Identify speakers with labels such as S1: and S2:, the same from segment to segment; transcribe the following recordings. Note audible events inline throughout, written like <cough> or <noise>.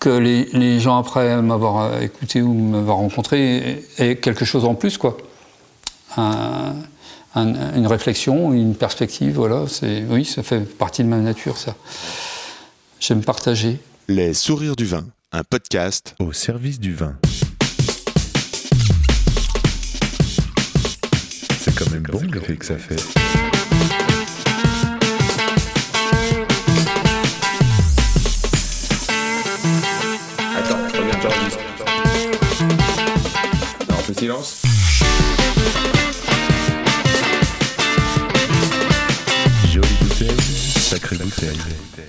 S1: que les, gens après m'avoir écouté ou m'avoir rencontré aient quelque chose en plus, quoi. une réflexion, une perspective, voilà. Oui, ça fait partie de ma nature, ça. J'aime partager.
S2: Les sourires du vin, un podcast
S3: au service du vin. C'est quand même bon le fait que ça fait.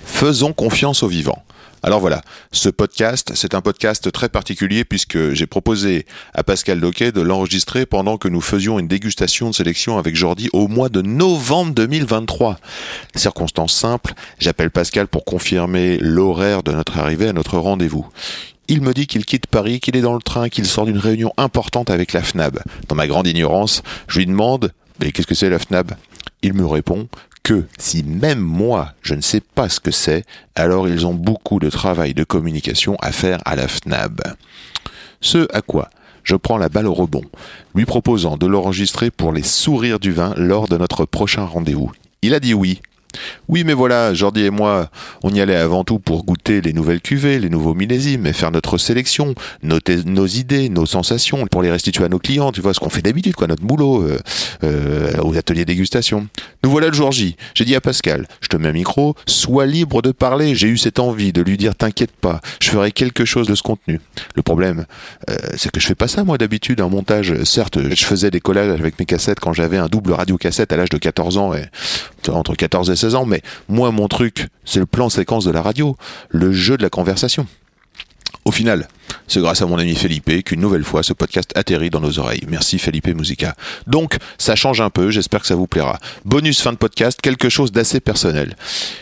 S2: Faisons confiance aux vivants. Alors voilà, ce podcast, c'est un podcast très particulier puisque j'ai proposé à Pascal Doquet de l'enregistrer pendant que nous faisions une dégustation de sélection avec Jordi au mois de novembre 2023. Circonstance simple, j'appelle Pascal pour confirmer l'horaire de notre arrivée à notre rendez-vous. Il me dit qu'il quitte Paris, qu'il est dans le train, qu'il sort d'une réunion importante avec la FNAB. Dans ma grande ignorance, je lui demande Mais qu'est-ce que c'est la FNAB Il me répond que si même moi je ne sais pas ce que c'est, alors ils ont beaucoup de travail de communication à faire à la FNAB. Ce à quoi je prends la balle au rebond, lui proposant de l'enregistrer pour les sourires du vin lors de notre prochain rendez-vous. Il a dit oui, oui, mais voilà, Jordi et moi, on y allait avant tout pour goûter les nouvelles cuvées, les nouveaux millésimes, et faire notre sélection, noter nos idées, nos sensations, pour les restituer à nos clients, tu vois, ce qu'on fait d'habitude, quoi, notre boulot, euh, euh, aux ateliers dégustation. Nous voilà le jour J. J'ai dit à Pascal, je te mets un micro, sois libre de parler. J'ai eu cette envie de lui dire, t'inquiète pas, je ferai quelque chose de ce contenu. Le problème, euh, c'est que je fais pas ça, moi, d'habitude, en montage. Certes, je faisais des collages avec mes cassettes quand j'avais un double radio cassette à l'âge de 14 ans, et entre 14 et 16 ans, mais moi, mon truc, c'est le plan séquence de la radio, le jeu de la conversation. Au final, c'est grâce à mon ami Felipe qu'une nouvelle fois ce podcast atterrit dans nos oreilles. Merci Felipe Musica. Donc, ça change un peu, j'espère que ça vous plaira. Bonus fin de podcast, quelque chose d'assez personnel.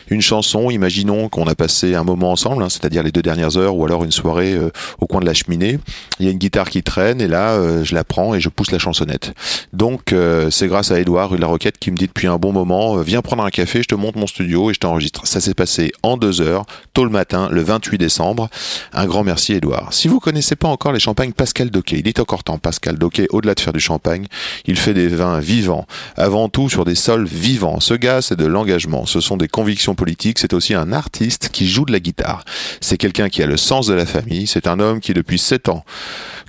S2: Une chanson, imaginons qu'on a passé un moment ensemble, hein, c'est-à-dire les deux dernières heures, ou alors une soirée euh, au coin de la cheminée. Il y a une guitare qui traîne, et là, euh, je la prends et je pousse la chansonnette. Donc, euh, c'est grâce à Edouard, rue de la Roquette, qui me dit depuis un bon moment, viens prendre un café, je te monte mon studio et je t'enregistre. Ça s'est passé en deux heures, tôt le matin, le 28 décembre. Un grand merci Edouard. Si vous connaissez pas encore les champagnes Pascal Doquet, il est encore temps. Pascal Doquet, au-delà de faire du champagne, il fait des vins vivants, avant tout sur des sols vivants. Ce gars, c'est de l'engagement, ce sont des convictions politiques, c'est aussi un artiste qui joue de la guitare. C'est quelqu'un qui a le sens de la famille, c'est un homme qui depuis 7 ans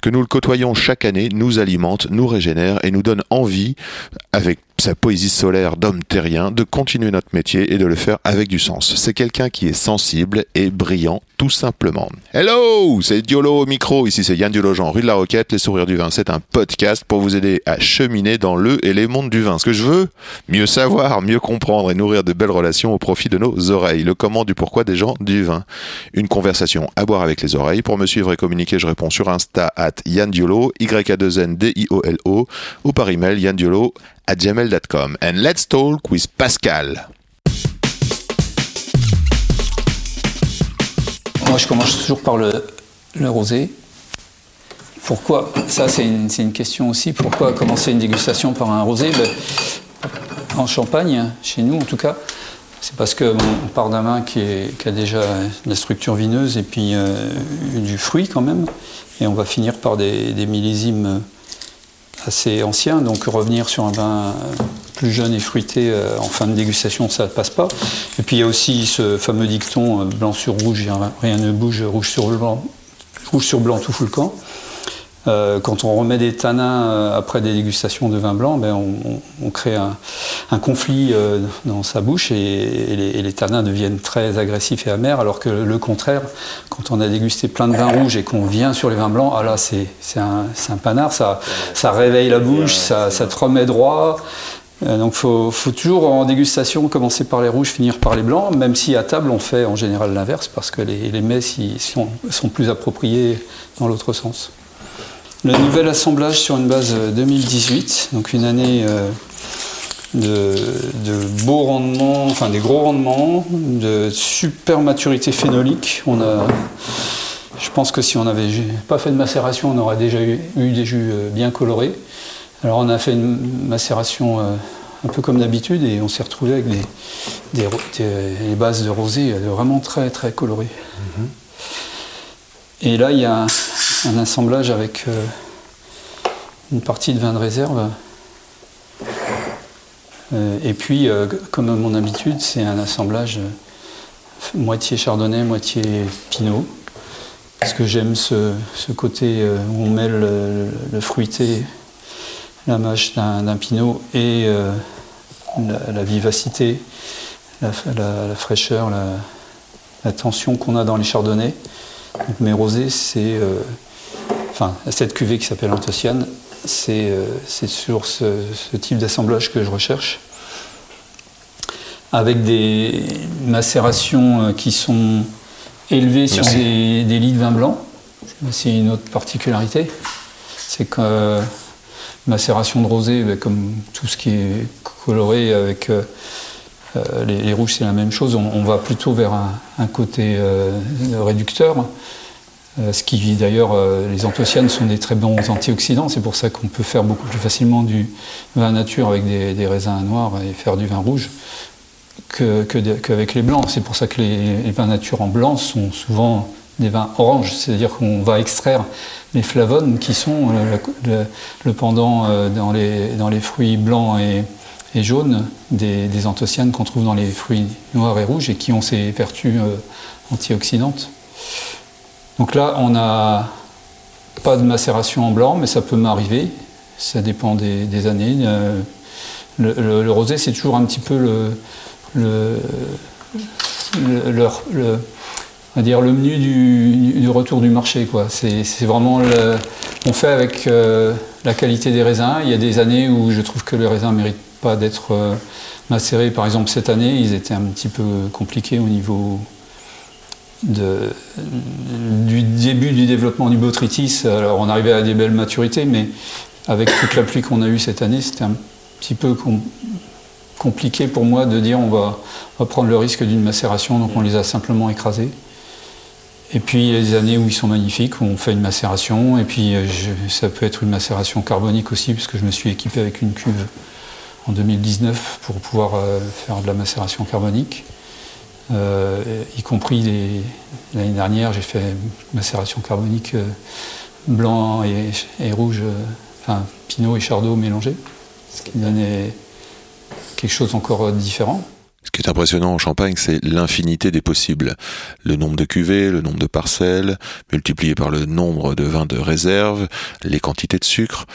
S2: que nous le côtoyons chaque année, nous alimente, nous régénère et nous donne envie, avec sa poésie solaire d'homme terrien, de continuer notre métier et de le faire avec du sens. C'est quelqu'un qui est sensible et brillant, tout simplement. Hello, c'est Diolo au micro. Ici, c'est Yann Diolo-Jean, rue de la Roquette, Les Sourires du Vin. C'est un podcast pour vous aider à cheminer dans le et les mondes du vin. Ce que je veux, mieux savoir, mieux comprendre et nourrir de belles relations au profit de nos oreilles. Le comment du pourquoi des gens du vin. Une conversation à boire avec les oreilles. Pour me suivre et communiquer, je réponds sur Insta à Yann Diolo, Y-A-2-N-D-I-O-L-O, ou par email yandiolo at gmail.com. And let's talk with Pascal.
S1: Moi, je commence toujours par le, rosé. Pourquoi Ça, c'est une, question aussi. Pourquoi commencer une dégustation par un rosé? Ben, En Champagne, chez nous en tout cas, c'est parce qu'on part d'un vin qui, a déjà la structure vineuse et puis euh, du fruit quand même. Et on va finir par des, millésimes assez anciens. Donc revenir sur un vin plus jeune et fruité euh, en fin de dégustation, ça ne passe pas. Et puis il y a aussi ce fameux dicton euh, blanc sur rouge, rien ne bouge, rouge sur blanc, rouge sur blanc tout fout camp. Euh, quand on remet des tanins euh, après des dégustations de vin blanc, ben on, crée un, conflit euh, dans sa bouche et, les, tanins deviennent très agressifs et amers, alors que le contraire, quand on a dégusté plein de vins rouges et qu'on vient sur les vins blancs, ah là c'est un, panard, ça, réveille la bouche, ça, te remet droit. Donc il faut, toujours en dégustation commencer par les rouges, finir par les blancs, même si à table on fait en général l'inverse parce que les, les mets sont plus appropriés dans l'autre sens. Le nouvel assemblage sur une base 2018, donc une année euh, de, beaux rendements, enfin des gros rendements, de super maturité phénolique. On a, je pense que si on n'avait pas fait de macération, on aurait déjà eu, des jus euh, bien colorés. Alors on a fait une macération euh, un peu comme d'habitude et on s'est retrouvé avec des, bases de rosé vraiment très très colorées. Mm-hmm. Et là, il y a un, assemblage avec euh, une partie de vin de réserve. Euh, et puis, euh, comme à mon habitude, c'est un assemblage moitié chardonnay, moitié pinot. Parce que j'aime ce, côté où on mêle le, fruité, la mâche d'un pinot et la, vivacité, la, fraîcheur, la, tension qu'on a dans les chardonnays. Donc mes rosés, c'est. Enfin, cette cuvée qui s'appelle Antociane, c'est euh, sur ce, type d'assemblage que je recherche. Avec des macérations euh, qui sont élevées sur des, lits de vin blanc. C'est une autre particularité. C'est que macération de rosé, ben, comme tout ce qui est coloré avec euh, les, rouges, c'est la même chose. On, va plutôt vers un, côté euh, réducteur. Euh, ce qui, d'ailleurs, les anthocyanes sont des très bons antioxydants. C'est pour ça qu'on peut faire beaucoup plus facilement du vin nature avec des, raisins noirs et faire du vin rouge qu'avec les blancs. C'est pour ça que les, vins nature en blanc sont souvent des vins oranges, c'est-à-dire qu'on va extraire les flavones qui sont le, pendant dans, les, dans les fruits blancs et, jaunes des, anthocyanes qu'on trouve dans les fruits noirs et rouges et qui ont ces vertus euh, antioxydantes. Donc là, on n'a pas de macération en blanc, mais ça peut m'arriver. Ça dépend des, années. Euh, le, rosé, c'est toujours un petit peu le, dire le menu du, retour du marché. C'est vraiment on fait avec euh, la qualité des raisins. Il y a des années où je trouve que les raisins méritent pas d'être euh, macérés. Par exemple, cette année, ils étaient un petit peu compliqués au niveau du début du développement du botrytis. Alors, on arrivait à des belles maturités, mais avec toute la pluie qu'on a eue cette année, c'était un petit peu compliqué pour moi de dire on va, prendre le risque d'une macération, donc on les a simplement écrasés. Et puis il y a des années où ils sont magnifiques, où on fait une macération, et puis euh, ça peut être une macération carbonique aussi, puisque je me suis équipé avec une cuve en 2019 pour pouvoir euh, faire de la macération carbonique. Euh, y compris l'année dernière, j'ai fait macération carbonique euh, blanc et, rouge, enfin pinot et chardot mélangés, ce qui donnait quelque chose encore différent.
S4: Ce qui est impressionnant en Champagne, c'est l'infinité des possibles. Le nombre de cuvées, le nombre de parcelles, multiplié par le nombre de vins de réserve, les quantités de sucre.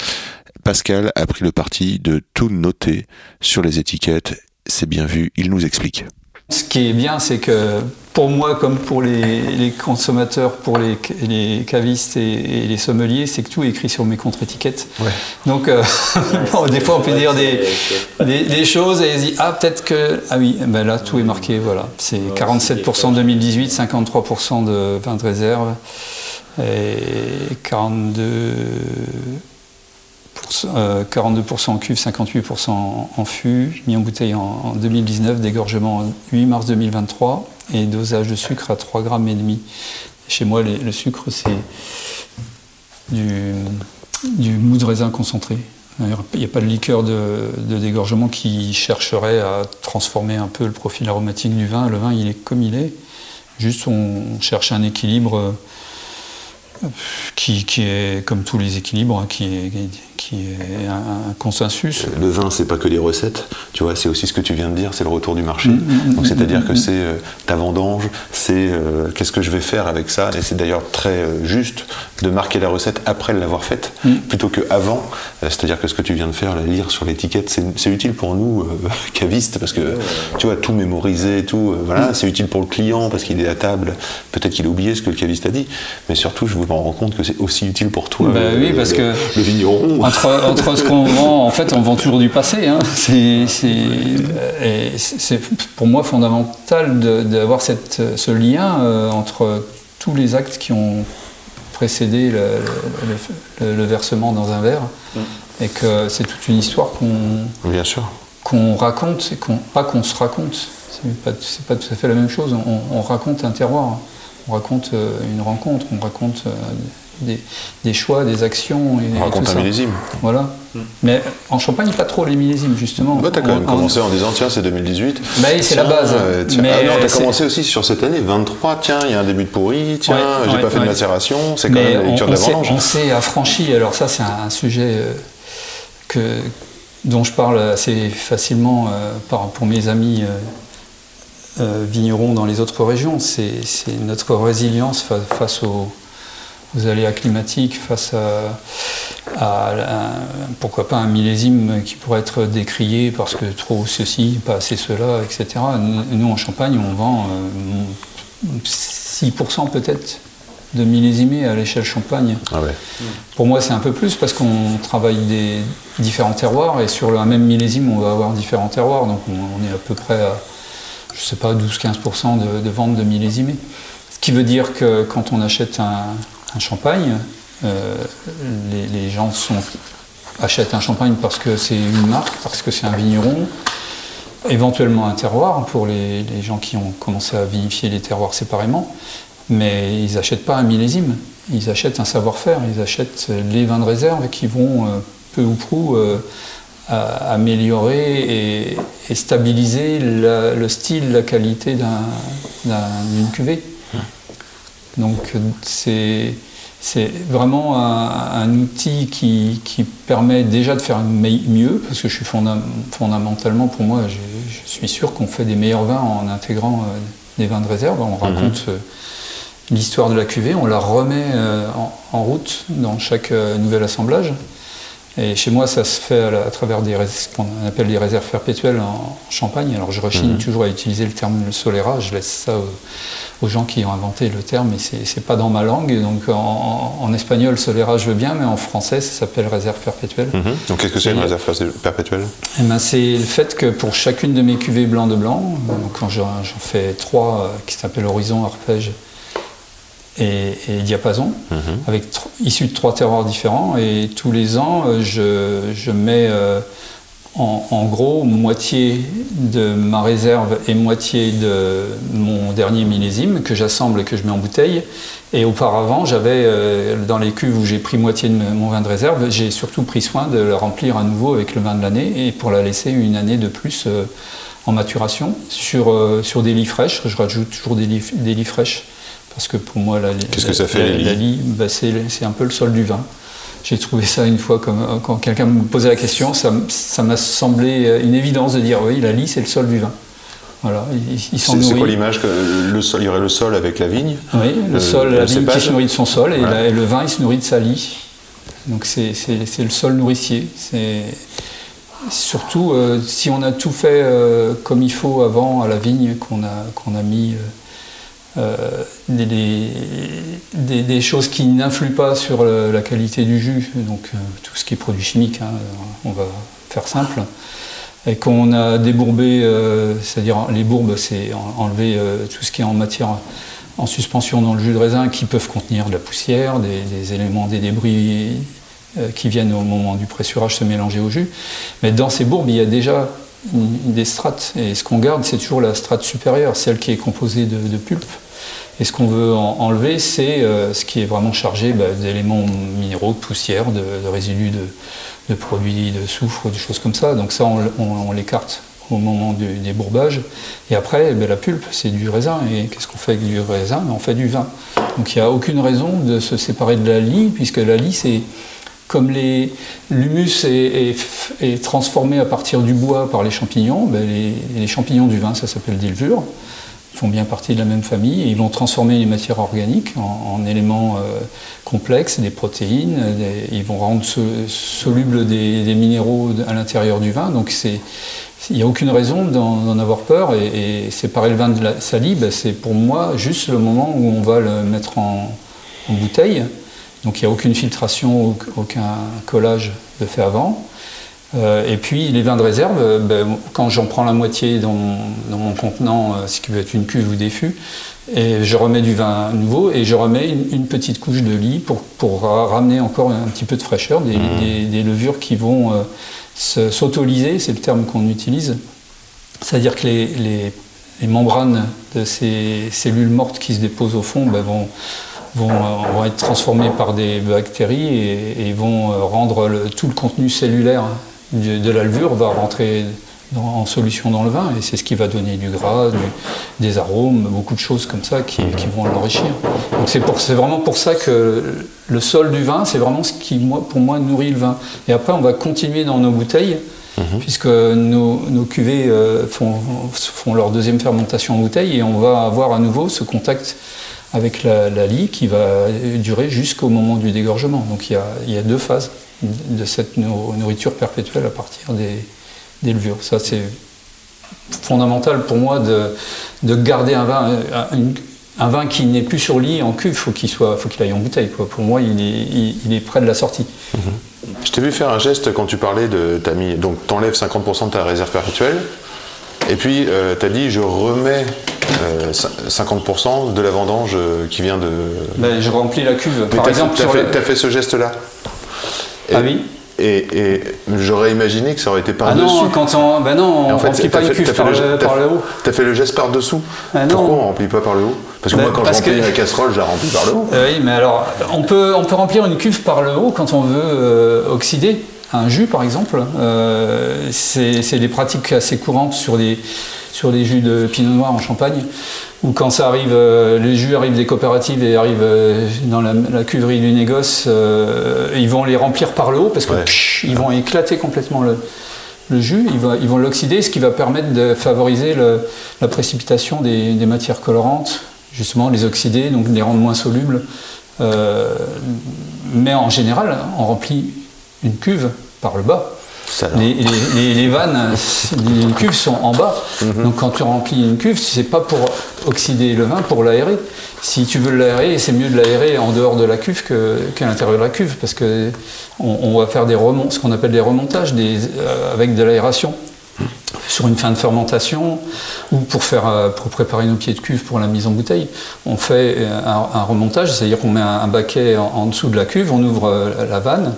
S4: Pascal a pris le parti de tout noter sur les étiquettes. C'est bien vu, il nous explique.
S1: Ce qui est bien, c'est que pour moi, comme pour les, consommateurs, pour les, cavistes et, les sommeliers, c'est que tout est écrit sur mes contre-étiquettes. Donc, euh, <laughs> des fois, on peut dire des, choses et dit Ah, peut-être que. Ah oui, ben là, tout est marqué. Voilà. C'est 47% 2018, 53% de vin de réserve et 42. 42% euh, en cuve, 58% en fût, mis en bouteille en, 2019, dégorgement 8 mars 2023 et dosage de sucre à 3 grammes. Chez moi, le sucre, c'est du, mou de raisin concentré. Il n'y a pas de liqueur de, dégorgement qui chercherait à transformer un peu le profil aromatique du vin. Le vin, il est comme il est. Juste, on cherche un équilibre qui, est, comme tous les équilibres, hein, qui qui est un, consensus.
S4: Le vin, c'est pas que les recettes, tu vois, c'est aussi ce que tu viens de dire, c'est le retour du marché. Mm, mm, mm, Donc c'est-à-dire que c'est euh, ta vendange, c'est euh, qu'est-ce que je vais faire avec ça, et c'est d'ailleurs très euh, juste de marquer la recette après l'avoir faite, plutôt que avant. c'est-à-dire que ce que tu viens de faire, lire sur l'étiquette, c'est utile pour nous, <laughs> cavistes, parce que tu vois, tout mémoriser, tout, voilà, c'est utile pour le client, parce qu'il est à table, peut-être qu'il a oublié ce que le caviste a dit, mais surtout, je me rends compte que c'est aussi utile pour toi,
S1: bah oui, parce
S4: le,
S1: que
S4: le vigneron
S1: entre, ce qu'on vend, en fait, on vend toujours du passé. Hein. C'est pour moi fondamental d'avoir ce lien euh, entre tous les actes qui ont précédé le, versement dans un verre, mm. et que c'est toute une histoire qu'on qu'on raconte, et qu'on pas qu'on se raconte. C'est pas, pas tout à fait la même chose. On, raconte un terroir, on raconte euh, une rencontre, on raconte euh, des, des choix, des actions. Et,
S4: On raconte
S1: tout
S4: un
S1: ça.
S4: millésime.
S1: Voilà. Mais en Champagne, pas trop les millésimes, justement.
S4: Bah, t'as quand même
S1: On- on-
S4: commencé en disant tiens c'est 2018.
S1: Bah oui, c'est la base.
S4: euh.
S1: Mais
S4: ah non, t'as
S1: c'est-
S4: commencé aussi sur cette année 23. Tiens, il y a un début de pourri. Tiens,
S1: Ouais,
S4: j'ai
S1: ouais,
S4: pas fait de macération. C'est quand
S1: Mais
S4: même la lecture
S1: on,
S4: de la
S1: s'est-
S4: vendange.
S1: on s'est affranchi. Alors ça, c'est un, un sujet euh, que, dont je parle assez facilement euh, par- pour mes amis euh, euh, vignerons dans les autres régions. C'est c'est notre résilience fa- face aux, aux aléas climatiques, face à, pourquoi pas un millésime qui pourrait être décrié parce que trop ceci, pas assez cela, etc. Nous, nous, en Champagne, on vend euh, 6% peut-être de millésimés à l'échelle Champagne.
S4: Ah ouais.
S1: Pour moi, c'est un peu plus parce qu'on travaille des différents terroirs et sur un même millésime, on va avoir différents terroirs. Donc on, on est à peu près à, je sais pas, 12-15% de, de vente de millésimés. Ce qui veut dire que quand on achète un, un champagne, euh, les, les gens sont, achètent un champagne parce que c'est une marque, parce que c'est un vigneron, éventuellement un terroir pour les, les gens qui ont commencé à vinifier les terroirs séparément, mais ils n'achètent pas un millésime, ils achètent un savoir-faire, ils achètent les vins de réserve qui vont euh, peu ou prou euh, à- améliorer et, et stabiliser la- le style, la qualité d'un- d'un- d'une cuvée. Donc euh, c'est c'est vraiment un, un outil qui, qui permet déjà de faire mieux, parce que je suis fonda- fondamentalement, pour moi, je, je suis sûr qu'on fait des meilleurs vins en intégrant euh, des vins de réserve. On raconte euh, l'histoire de la cuvée, on la remet euh, en, en route dans chaque nouvel assemblage. Et chez moi, ça se fait à, la- à travers des ce qu'on appelle des réserves perpétuelles en Champagne. Alors je rechigne toujours à utiliser le terme solera, je laisse ça aux, aux gens qui ont inventé le terme, mais c'est pas dans ma langue. Donc en, espagnol, solera, je veux bien, mais en français, ça s'appelle réserve perpétuelle.
S4: Mhm. Donc qu'est-ce que c'est une réserve perpétuelle?
S1: Eh ben, c'est le fait que pour chacune de mes cuvées blanc de blanc, donc quand j'en j'en fais trois euh, qui s'appellent Horizon, Arpège et, et Diapason, avec tro- issus de trois terroirs différents, et tous les ans, euh, je, je mets euh, en, en gros moitié de ma réserve et moitié de mon dernier millésime que j'assemble et que je mets en bouteille. Et auparavant, j'avais euh, dans les cuves où j'ai pris moitié de mon vin de réserve, j'ai surtout pris soin de le remplir à nouveau avec le vin de l'année et pour la laisser une année de plus euh, en maturation sur, euh, sur des lits fraîches. Je rajoute toujours des lits, des lits fraîches parce que pour moi, la,
S4: Qu'est-ce
S1: la-
S4: que ça fait,
S1: la-
S4: les lits
S1: la lie, bah, c'est c'est un peu le sol du vin. J'ai trouvé ça une fois, comme, euh, quand quelqu'un me posait la question, ça m'a semblé euh, une évidence de dire oui, la lie, c'est le sol du vin. Voilà, il, il s'en
S4: C'est quoi l'image que le sol, Il y aurait le sol avec la vigne?
S1: Oui, le
S4: Le-
S1: sol,
S4: le
S1: la vigne qui se nourrit de son sol et,
S4: Ouais.
S1: la- et le vin, il se nourrit de sa lie. Donc c'est c'est- c'est le sol nourricier. C'est surtout euh, si on a tout fait euh, comme il faut avant à la vigne, qu'on a, qu'on a mis euh, euh, des, des- choses qui n'influent pas sur la qualité du jus, donc euh, tout ce qui est produit chimique, hein, on va faire simple, et qu'on a débourbé, euh, c'est-à-dire les bourbes, c'est en- enlever euh, tout ce qui est en matière en suspension dans le jus de raisin qui peuvent contenir de la poussière, des, éléments, des débris euh, qui viennent au moment du pressurage se mélanger au jus. Mais dans ces bourbes, il y a déjà des strates. Et ce qu'on garde, c'est toujours la strate supérieure, celle qui est composée de, de pulpe. Et ce qu'on veut en- enlever, c'est euh, ce qui est vraiment chargé bah, d'éléments minéraux, de poussière, de, résidus de, produits de soufre, des choses comme ça. Donc ça, on, l'écarte au moment du débourbage. Et après, ben, la pulpe, c'est du raisin. Et qu'est-ce qu'on fait avec du raisin? On fait du vin. Donc il n'y a aucune raison de se séparer de la lie, puisque la lie, c'est comme l'humus est, transformé à partir du bois par les champignons, ben, les, les champignons du vin, ça s'appelle des levures. Font bien partie de la même famille et ils vont transformer les matières organiques en, en éléments euh, complexes, des protéines, des- ils vont rendre so- solubles des, minéraux à l'intérieur du vin. Donc il n'y a aucune raison d'en avoir peur et, séparer le vin de la salive, c'est pour moi juste le moment où on va le mettre en, en bouteille. Donc il n'y a aucune filtration, auc- aucun collage de fait avant. Euh, et puis les vins de réserve, euh, ben, quand j'en prends la moitié dans, mon- dans mon contenant, euh, ce qui peut être une cuve ou des fûts, et je remets du vin nouveau et je remets une, une petite couche de lit pour, pour ra- ramener encore un petit peu de fraîcheur, des, des- des levures qui vont se- s'auto-liser, c'est le terme qu'on utilise. C'est-à-dire que les, les- les membranes de ces cellules mortes qui se déposent au fond ben, vont, vont, vont, être transformés par des bactéries et, et vont rendre le, tout le contenu cellulaire de, de la levure va rentrer en solution dans le vin et c'est ce qui va donner du gras, du, des arômes, beaucoup de choses comme ça qui, qui vont l'enrichir. Donc c'est, vraiment pour ça que le sol du vin, c'est vraiment ce qui, moi, pour moi, nourrit le vin. Et après, on va continuer dans nos bouteilles, mmh. puisque nos, nos cuvées euh, font, font, leur deuxième fermentation en bouteille et on va avoir à nouveau ce contact avec la, la lie qui va durer jusqu'au moment du dégorgement. Donc il y a, il y a deux phases de cette nourriture perpétuelle à partir des, des levures. Ça, c'est fondamental pour moi de, de garder un vin, un, un vin qui n'est plus sur lit en cuve, faut qu'il soit, faut qu'il aille en bouteille. Quoi. Pour moi, il est, il, il, est près de la sortie.
S4: Mmh. Je t'ai vu faire un geste quand tu parlais de, t'as mis, donc t'enlèves 50% de ta réserve perpétuelle, et puis euh, t'as dit je remets euh, 50% de la vendange qui vient de.
S1: Ben, je remplis la cuve.
S4: Mais Par exemple, fait, la... fait, ce geste-là.
S1: Ah oui.
S4: Et, et j'aurais imaginé que ça aurait été par-dessus.
S1: Ah non, quand on, ben non, on
S4: en fait,
S1: remplit pas une cuve par, le, par le haut.
S4: T'as fait le geste par-dessous
S1: ah
S4: Pourquoi on remplit pas par le haut? Parce que ben, moi, quand je remplis que... la casserole, je la remplis par le haut.
S1: Euh, oui, mais alors, on peut, on peut remplir une cuve par le haut quand on veut euh, oxyder un jus, par exemple. Euh, c'est des pratiques assez courantes sur des, sur des jus de pinot noir en Champagne ou quand ça arrive, euh, les jus arrivent des coopératives et arrivent euh, dans la, la, cuverie du négoce, euh, ils vont les remplir par le haut parce que ouais. psh, ils vont éclater complètement le, le jus, ils, va, ils vont l'oxyder, ce qui va permettre de favoriser le, la précipitation des, des, matières colorantes, justement les oxyder, donc les rendre moins solubles. mais en général, on remplit une cuve par le bas. Les, les, les, vannes, les cuves sont en bas. Mm -hmm. Donc quand tu remplis une cuve, c'est pas pour oxyder le vin, pour l'aérer. Si tu veux l'aérer, c'est mieux de l'aérer en dehors de la cuve qu'à qu l'intérieur de la cuve, parce que on, on, va faire des remont, ce qu'on appelle des remontages des, euh, avec de l'aération sur une fin de fermentation ou pour, faire, euh, pour préparer nos pieds de cuve pour la mise en bouteille. On fait un, un remontage, c'est-à-dire qu'on met un, un baquet en, en, dessous de la cuve, on ouvre euh, la vanne,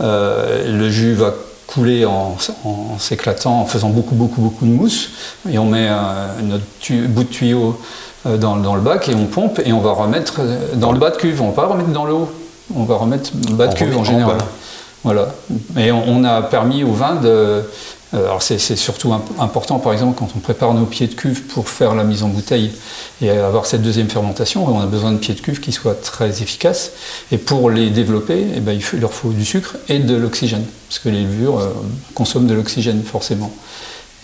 S1: euh, le jus va couler en, en s'éclatant, en faisant beaucoup, beaucoup, beaucoup de mousse. Et on met euh, notre bout de tuyau euh, dans, dans, le bac et on pompe et on va remettre dans le bas de cuve. On ne va pas remettre dans le haut. On va remettre bas de on cuve en général. Voilà. Et on, on, a permis au vin de. Alors c'est surtout important, par exemple, quand on prépare nos pieds de cuve pour faire la mise en bouteille et avoir cette deuxième fermentation, on a besoin de pieds de cuve qui soient très efficaces. Et pour les développer, eh ben, il, leur faut du sucre et de l'oxygène, parce que les levures euh, consomment de l'oxygène forcément.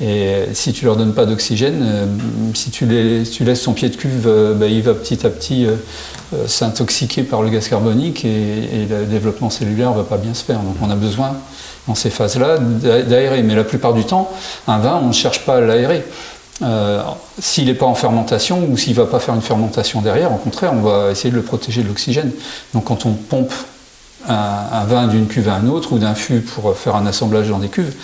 S1: Et si tu leur donnes pas d'oxygène, euh, si, tu laisses son pied de cuve, euh, ben, il va petit à petit euh, s'intoxiquer par le gaz carbonique et, le développement cellulaire va pas bien se faire. Donc on a besoin dans ces phases-là d'aérer. Mais la plupart du temps, un vin, on ne cherche pas à l'aérer. Euh, s'il n'est pas en fermentation ou s'il ne va pas faire une fermentation derrière, au contraire, on va essayer de le protéger de l'oxygène. Donc quand on pompe un, un vin d'une cuve à un autre ou d'un fût pour faire un assemblage dans des cuves,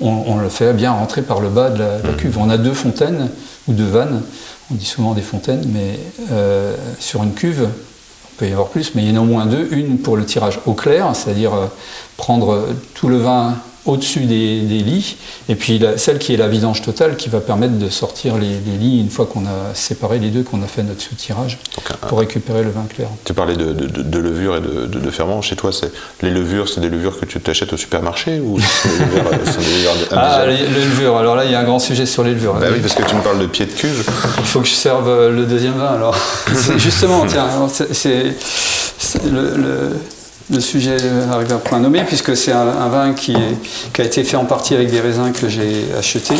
S1: on, on, le fait bien rentrer par le bas de la, de la, cuve. On a deux fontaines ou deux vannes, on dit souvent des fontaines, mais euh, sur une cuve, il peut y avoir plus, mais il y en a au moins deux. Une pour le tirage au clair, c'est-à-dire euh, prendre tout le vin au-dessus des, des, lits, et puis la, celle qui est la vidange totale qui va permettre de sortir les, les lits une fois qu'on a séparé les deux, qu'on a fait notre sous-tirage pour récupérer le vin clair.
S4: Tu parlais de, de, et de, de, ferment. Chez toi, les levures, c'est des levures que tu t'achètes au supermarché ou sont des
S1: levures, Ah, les, les, levures. Alors là, il y a un grand sujet sur les levures.
S4: Bah oui, parce que tu me parles de pied de cuve.
S1: Il faut que je serve euh, le deuxième vin alors. <laughs> Justement, tiens, c'est le, le le sujet arrive à point nommé, puisque c'est un, un, vin qui, est, qui, a été fait en partie avec des raisins que j'ai achetés,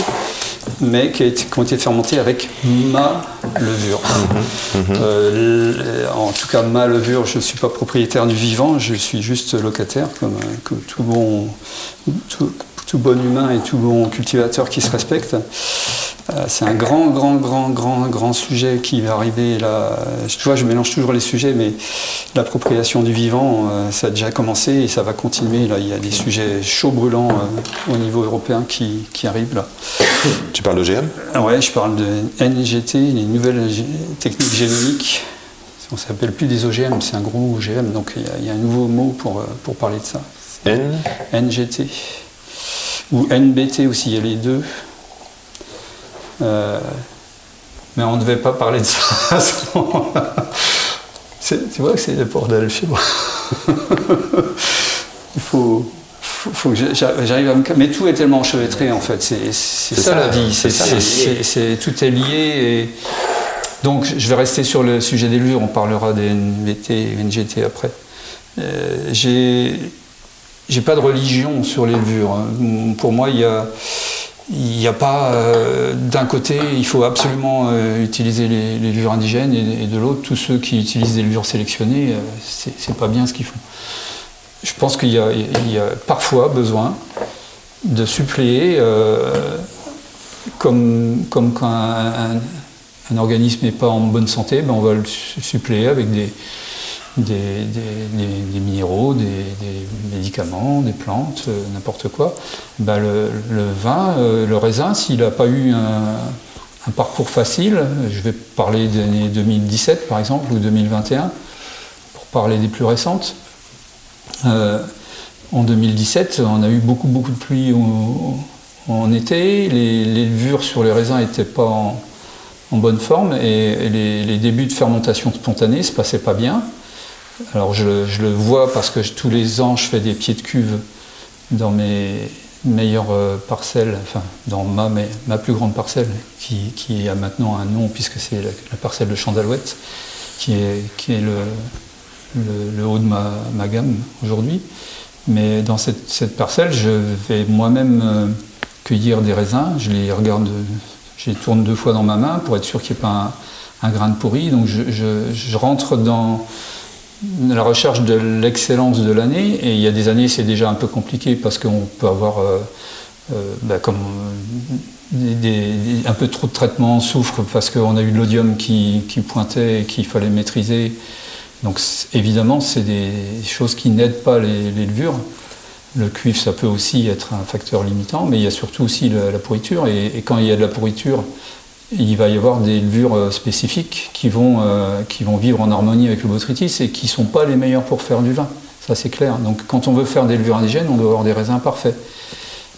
S1: mais qui, a été, qui, ont été fermentés avec ma levure. Mmh, mmh. Euh, en tout cas, ma levure, je ne suis pas propriétaire du vivant, je suis juste locataire, comme, comme tout bon. Tout, tout bon humain et tout bon cultivateur qui se respecte. Euh, c'est un grand, grand, grand, grand, grand sujet qui va arriver là. Tu vois, je mélange toujours les sujets, mais l'appropriation du vivant, euh, ça a déjà commencé et ça va continuer. Là, il y a des sujets chauds brûlants euh, au niveau européen qui, qui, arrivent là.
S4: Tu parles d'OGM
S1: Ouais, je parle de NGT, les nouvelles techniques génomiques. On ne s'appelle plus des OGM, c'est un gros OGM, donc il y, a, il y, a un nouveau mot pour, pour parler de ça.
S4: N?
S1: NGT ou NBT aussi, il y a les deux. Euh, mais on ne devait pas parler de ça <laughs> à ce moment-là. C'est- Tu vois que c'est le bordel chez moi. <laughs> Il faut, faut, faut que j'a- j'arrive à me... Mais tout est tellement enchevêtré en fait. C'est ça,
S4: ça,
S1: la vie.
S4: c'est
S1: tout est lié. Et... Donc je vais rester sur le sujet des levures. On parlera des NVT et NGT après. Euh, J'ai j'ai pas de religion sur les levures. hein. Pour moi, il y a, il n'y a pas euh, d'un côté, il faut absolument euh, utiliser les, levures indigènes et, de l'autre, tous ceux qui utilisent des levures sélectionnées, euh, c'est pas bien ce qu'ils font. Je pense qu'il y, a- parfois besoin de suppléer, euh, comme, comme quand un, un- organisme n'est pas en bonne santé, ben on va le su- suppléer avec des, des, minéraux, des, médicaments, des plantes, euh, n'importe quoi. Ben le, vin, euh, le raisin, s'il n'a pas eu un, parcours facile, je vais parler des années 2017 par exemple, ou 2021, pour parler des plus récentes. Euh, en 2017, on a eu beaucoup, beaucoup de pluie en été. Les, levures sur les raisins n'étaient pas en, bonne forme et, et les, les débuts de fermentation spontanée ne se passaient pas bien. Alors je, le vois parce que tous les ans, je fais des pieds de cuve dans mes meilleures euh, parcelles, enfin dans ma, plus grande parcelle, qui, a maintenant un nom puisque c'est la, parcelle de Chandalouette, qui est, qui le, haut de ma, gamme aujourd'hui. Mais dans cette, parcelle, je vais moi-même euh, cueillir des raisins. Je les regarde, je les tourne deux fois dans ma main pour être sûr qu'il n'y ait pas un, grain de pourri. Donc je rentre dans la recherche de l'excellence de l'année. Et il y a des années, c'est déjà un peu compliqué parce qu'on peut avoir euh, euh, bah, un peu trop de traitement, soufre parce qu'on a eu de l'odium qui, pointait et qu'il fallait maîtriser. Donc évidemment, c'est des choses qui n'aident pas les, levures. Le cuivre, ça peut aussi être un facteur limitant, mais il y a surtout aussi la, pourriture. Et quand il y a de la pourriture, il va y avoir des levures euh, spécifiques qui vont, euh, qui vont vivre en harmonie avec le botrytis et qui ne sont pas les meilleures pour faire du vin. Ça, c'est clair. Donc quand on veut faire des levures indigènes, on doit avoir des raisins parfaits.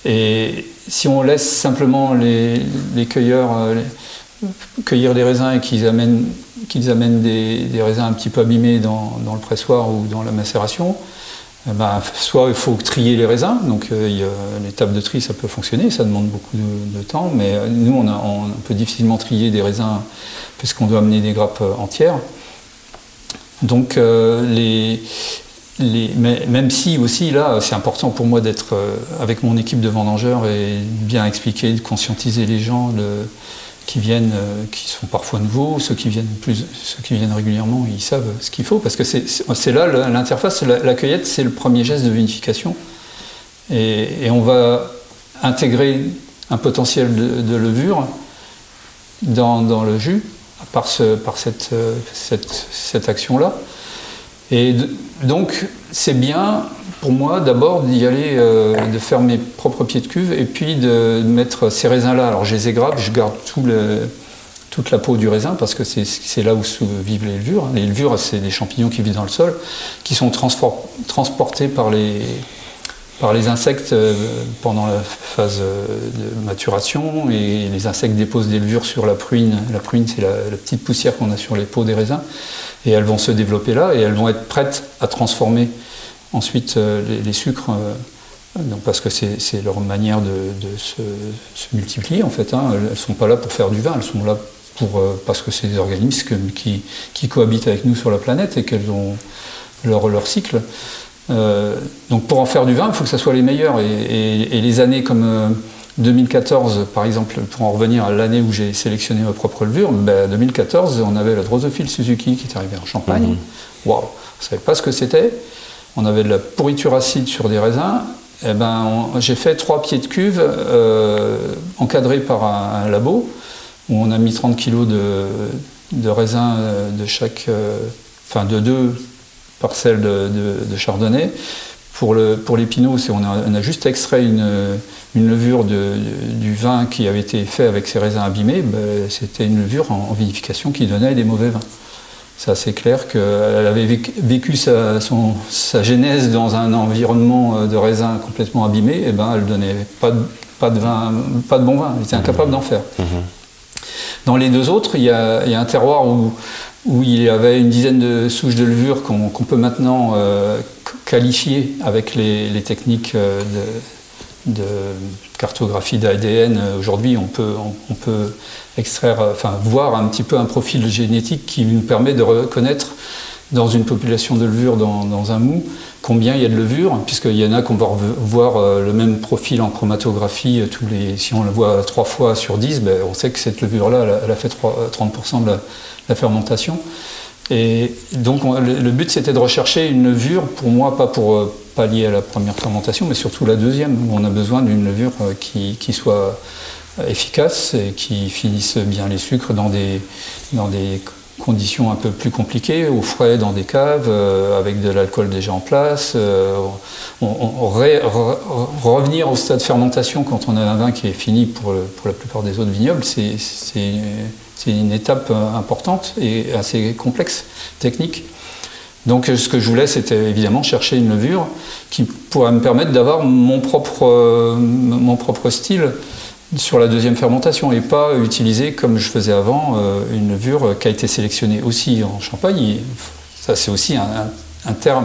S1: Et si on laisse simplement les, cueilleurs euh, cueillir des raisins et qu'ils amènent, des, raisins un petit peu abîmés dans, le pressoir ou dans la macération, ben, soit il faut trier les raisins, donc euh, l'étape de tri ça peut fonctionner, ça demande beaucoup de, temps, mais euh, nous on, peut difficilement trier des raisins puisqu'on doit amener des grappes euh, entières. Donc les, même si aussi là, c'est important pour moi d'être avec mon équipe de vendangeurs et bien expliquer, de conscientiser les gens qui viennent, euh, qui sont parfois nouveaux, ceux qui viennent plus, ceux qui viennent régulièrement, ils savent ce qu'il faut parce que c'est là l'interface, la, cueillette, c'est le premier geste de vinification et, on va intégrer un potentiel de, levure dans, le jus par, ce- par cette, euh, cette action-là. Et donc, c'est bien pour moi d'abord d'y aller, euh, de faire mes propres pieds de cuve et puis de mettre ces raisins-là. Alors, je les égrappe, je garde toute la peau du raisin parce que c'est là où vivent les levures. Les levures, c'est des champignons qui vivent dans le sol, qui sont transportés par les, insectes euh, pendant la phase euh, de maturation et les insectes déposent des levures sur la pruine. La pruine, c'est la petite poussière qu'on a sur les peaux des raisins et elles vont se développer là et elles vont être prêtes à transformer ensuite euh, les, les sucres. euh, donc parce que c'est leur manière de, de se, se multiplier en fait. hein. Elles ne sont pas là pour faire du vin, elles sont là pour, euh, parce que c'est des organismes qui, qui cohabitent avec nous sur la planète et qu'elles ont leur, leur cycle. Euh, donc pour en faire du vin, il faut que ça soit les meilleurs. Et, et- et les années comme euh, 2014, par exemple, pour en revenir à l'année où j'ai sélectionné ma propre levure, ben, 2014, on avait la Drosophile Suzuki qui est arrivée en Champagne. Waouh, on ne savait pas ce que c'était. On avait de la pourriture acide sur des raisins. Eh ben, j'ai fait trois pieds de cuve euh, encadrés par un, labo où on a mis 30 kg de, raisins euh, de chaque, euh, enfin de deux parcelles de, chardonnay. Pour, le, pour on a, juste extrait une, une levure du vin qui avait été fait avec ces raisins abîmés. Ben, C'était une levure en vinification qui donnait des mauvais vins. C'est assez clair qu'elle avait vécu, sa, son- sa genèse dans un environnement euh, de raisins complètement abîmé, et ben elle donnait pas de, pas de vin, pas de bon vin. Elle était incapable d'en faire. Dans les deux autres, il y, a, il y a un terroir où où il y avait une dizaine de souches de levure qu'on peut maintenant euh, qualifier avec les, techniques euh, de, cartographie d'ADN. Aujourd'hui, on peut, on, peut extraire, enfin, voir un petit peu un profil génétique qui nous permet de reconnaître dans une population de levure dans, un mou combien il y a de levure, puisqu'il y en a qu'on va voir euh, le même profil en chromatographie, tous les, si on le voit trois fois sur 10, ben, on sait que cette levure-là, elle, a fait 30% de la fermentation. Et donc le, but c'était de rechercher une levure, pour moi pas pour euh, pallier à la première fermentation, mais surtout la deuxième, où on a besoin d'une levure euh, qui, soit efficace et qui finisse bien les sucres dans des, dans des conditions un peu plus compliquées, au frais dans des caves, euh, avec de l'alcool déjà en place. revenir au stade fermentation quand on a un vin qui est fini pour, pour la plupart des autres vignobles, c'est une étape euh, importante et assez complexe, technique. Donc ce que je voulais, c'était évidemment chercher une levure qui pourrait me permettre d'avoir mon propre, euh, mon propre style sur la deuxième fermentation et pas utiliser, comme je faisais avant, euh, une levure qui a été sélectionnée aussi en Champagne. Ça, c'est aussi un, terme.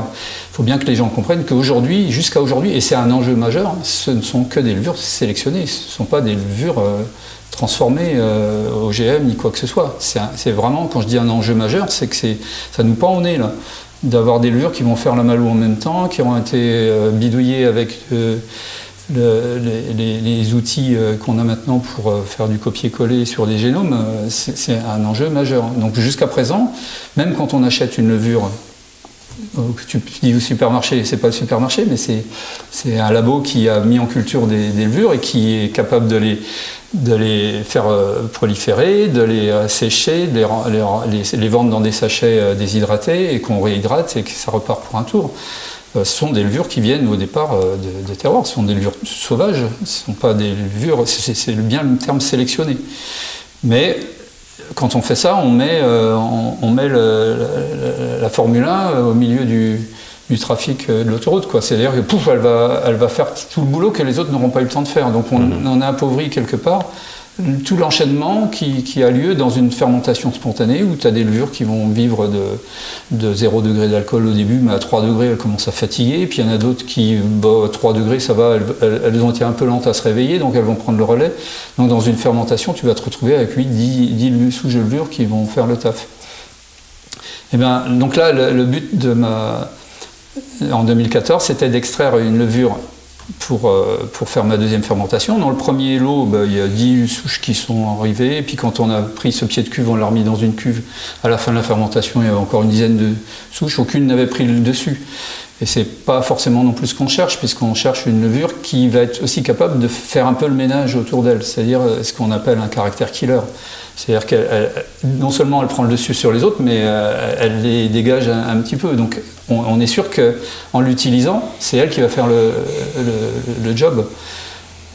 S1: Il faut bien que les gens comprennent qu'aujourd'hui, jusqu'à aujourd'hui, et c'est un enjeu majeur, ce ne sont que des levures sélectionnées, ce ne sont pas des levures transformer euh, OGM ni quoi que ce soit. C'est vraiment, quand je dis un enjeu majeur, c'est que ça nous pend au nez là, d'avoir des levures qui vont faire la malou en même temps, qui ont été euh, bidouillées avec euh, les, outils qu'on a maintenant pour faire du copier-coller sur des génomes. C'est un enjeu majeur. Donc jusqu'à présent, même quand on achète une levure tu dis au supermarché, c'est pas le supermarché, mais c'est un labo qui a mis en culture des, levures et qui est capable de les, de les faire euh, proliférer, de les euh, sécher, de les, vendre dans des sachets euh, déshydratés et qu'on réhydrate et que ça repart pour un tour. Ce sont des levures qui viennent au départ de, terroirs, ce sont des levures sauvages, ce ne sont pas des levures, c'est bien le terme sélectionné. Mais quand on fait ça, on met, on, met la Formule 1 au milieu du, du trafic euh, de l'autoroute. C'est-à-dire que pouf, elle va, elle va faire tout le boulot que les autres n'auront pas eu le temps de faire. Donc on, mhm. a appauvri quelque part tout l'enchaînement qui, a lieu dans une fermentation spontanée où tu as des levures qui vont vivre de, de 0 degré d'alcool au début, mais à 3 degrés elles commencent à fatiguer. Puis il y en a d'autres qui, bah, 3 degrés ça va, elles, ont été un peu lentes à se réveiller, donc elles vont prendre le relais. Donc dans une fermentation, tu vas te retrouver avec 8, 10, 10 sous levures qui vont faire le taf. Et eh bien, donc là, le but de ma, en 2014, c'était d'extraire une levure pour, euh, pour faire ma deuxième fermentation. Dans le premier lot, bah, il y a 10 souches qui sont arrivées. Puis quand on a pris ce pied de cuve, on l'a remis dans une cuve. À la fin de la fermentation, il y avait encore une dizaine de souches. Aucune n'avait pris le dessus. Et c'est pas forcément non plus ce qu'on cherche, puisqu'on cherche une levure qui va être aussi capable de faire un peu le ménage autour d'elle, c'est-à-dire euh, ce qu'on appelle un caractère killer. C'est-à-dire qu'elle, non seulement elle prend le dessus sur les autres, mais euh, elle les dégage un, petit peu. Donc on, est sûr qu'en l'utilisant, c'est elle qui va faire le, job.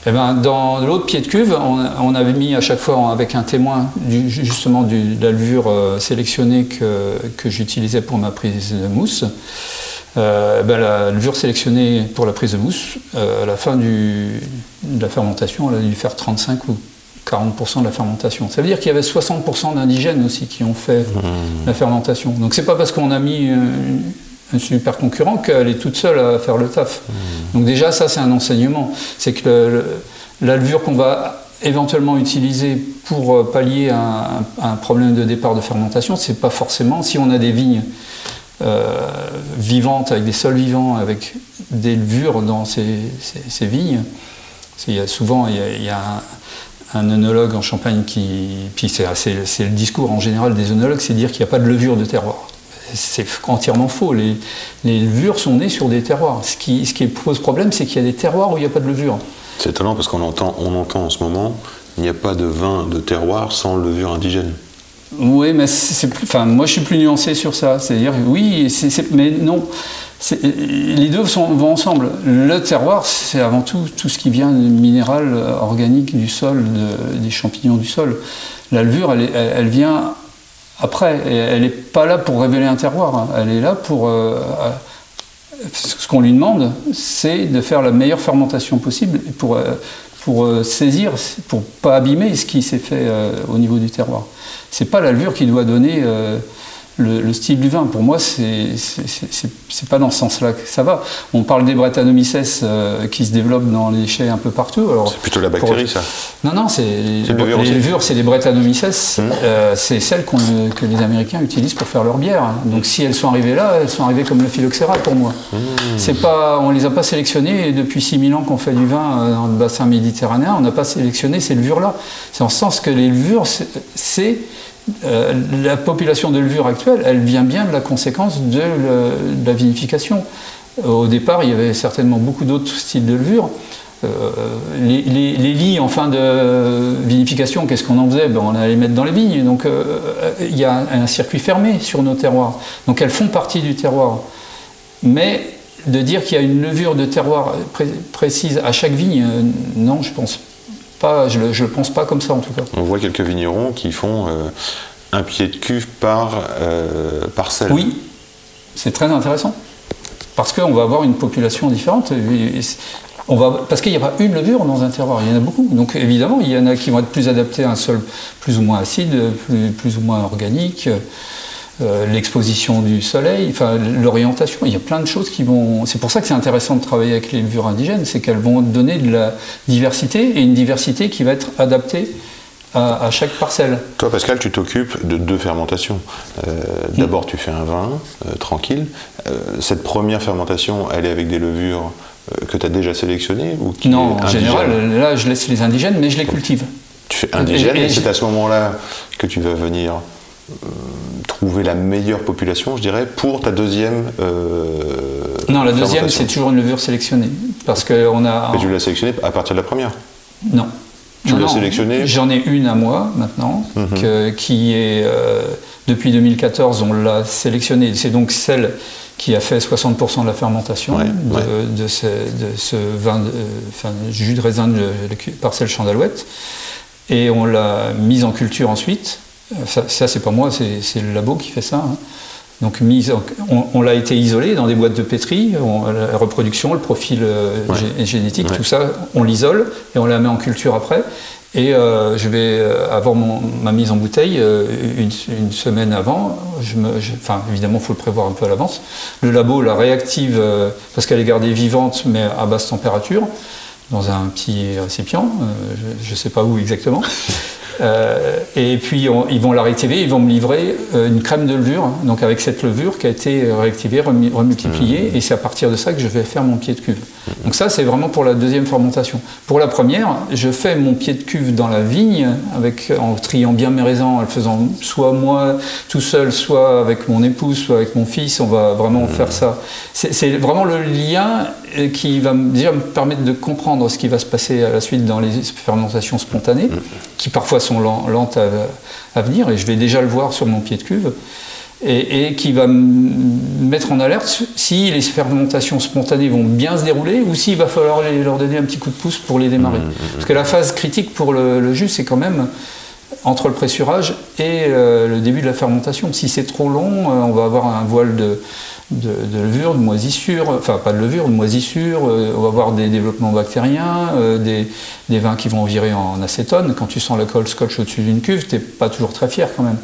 S1: Eh ben, dans l'autre pied de cuve, on, avait mis à chaque fois avec un témoin justement de la levure euh, sélectionnée que j'utilisais pour ma prise de mousse. Euh, ben, la levure sélectionnée pour la prise de mousse, à la fin du, de la fermentation, elle a dû faire 35 ou 40% de la fermentation. Ça veut dire qu'il y avait 60% d'indigènes aussi qui ont fait mmh. la fermentation. Donc c'est pas parce qu'on a mis euh, un super concurrent qu'elle est toute seule à faire le taf. Mmh. Donc déjà ça c'est un enseignement. C'est que la levure qu'on va éventuellement utiliser pour euh, pallier un, un, problème de départ de fermentation, c'est pas forcément si on a des vignes euh, vivantes avec des sols vivants, avec des levures dans ces, ces, vignes. Souvent il y a, un, un œnologue en Champagne qui. Puis c'est le discours en général des œnologues, c'est dire qu'il n'y a pas de levure de terroir. C'est entièrement faux. Les, levures sont nées sur des terroirs. Ce qui, ce qui pose problème, c'est qu'il y a des terroirs où il n'y a pas de levure.
S4: C'est étonnant parce qu'on entend, on entend en ce moment il n'y a pas de vin de terroir sans levure indigène.
S1: Oui, mais c'est plus. Enfin, moi, je suis plus nuancé sur ça. C'est-à-dire, oui, mais non les deux vont ensemble. Le terroir, c'est avant tout tout ce qui vient du minéral euh, organique du sol, des champignons du sol. La levure, elle, vient après. elle n'est pas là pour révéler un terroir. Elle est là pour. Euh, euh, ce qu'on lui demande, c'est de faire la meilleure fermentation possible pour, pour saisir, pour pas abîmer ce qui s'est fait au niveau du terroir. C'est pas la levure qui doit donner le, le style du vin. Pour moi, c'est pas dans ce sens-là que ça va. On parle des Brettanomyces euh, qui se développent dans les chais un peu partout.
S4: C'est plutôt la
S1: pour-
S4: bactérie, ça.
S1: Non, non, c'est
S4: le
S1: les levures, c'est les Brettanomyces.
S4: Mhm.
S1: Euh, c'est celles qu'on- que les Américains utilisent pour faire leur bière. Donc, si elles sont arrivées là, elles sont arrivées comme le phylloxéra pour moi.
S4: Mhm.
S1: C'est pas, on les a pas sélectionnées et depuis 6000 ans qu'on fait du vin euh, dans le bassin méditerranéen. On n'a pas sélectionné ces levures-là. C'est en ce sens que les levures, c'est euh, la population de levure actuelle, elle vient bien de la conséquence de, la vinification. Euh, Au départ, il y avait certainement beaucoup d'autres styles de levure. Euh, les, lits en fin de vinification, qu'est-ce qu'on en faisait? Ben, On allait les mettre dans les vignes. Donc il y a un, circuit fermé sur nos terroirs. Donc elles font partie du terroir. Mais de dire qu'il y a une levure de terroir pré- précise à chaque vigne, non, je pense pas. Je ne pense pas comme ça en tout cas.
S4: On voit quelques vignerons qui font euh, un pied de cuve par euh, parcelle.
S1: Oui, c'est très intéressant. Parce qu'on va avoir une population différente. Et On va, parce qu'il n'y a pas une levure dans un terroir, il y en a beaucoup. Donc évidemment, il y en a qui vont être plus adaptés à un sol plus ou moins acide, plus, plus ou moins organique, euh, l'exposition du soleil, enfin l'orientation. Il y a plein de choses qui vont. C'est pour ça que c'est intéressant de travailler avec les levures indigènes, c'est qu'elles vont donner de la diversité et une diversité qui va être adaptée à, à chaque parcelle.
S4: Toi, Pascal, tu t'occupes de deux fermentations. Euh, D'abord, tu fais un vin euh, tranquille. Cette première fermentation, elle est avec des levures que tu as déjà sélectionnées ou qui
S1: Non, en général, là, je laisse les indigènes, mais je les cultive.
S4: Tu fais indigène
S1: Et-
S4: et,
S1: et
S4: c'est à ce moment-là que tu vas venir trouver la meilleure population, je dirais, pour ta deuxième. euh,
S1: Non, la deuxième, c'est toujours une levure sélectionnée. Parce qu'on a.
S4: Mais tu l'as sélectionnée à partir de la première.
S1: Non.
S4: Tu l'as sélectionnée
S1: J'en ai une à moi maintenant,
S4: Mhm.
S1: que- qui est. euh, depuis 2014, on l'a sélectionnée. C'est donc celle qui a fait 60% de la fermentation
S4: Ouais,
S1: de,
S4: ouais.
S1: de ce, de ce vin, de- enfin, jus de raisin de parcelle Chandalouette. Et on l'a mise en culture ensuite. Ça, ça, c'est pas moi, c'est le labo qui fait ça. hein. Donc mise en- on, on l'a été isolé dans des boîtes de pétri, on- la reproduction, le profil euh,
S4: Ouais.
S1: gé- génétique,
S4: Ouais.
S1: tout ça, on l'isole et on la met en culture après. Et euh, je vais, euh, avant mon- ma mise en bouteille, euh, une, une semaine avant, je me, je- enfin évidemment il faut le prévoir un peu à l'avance, le labo la réactive euh, parce qu'elle est gardée vivante mais à basse température dans un petit récipient, euh, je ne sais pas où exactement. <laughs> Euh, et puis on- ils vont la réactiver, ils vont me livrer euh, une crème de levure, donc avec cette levure qui a été réactivée, remu- remultipliée, et c'est à partir de ça que je vais faire mon pied de cuve. Donc ça c'est vraiment pour la deuxième fermentation. Pour la première, je fais mon pied de cuve dans la vigne, avec, en triant bien mes raisins, en le faisant soit moi tout seul, soit avec mon épouse, soit avec mon fils, on va vraiment faire ça. C'est vraiment le lien qui va me- déjà me permettre de comprendre ce qui va se passer à la suite dans les fermentations spontanées, qui parfois sont len- lentes à, à venir, et je vais déjà le voir sur mon pied de cuve, et, et qui va me mettre en alerte si les fermentations spontanées vont bien se dérouler ou s'il va falloir les- leur donner un petit coup de pouce pour les démarrer. Parce que la phase critique pour le, le jus, c'est quand même entre le pressurage et euh, le début de la fermentation. Si c'est trop long, euh, on va avoir un voile de, levure, de moisissure, enfin pas de levure, de moisissure, euh, on va avoir des développements bactériens, des, vins qui vont virer en acétone. Quand tu sens l'alcool scotch au-dessus d'une cuve, t'es pas toujours très fier quand même.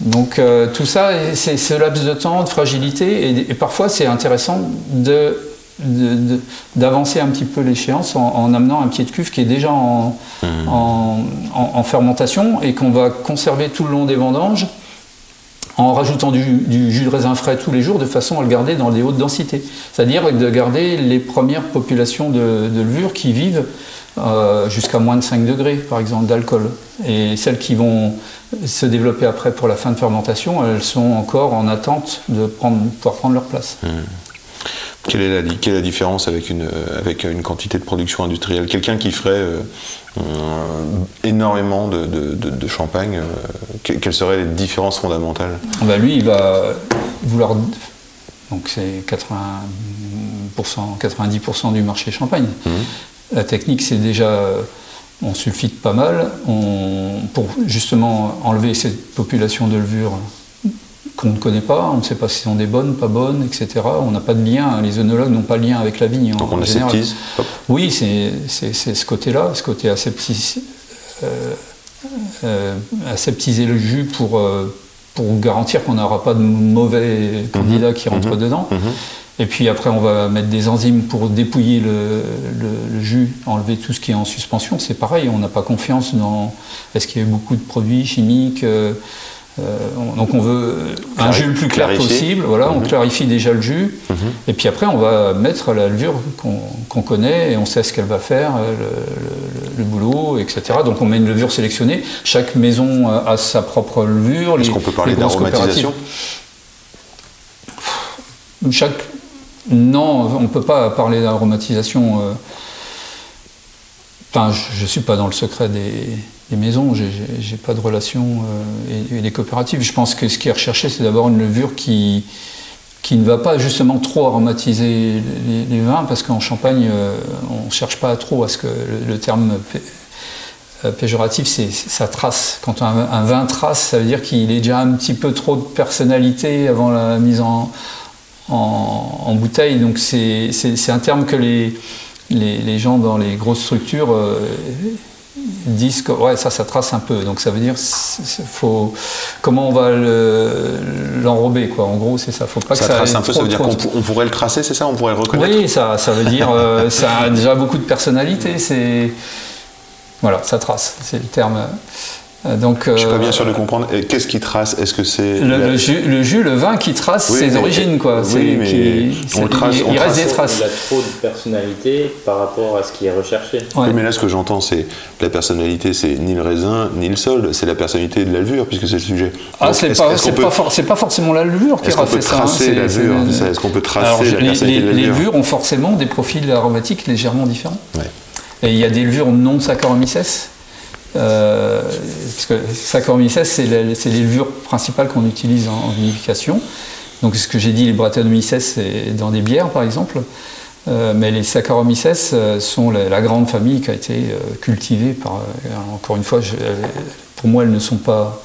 S1: Donc tout ça, c'est ce laps de temps de fragilité, et, parfois c'est intéressant de- d'avancer un petit peu l'échéance en, en amenant un pied de cuve qui est déjà en, en, en- en fermentation et qu'on va conserver tout le long des vendanges en rajoutant du, du jus de raisin frais tous les jours de façon à le garder dans des hautes densités. C'est-à-dire de garder les premières populations de, de levure qui vivent euh, jusqu'à moins de 5 degrés, par exemple, d'alcool. Et celles qui vont se développer après pour la fin de fermentation, elles sont encore en attente de prendre, pouvoir prendre leur place.
S4: Quelle est la, di- quelle est la différence avec une, avec une quantité de production industrielle? Quelqu'un qui ferait euh, euh, énormément de, de- de- de champagne, euh, que- quelles seraient les différences fondamentales?
S1: Bah, lui, il va vouloir. Donc c'est 80%, 90% du marché champagne. La technique, c'est déjà. On sulfite pas mal on- pour justement enlever cette population de levure qu'on ne connaît pas. On ne sait pas si sont des bonnes, pas bonnes, etc. On n'a pas de lien. Les œnologues n'ont pas de lien avec la vigne. en-
S4: Donc on
S1: en général.
S4: aseptise.
S1: Oui, c'est ce côté-là, ce côté aseptis, euh, euh, aseptiser le jus pour, euh, pour garantir qu'on n'aura pas de mauvais candidats qui rentrent
S4: Mhm.
S1: dedans.
S4: Mhm.
S1: Et puis après, on va mettre des enzymes pour dépouiller le, le- le jus, enlever tout ce qui est en suspension. C'est pareil, on n'a pas confiance dans. Est-ce qu'il y a beaucoup de produits chimiques on- Donc on veut un
S4: Clari-
S1: jus le plus clair
S4: clarifier.
S1: possible. Voilà, on
S4: Mhm.
S1: clarifie déjà le jus.
S4: Mhm.
S1: Et puis après, on va mettre la levure qu'on connaît et on sait ce qu'elle va faire, euh, le, le- le boulot, etc. Donc on met une levure sélectionnée. Chaque maison euh, a sa propre levure.
S4: Est-ce qu'on peut parler d'aromatisation
S1: Chaque... Non, on ne peut pas parler d'aromatisation. euh, Enfin, je ne suis pas dans le secret des, des maisons, j'ai- pas de relation euh, et, et des coopératives. Je pense que ce qui est recherché, c'est d'abord une levure qui, qui ne va pas justement trop aromatiser les, les vins, parce qu'en Champagne, euh, on ne cherche pas trop à ce que le, terme euh, péjoratif, c'est ça trace. Quand un, vin trace, ça veut dire qu'il est déjà un petit peu trop de personnalité avant la mise en, en, bouteille. Donc c'est un terme que les, les, les gens dans les grosses structures disent que ouais, ça, ça trace un peu. Donc ça veut dire faut, comment on va le- l'enrober. quoi. En gros, c'est ça. Faut pas
S4: Ça
S1: que ça
S4: trace un peu, ça veut dire qu'on pou- on pourrait le tracer, c'est ça On pourrait le reconnaître
S1: oui, ça, ça veut dire euh, <laughs> ça a déjà beaucoup de personnalité. C'est voilà, ça trace. C'est le terme. Euh, Donc
S4: Je suis pas
S1: euh,
S4: bien sûr de comprendre. Qu'est-ce qui trace? Est-ce que c'est
S1: le,
S4: la-
S1: le jus, le jus, le vin qui trace
S4: Oui,
S1: ses
S4: mais-
S1: origines, quoi.
S4: oui, mais
S1: qui-
S4: on trace-
S1: il,
S4: on
S1: il reste des
S4: trace-
S1: traces.
S5: Il a trop de personnalité par rapport à ce qui est recherché.
S1: Ouais.
S4: Oui, mais là, ce que j'entends, c'est la personnalité, c'est ni le raisin, ni le sol, c'est la personnalité de la levure, puisque c'est le sujet.
S1: Ah, c'est
S4: est-ce-
S1: pas, c'est
S4: peut-
S1: pas, for- pas forcément la levure qui
S4: Est-ce qu'on
S1: a
S4: peut
S1: fait ça. hein,
S4: tracer
S1: c'est-
S4: la
S1: c'est-
S4: levure ça, Est-ce qu'on peut tracer
S1: Alors,
S4: la
S1: les,
S4: personnalité
S1: les-
S4: de la
S1: les
S4: levure
S1: levures ont forcément des profils aromatiques légèrement différents. Et il y a des levures non Saccharomyces. Euh, parce que Saccharomyces, c'est les levures principales qu'on utilise en, vinification. Donc, ce que j'ai dit, les Brettanomyces, c'est dans des bières, par exemple. Euh, mais les Saccharomyces euh, sont la, grande famille qui a été cultivée par. encore une fois, pour moi, elles ne sont pas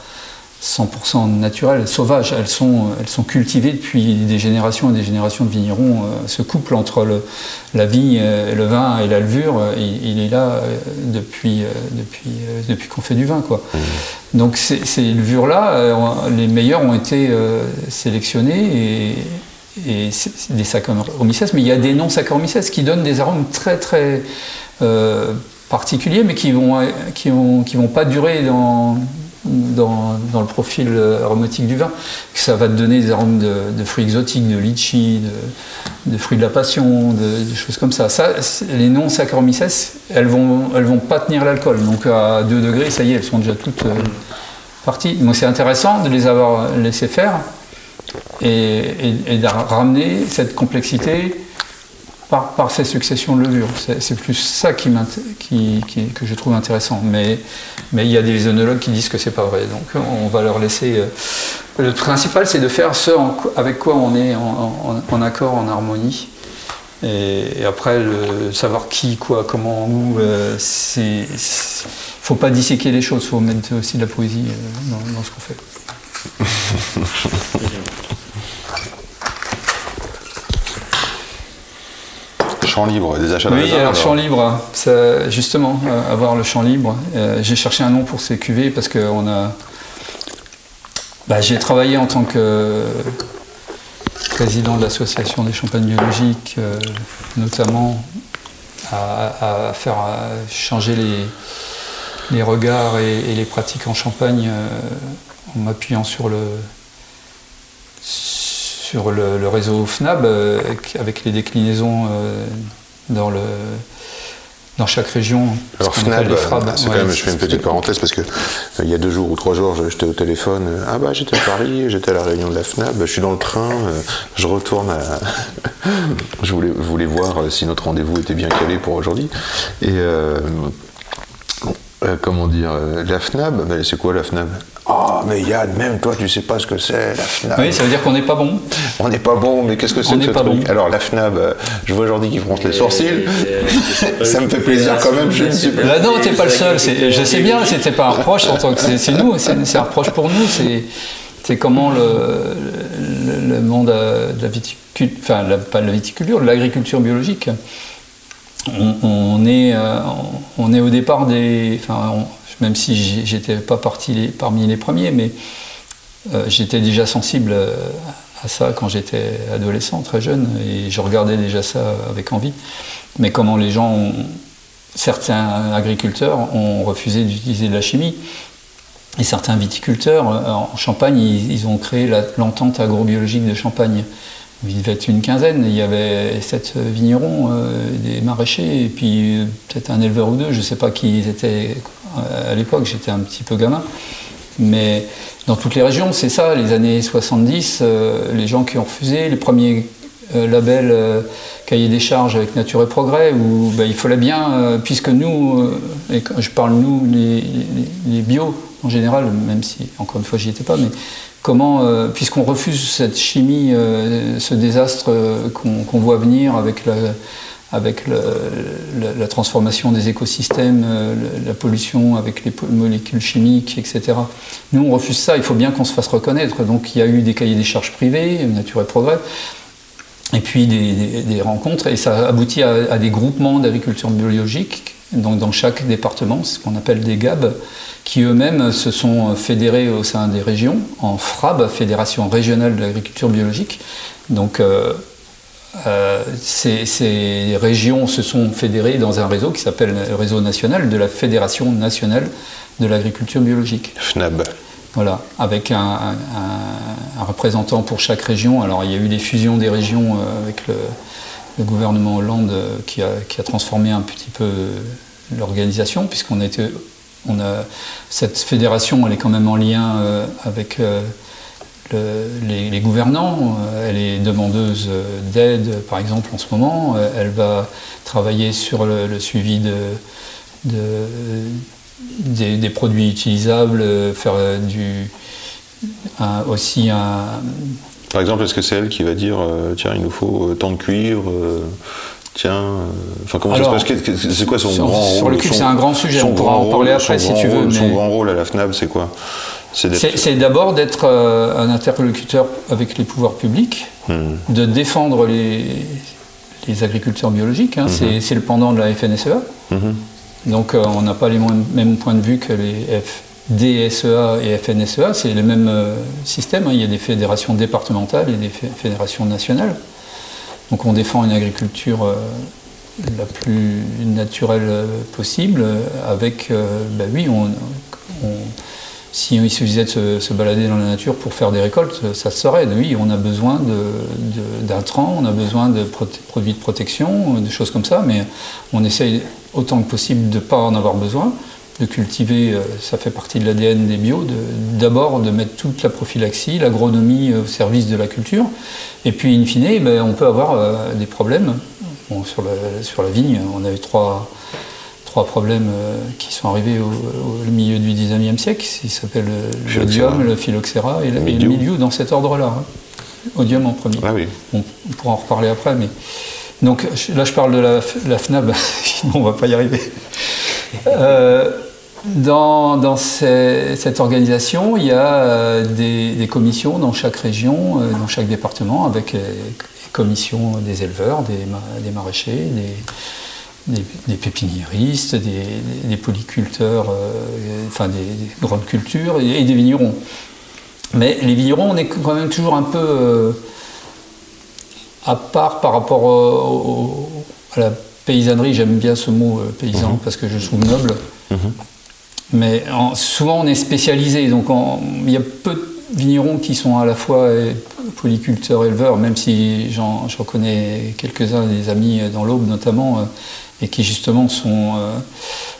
S1: 100% naturelles, sauvages. Elles sont, elles sont cultivées depuis des générations et des générations de vignerons. Euh, ce couple entre le, la vigne, euh, le vin et la levure, euh, il, il est là depuis, depuis, depuis qu'on fait du vin. Quoi. Donc ces, ces levures-là, les meilleures ont été sélectionnées et, des Saccharomyces, mais il y a des non-Saccharomyces qui donnent des arômes très très euh, particuliers, mais qui vont, qui vont, qui vont pas durer dans, dans, le profil euh, aromatique du vin. Ça va te donner des arômes de, fruits exotiques, de litchi, de, fruits de la passion, de, des choses comme ça. ça les non-Saccharomyces, elles vont, elles vont pas tenir l'alcool. Donc à 2 degrés, ça y est, elles sont déjà toutes euh, parties. Donc c'est intéressant de les avoir laissées faire et de ramener cette complexité par, ces successions de levures. C'est plus ça qui que je trouve intéressant. Mais il y a des œnologues qui disent que c'est pas vrai. Donc on va leur laisser. euh, Le principal, c'est de faire ce avec quoi on est en, accord, en harmonie. Et, après, savoir qui, quoi, comment, où, euh, c'est. faut pas disséquer les choses, faut mettre aussi de la poésie euh, dans ce qu'on fait. <laughs>
S4: Champ libre, des achats de
S1: Oui, alors champ libre, ça, justement, euh, avoir le champ libre. Euh, j'ai cherché un nom pour ces cuvées parce que on a. Bah, j'ai travaillé en tant que président de l'association des champagnes biologiques, euh, notamment à, à faire à changer les, les regards et, et les pratiques en champagne en m'appuyant sur le sur le, le réseau FNAB euh, avec les déclinaisons euh, dans, le, dans chaque région.
S4: Alors FNAB, quand même, je fais une petite parenthèse parce que euh, il y a deux jours ou trois jours, j'étais au téléphone. euh, ah bah j'étais à Paris, j'étais à la réunion de la FNAB, je suis dans le train, euh, je retourne à. <laughs> je, voulais, voulais voir si notre rendez-vous était bien calé pour aujourd'hui. Et euh, comment dire, euh, la FNAB, mais c'est quoi la FNAB Ah mais Yann, même toi tu sais pas ce que c'est la FNAB.
S1: Oui, ça veut dire qu'on n'est pas bon.
S4: On n'est pas bon, mais qu'est-ce que c'est que ce
S1: n'est pas
S4: truc?
S1: bon.
S4: Alors la FNAB, euh, je vois Jordi qui fronce les sourcils.
S5: Et- et- <laughs>
S4: Ça me fait plaisir quand même, je ne suis pas-
S1: Là, non, t'es pas le seul. c'est- Je sais bien, c'était pas un reproche en tant que c'est c'est nous, c'est c'est un reproche pour nous. C'est c'est comment le, le, le monde de la viticulture, enfin la- pas de la viticulture, de l'agriculture biologique. On, est, euh, on est au départ des, enfin, même si j'étais pas parti parmi les premiers, mais euh, j'étais déjà sensible euh, à ça quand j'étais adolescent, très jeune, et je regardais déjà ça avec envie. Mais comment les gens, certains agriculteurs ont refusé d'utiliser de la chimie, et certains viticulteurs en Champagne, ils, ont créé l'entente agrobiologique de Champagne. Il devait être une quinzaine, il y avait sept vignerons, euh, des maraîchers, et puis euh, peut-être un éleveur ou deux, je ne sais pas qui ils étaient euh, à l'époque, j'étais un petit peu gamin. Mais dans toutes les régions, c'est ça, les années 70, euh, les gens qui ont refusé, les premiers labels cahiers des charges avec Nature et Progrès, où bah, il fallait bien, puisque nous, et je parle nous, les, les- les bio en général, même si encore une fois j'y étais pas, mais comment, euh, puisqu'on refuse cette chimie, euh, ce désastre euh, qu'on voit venir avec la, transformation des écosystèmes, la pollution avec les molécules chimiques, etc. Nous, on refuse ça, il faut bien qu'on se fasse reconnaître. Donc il y a eu des cahiers des charges privés, Nature et Progrès, et puis des, rencontres, et ça aboutit à des groupements d'agriculture biologique, donc dans chaque département, ce qu'on appelle des GAB, qui eux-mêmes se sont fédérés au sein des régions, en FRAB, Fédération régionale de l'agriculture biologique. Donc euh, euh, ces, ces régions se sont fédérées dans un réseau qui s'appelle le réseau national de la Fédération nationale de l'agriculture biologique.
S4: FNAB.
S1: Voilà, avec un, un- un représentant pour chaque région. Alors il y a eu des fusions des régions euh, avec le, le gouvernement Hollande euh, qui a, qui a transformé un petit peu l'organisation, puisqu'on était, on a, cette fédération, elle est quand même en lien euh, avec euh, le- les, gouvernants. Euh, Elle est demandeuse euh, d'aide, par exemple, en ce moment. Euh, Elle va travailler sur le, suivi de, de- des, des produits utilisables, euh, faire euh, du, un- aussi un,
S4: Par exemple, est-ce que c'est elle qui va dire euh, tiens, il nous faut euh, tant de cuivre euh, Tiens, enfin comment
S1: Alors,
S4: ça se passe C'est quoi son
S1: sur-
S4: grand
S1: sur
S4: rôle
S1: le cube, c'est un grand sujet, on pourra en parler
S4: rôle,
S1: après si tu veux,
S4: rôle, Son grand rôle à la FNAB, c'est quoi C'est
S1: d'abord d'être euh, un interlocuteur avec les pouvoirs publics,
S4: Hmm.
S1: de défendre les, les agriculteurs biologiques. hein. C'est- C'est le pendant de la FNSEA.
S4: Mhm.
S1: Donc euh, on n'a pas les mêmes, points de vue que les FDSEA et FNSEA. C'est le même euh, système. hein. Il y a des fédérations départementales et des fé- fédérations nationales. Donc on défend une agriculture euh, la plus naturelle euh, possible, avec, bah oui, on, on- si suffisait de se, balader dans la nature pour faire des récoltes, ça se saurait. Oui, on a besoin de- de- d'intrants, on a besoin de produits de protection, des choses comme ça, mais on essaye autant que possible de ne pas en avoir besoin, de cultiver, euh, ça fait partie de l'ADN des bio, d'abord de, mettre toute la prophylaxie, l'agronomie au service de la culture, et puis in fine, eh ben, on peut avoir euh, des problèmes. Bon, sur, la, sur la vigne, on a eu trois, trois problèmes euh, qui sont arrivés au, au milieu du 19e siècle. Ils s'appellent l'odium, le phylloxéra et, le-
S4: Milieu.
S1: dans cet ordre-là. hein. Odium en premier.
S4: Ah oui.
S1: On pourra en reparler après, mais. Donc là, je parle de la, la FNAB, <laughs> sinon on va pas y arriver. Euh, dans dans ces- cette organisation, il y a euh, des, des commissions dans chaque région, euh, dans chaque département, avec euh, les commissions des éleveurs, des, ma- des maraîchers, des, des, des pépiniéristes, des, polyculteurs, euh, enfin des, des grandes cultures et, et des vignerons. Mais les vignerons, on est quand même toujours un peu euh, à part par rapport au- au- à la paysannerie. J'aime bien ce mot euh, paysan parce que je trouve noble. Mais en- souvent on est spécialisé, donc il y a peu de vignerons qui sont à la fois euh, polyculteurs, éleveurs, même si j'en connais quelques-uns, des amis dans l'Aube notamment, euh, et qui justement sont, euh,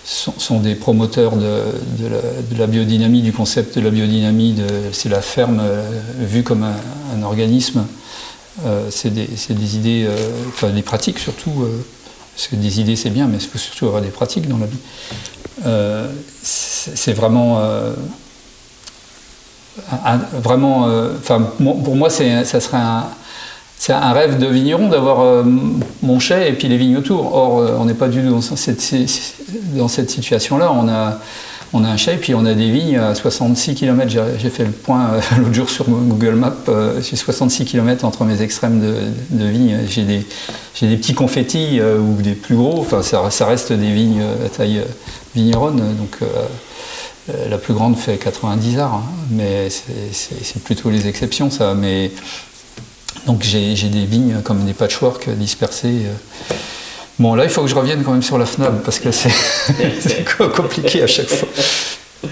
S1: sont, des promoteurs de, la, biodynamie, du concept de la biodynamie, c'est la ferme euh, vue comme un, organisme. Euh, c'est des, des idées, euh, enfin des pratiques surtout, euh, parce que des idées c'est bien, mais il faut surtout avoir des pratiques dans la vie. Euh, c'est vraiment, euh, vraiment, euh, enfin pour moi ça serait un, un rêve de vigneron d'avoir mon chai et puis les vignes autour. Or on n'est pas du tout dans cette, dans cette situation-là. On a on a un chai, puis on a des vignes à 66 km. J'ai fait le point <laughs> l'autre jour sur Google Maps. J'ai 66 km entre mes extrêmes de, vignes. J'ai des, des petits confettis ou des plus gros. Enfin, ça, ça reste des vignes à taille vigneronne. Donc, euh, la plus grande fait 90 arts, hein, mais c'est plutôt les exceptions, ça. Mais donc j'ai des vignes comme des patchwork dispersées. Bon, là, il faut que je revienne quand même sur la FNAB, parce que c'est <laughs> compliqué à chaque fois.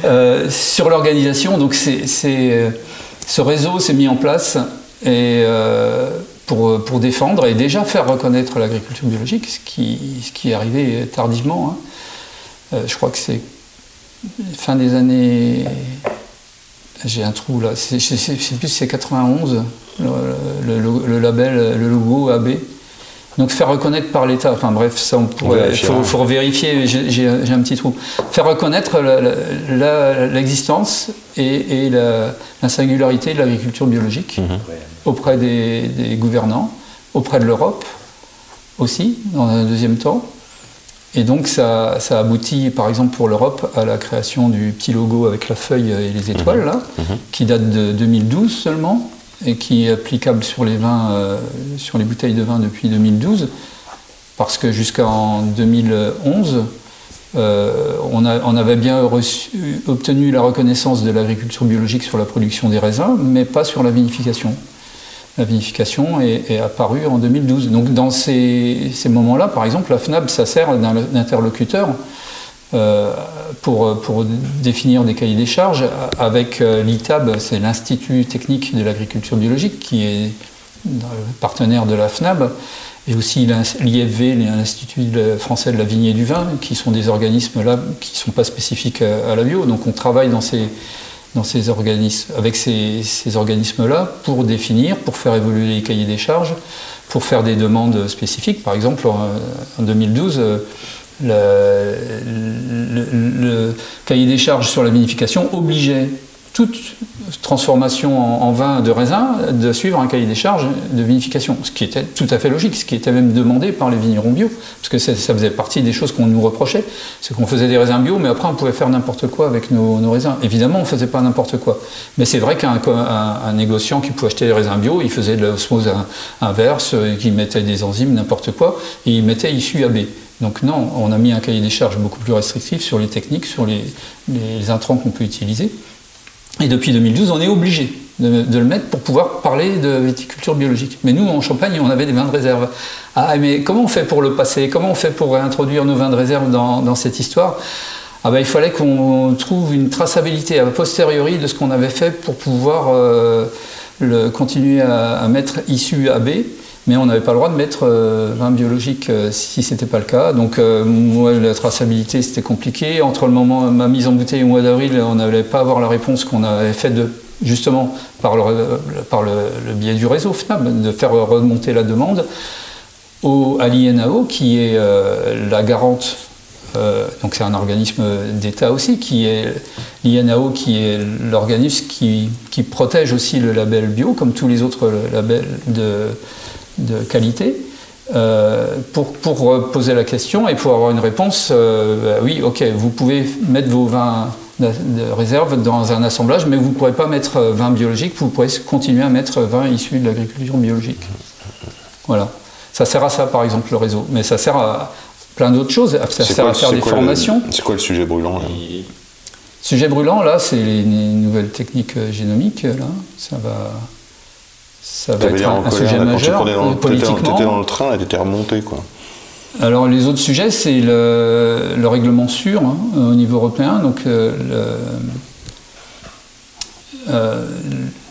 S1: Euh, sur l'organisation, donc c'est, ce réseau s'est mis en place euh, pour, défendre et déjà faire reconnaître l'agriculture biologique, ce qui, ce est arrivé tardivement. Hein. Euh, je crois que c'est fin des années. J'ai un trou là, je ne sais plus si c'est 91, le, le, label, le logo AB. Donc faire reconnaître par l'État, enfin bref, ça on pourrait, il faut, vérifier, j'ai un petit trou. Faire reconnaître l'existence et, la, singularité de l'agriculture biologique mhm. auprès des, gouvernants, auprès de l'Europe aussi, dans un deuxième temps. Et donc ça, ça aboutit, par exemple pour l'Europe, à la création du petit logo avec la feuille et les étoiles, mhm. là, mhm. qui date de 2012 seulement et qui est applicable sur les vins, euh, sur les bouteilles de vin depuis 2012, parce que jusqu'en 2011, euh, on, avait bien obtenu la reconnaissance de l'agriculture biologique sur la production des raisins, mais pas sur la vinification. La vinification est, apparue en 2012. Donc dans ces, moments-là, par exemple, la FNAB, ça sert d'interlocuteur euh, pour, pour, définir des cahiers des charges avec euh, l'ITAB, c'est l'Institut technique de l'agriculture biologique qui est partenaire de la FNAB, et aussi l'IFV, l'Institut français de la vigne et du vin, qui sont des organismes là qui ne sont pas spécifiques à, la bio. Donc on travaille dans ces, dans ces organismes, avec ces, organismes-là pour définir, pour faire évoluer les cahiers des charges, pour faire des demandes spécifiques. Par exemple, en 2012, le, le, cahier des charges sur la vinification obligeait toute transformation en, vin de raisin de suivre un cahier des charges de vinification, ce qui était tout à fait logique, ce qui était même demandé par les vignerons bio, parce que ça, faisait partie des choses qu'on nous reprochait, c'est qu'on faisait des raisins bio, mais après on pouvait faire n'importe quoi avec nos, raisins. Évidemment, on ne faisait pas n'importe quoi, mais c'est vrai qu'un négociant qui pouvait acheter des raisins bio, il faisait de l'osmose inverse, il mettait des enzymes, n'importe quoi, et il mettait issu AB. Donc non, on a mis un cahier des charges beaucoup plus restrictif sur les techniques, sur les, intrants qu'on peut utiliser. Et depuis 2012, on est obligé de, le mettre pour pouvoir parler de viticulture biologique. Mais nous, en Champagne, on avait des vins de réserve. Ah, mais comment on fait pour le passer? Comment on fait pour réintroduire nos vins de réserve dans, cette histoire? Ah ben, Il fallait qu'on trouve une traçabilité a posteriori de ce qu'on avait fait pour pouvoir euh, le, continuer à, à mettre issu AB mais on n'avait pas le droit de mettre euh, vin biologique euh, si ce n'était pas le cas. Donc euh, moi, la traçabilité, c'était compliqué. Entre le moment ma mise en bouteille au mois d'avril, on n'allait pas avoir la réponse qu'on avait faite de, justement par, le, par le, biais du réseau FNAB, de faire remonter la demande au, à l'INAO, qui est la garante donc c'est un organisme d'État aussi, qui est l'INAO, qui est l'organisme qui, qui, protège aussi le label bio, comme tous les autres labels de, de qualité euh, pour, pour, poser la question et pour avoir une réponse, euh, bah oui, ok, vous pouvez mettre vos vins de, réserve dans un assemblage, mais vous ne pourrez pas mettre euh, vin biologique, vous pourrez continuer à mettre vin issu de l'agriculture biologique. Voilà. Ça sert à ça, par exemple, le réseau. Mais ça sert à plein d'autres choses. Ça sert à faire des formations.
S4: C'est quoi le sujet brûlant là?
S1: Sujet brûlant, là, c'est les, nouvelles techniques génomiques. Là. Ça va ça va être un, sujet majeur
S4: dans,
S1: politiquement.
S4: Tu étais dans le train et tu étais remonté, quoi.
S1: Alors les autres sujets, c'est le, règlement sûr hein, au niveau européen. Donc euh, euh,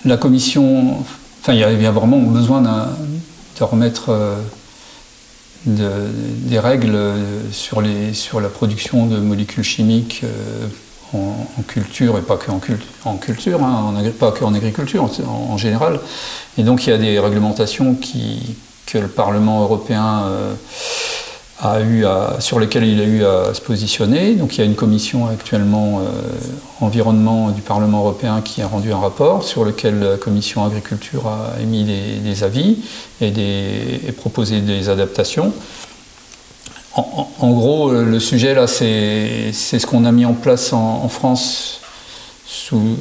S1: la commission, enfin il y, a vraiment besoin de remettre euh, des règles sur, les, sur la production de molécules chimiques en, culture et pas que en, culture, hein, pas que en agriculture en, général. Et donc il y a des réglementations que le Parlement européen euh, a eu sur lesquelles il a eu à se positionner. Donc il y a une commission actuellement euh, environnement du Parlement européen qui a rendu un rapport sur lequel la commission agriculture a émis des, avis et proposé des adaptations. En, gros, le sujet là, c'est ce qu'on a mis en place en, France sous,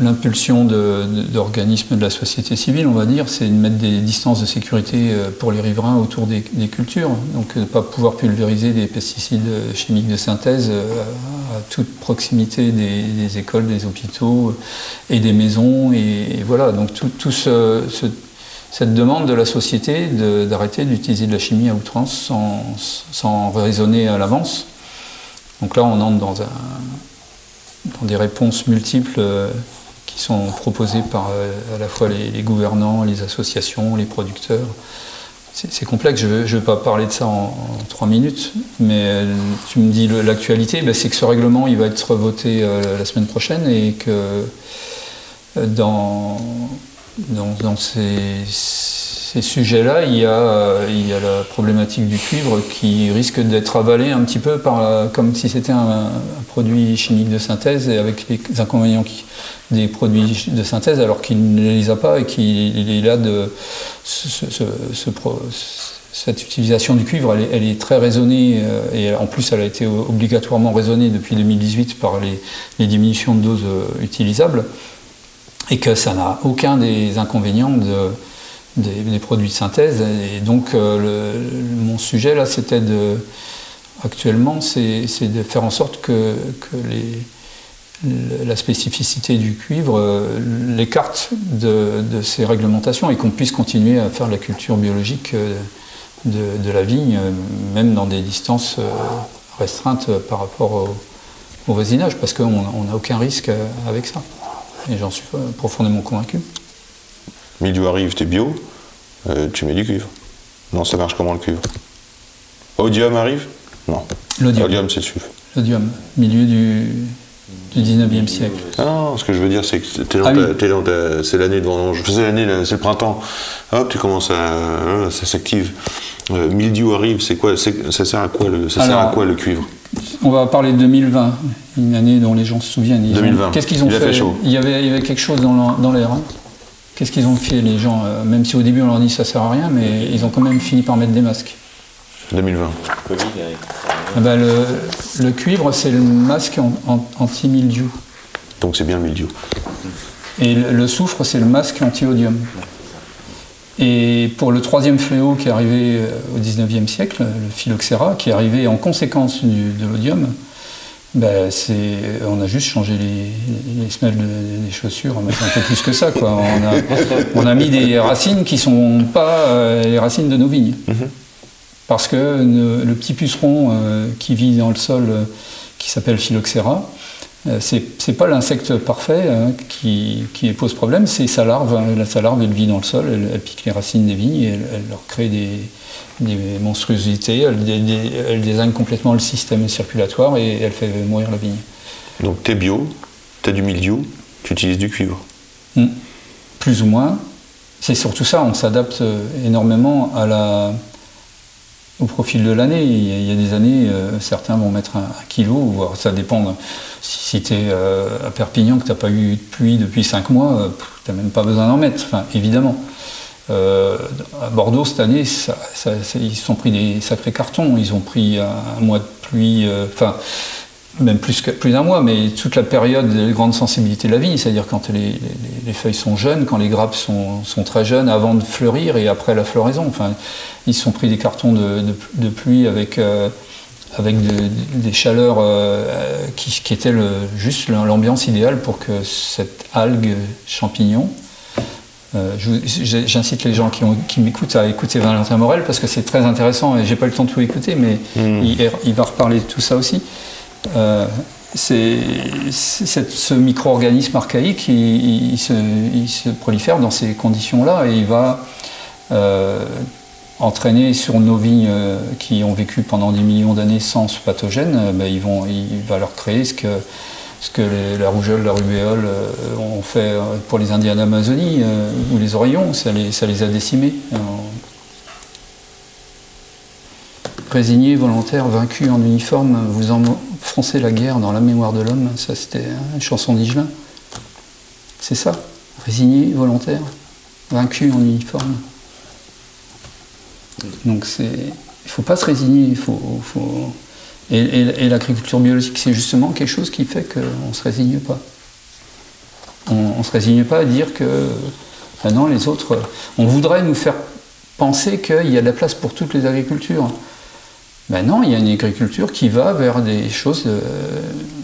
S1: l'impulsion d'organismes de, la société civile, on va dire, c'est de mettre des distances de sécurité euh, pour les riverains autour des, cultures. Donc, ne pas pouvoir pulvériser des pesticides chimiques de synthèse euh, à toute proximité des, écoles, des hôpitaux et des maisons. Et, voilà, donc tout, ce- cette demande de la société d'arrêter d'utiliser de la chimie à outrance sans, raisonner à l'avance. Donc là, on entre dans, des réponses multiples euh, qui sont proposées par euh, à la fois les, gouvernants, les associations, les producteurs. C'est complexe, je ne vais pas parler de ça en, trois minutes, mais euh, tu me dis l'actualité, ben, c'est que ce règlement il va être voté la semaine prochaine et que dans, dans, ces, sujets-là, euh, il y a la problématique du cuivre qui risque d'être avalée un petit peu comme si c'était un, produit chimique de synthèse et avec les inconvénients des produits de synthèse alors qu'il ne les a pas et qu'il est là de cette utilisation du cuivre, elle est, très raisonnée euh, et en plus elle a été obligatoirement raisonnée depuis 2018 par les, les diminutions de doses euh, utilisables et que ça n'a aucun des inconvénients de- des, produits de synthèse. Et donc euh, mon sujet là, c'était de actuellement, c'est de faire en sorte que, la spécificité du cuivre euh, l'écarte de, ces réglementations et qu'on puisse continuer à faire la culture biologique euh, de, la vigne, même dans des distances restreintes par rapport au, voisinage, parce qu'on on n'a aucun risque avec ça. Et j'en suis profondément convaincu.
S4: Milieu arrive, t'es bio, euh, tu mets du cuivre. Non, ça marche comment le cuivre? Odium arrive? Non.
S1: L'odium.
S4: c'est le.
S1: L'odium, milieu du, du 19e siècle.
S4: Ah non, ce que je veux dire, c'est que t'es
S1: Ah oui.
S4: c'est l'année de vendange. C'est l'année, c'est le printemps. Hop, tu commences à, hein, ça s'active. Euh, mildiou arrive, c'est quoi Ça sert à quoi le, ça sert à quoi le cuivre?
S1: On va parler de 2020, une année dont les gens se souviennent. Ils ont-
S4: 2020.
S1: Qu'est-ce qu'ils ont
S4: Il a
S1: fait,
S4: chaud.
S1: Il, y avait, il y avait quelque chose dans l'air. hein. Qu'est-ce qu'ils ont fait les gens euh, Même si au début on leur dit ça sert à rien, mais ils ont quand même fini par mettre des masques.
S4: 2020.
S5: Covid, avec-
S1: Ah ben, le, le cuivre, c'est le masque en- en- anti-mildiou.
S4: Donc c'est bien le mildiou.
S1: Et le, le soufre, c'est le masque anti-odium. Et pour le troisième fléau qui est arrivé euh, au 19e siècle, le phylloxéra, qui est arrivé en conséquence du- de l'odium, ben, c'est, on a juste changé les, les semelles de- des chaussures, mais un peu plus que ça. Quoi. On, a, on a mis des racines qui ne sont pas euh, les racines de nos vignes. Parce que ne- le petit puceron euh, qui vit dans le sol, euh, qui s'appelle Phylloxéra, euh, c'est c'est pas l'insecte parfait hein, qui, qui pose problème, c'est sa larve. hein. La- Sa larve, elle vit dans le sol, elle, elle pique les racines des vignes, et elle, elle leur crée des, des monstruosités, elle, dé- dé- elle désigne complètement le système circulatoire et elle fait mourir la vigne.
S4: Donc t'es bio, t'as du mildiou, tu utilises du cuivre.
S1: Hmm. Plus ou moins. C'est surtout ça, on s'adapte énormément à la, au profil de l'année. Il, y a- des années, euh, certains vont mettre un, kilo, voire ça dépend. Si, si tu es à Perpignan, que tu n'as pas eu de pluie depuis 5 mois, tu n'as même pas besoin d'en mettre, enfin, évidemment. Euh, à Bordeaux, cette année, ils se sont pris des sacrés cartons. Ils ont pris un, un mois de pluie, euh, enfin, même plus que- plus d'un mois, mais toute la période de grande sensibilité de la vigne, c'est-à-dire quand les, les- les feuilles sont jeunes, quand les grappes sont, sont très jeunes, avant de fleurir et après la floraison. Enfin, ils se sont pris des cartons de, de- de pluie avec, euh, avec de- des chaleurs euh, qui, qui étaient le- juste l'ambiance idéale pour que cette algue champignon. euh, J'incite les gens qui, qui m'écoutent à écouter Valentin Morel parce que c'est très intéressant et j'ai pas eu le temps de tout écouter, mais il, il va reparler de tout ça aussi. Euh, c'est ce micro-organisme archaïque, se, prolifère dans ces conditions-là et il va euh, entraîner sur nos vignes euh, qui ont vécu pendant des millions d'années sans ce pathogène, ben, ils vont, il va leur créer ce que, ce que la rougeole, la rubéole ont fait pour les Indiens d'Amazonie ou les oreillons, ça les, ça les a décimés. Résignés, volontaires, vaincus en uniforme, vous enfoncez la guerre dans la mémoire de l'homme. Ça, c'était une chanson d'Higelin. C'est ça. Résignés, volontaires, vaincus en uniforme. Donc, c'est. Il ne faut pas se résigner. Il faut, Et, et- l'agriculture biologique, c'est justement quelque chose qui fait qu'on ne se résigne pas. On ne se résigne pas à dire que maintenant les autres. On voudrait nous faire penser qu'il y a de la place pour toutes les agricultures. Non, il y a une agriculture qui va vers des choses euh,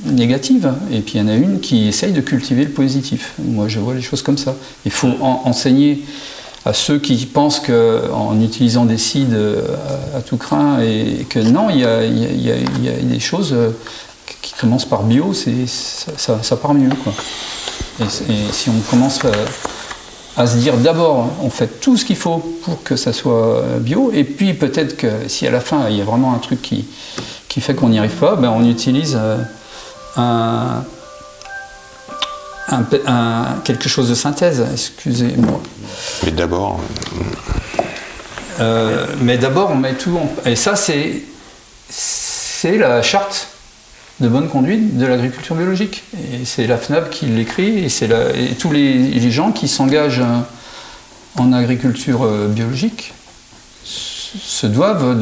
S1: négatives. Et puis il y en a une qui essaye de cultiver le positif. Moi, je vois les choses comme ça. Il faut en- enseigner à ceux qui pensent qu'en utilisant des cides euh, à, tout craint, et que non, il y a, des choses euh, qui commencent par bio, ça, ça- part mieux. Et, si on commence à se dire d'abord, on fait tout ce qu'il faut pour que ça soit euh, bio, et puis peut-être que si à la fin il y a vraiment un truc qui, qui fait qu'on n'y arrive pas, ben on utilise euh, un, un quelque chose de synthèse, excusez-moi.
S4: Mais d'abord,
S1: Euh, mais d'abord, on met tout en... Et ça, c'est, c'est la charte de bonne conduite de l'agriculture biologique. Et c'est la FNAB qui l'écrit, et, c'est tous les, gens qui s'engagent en agriculture euh, biologique se doivent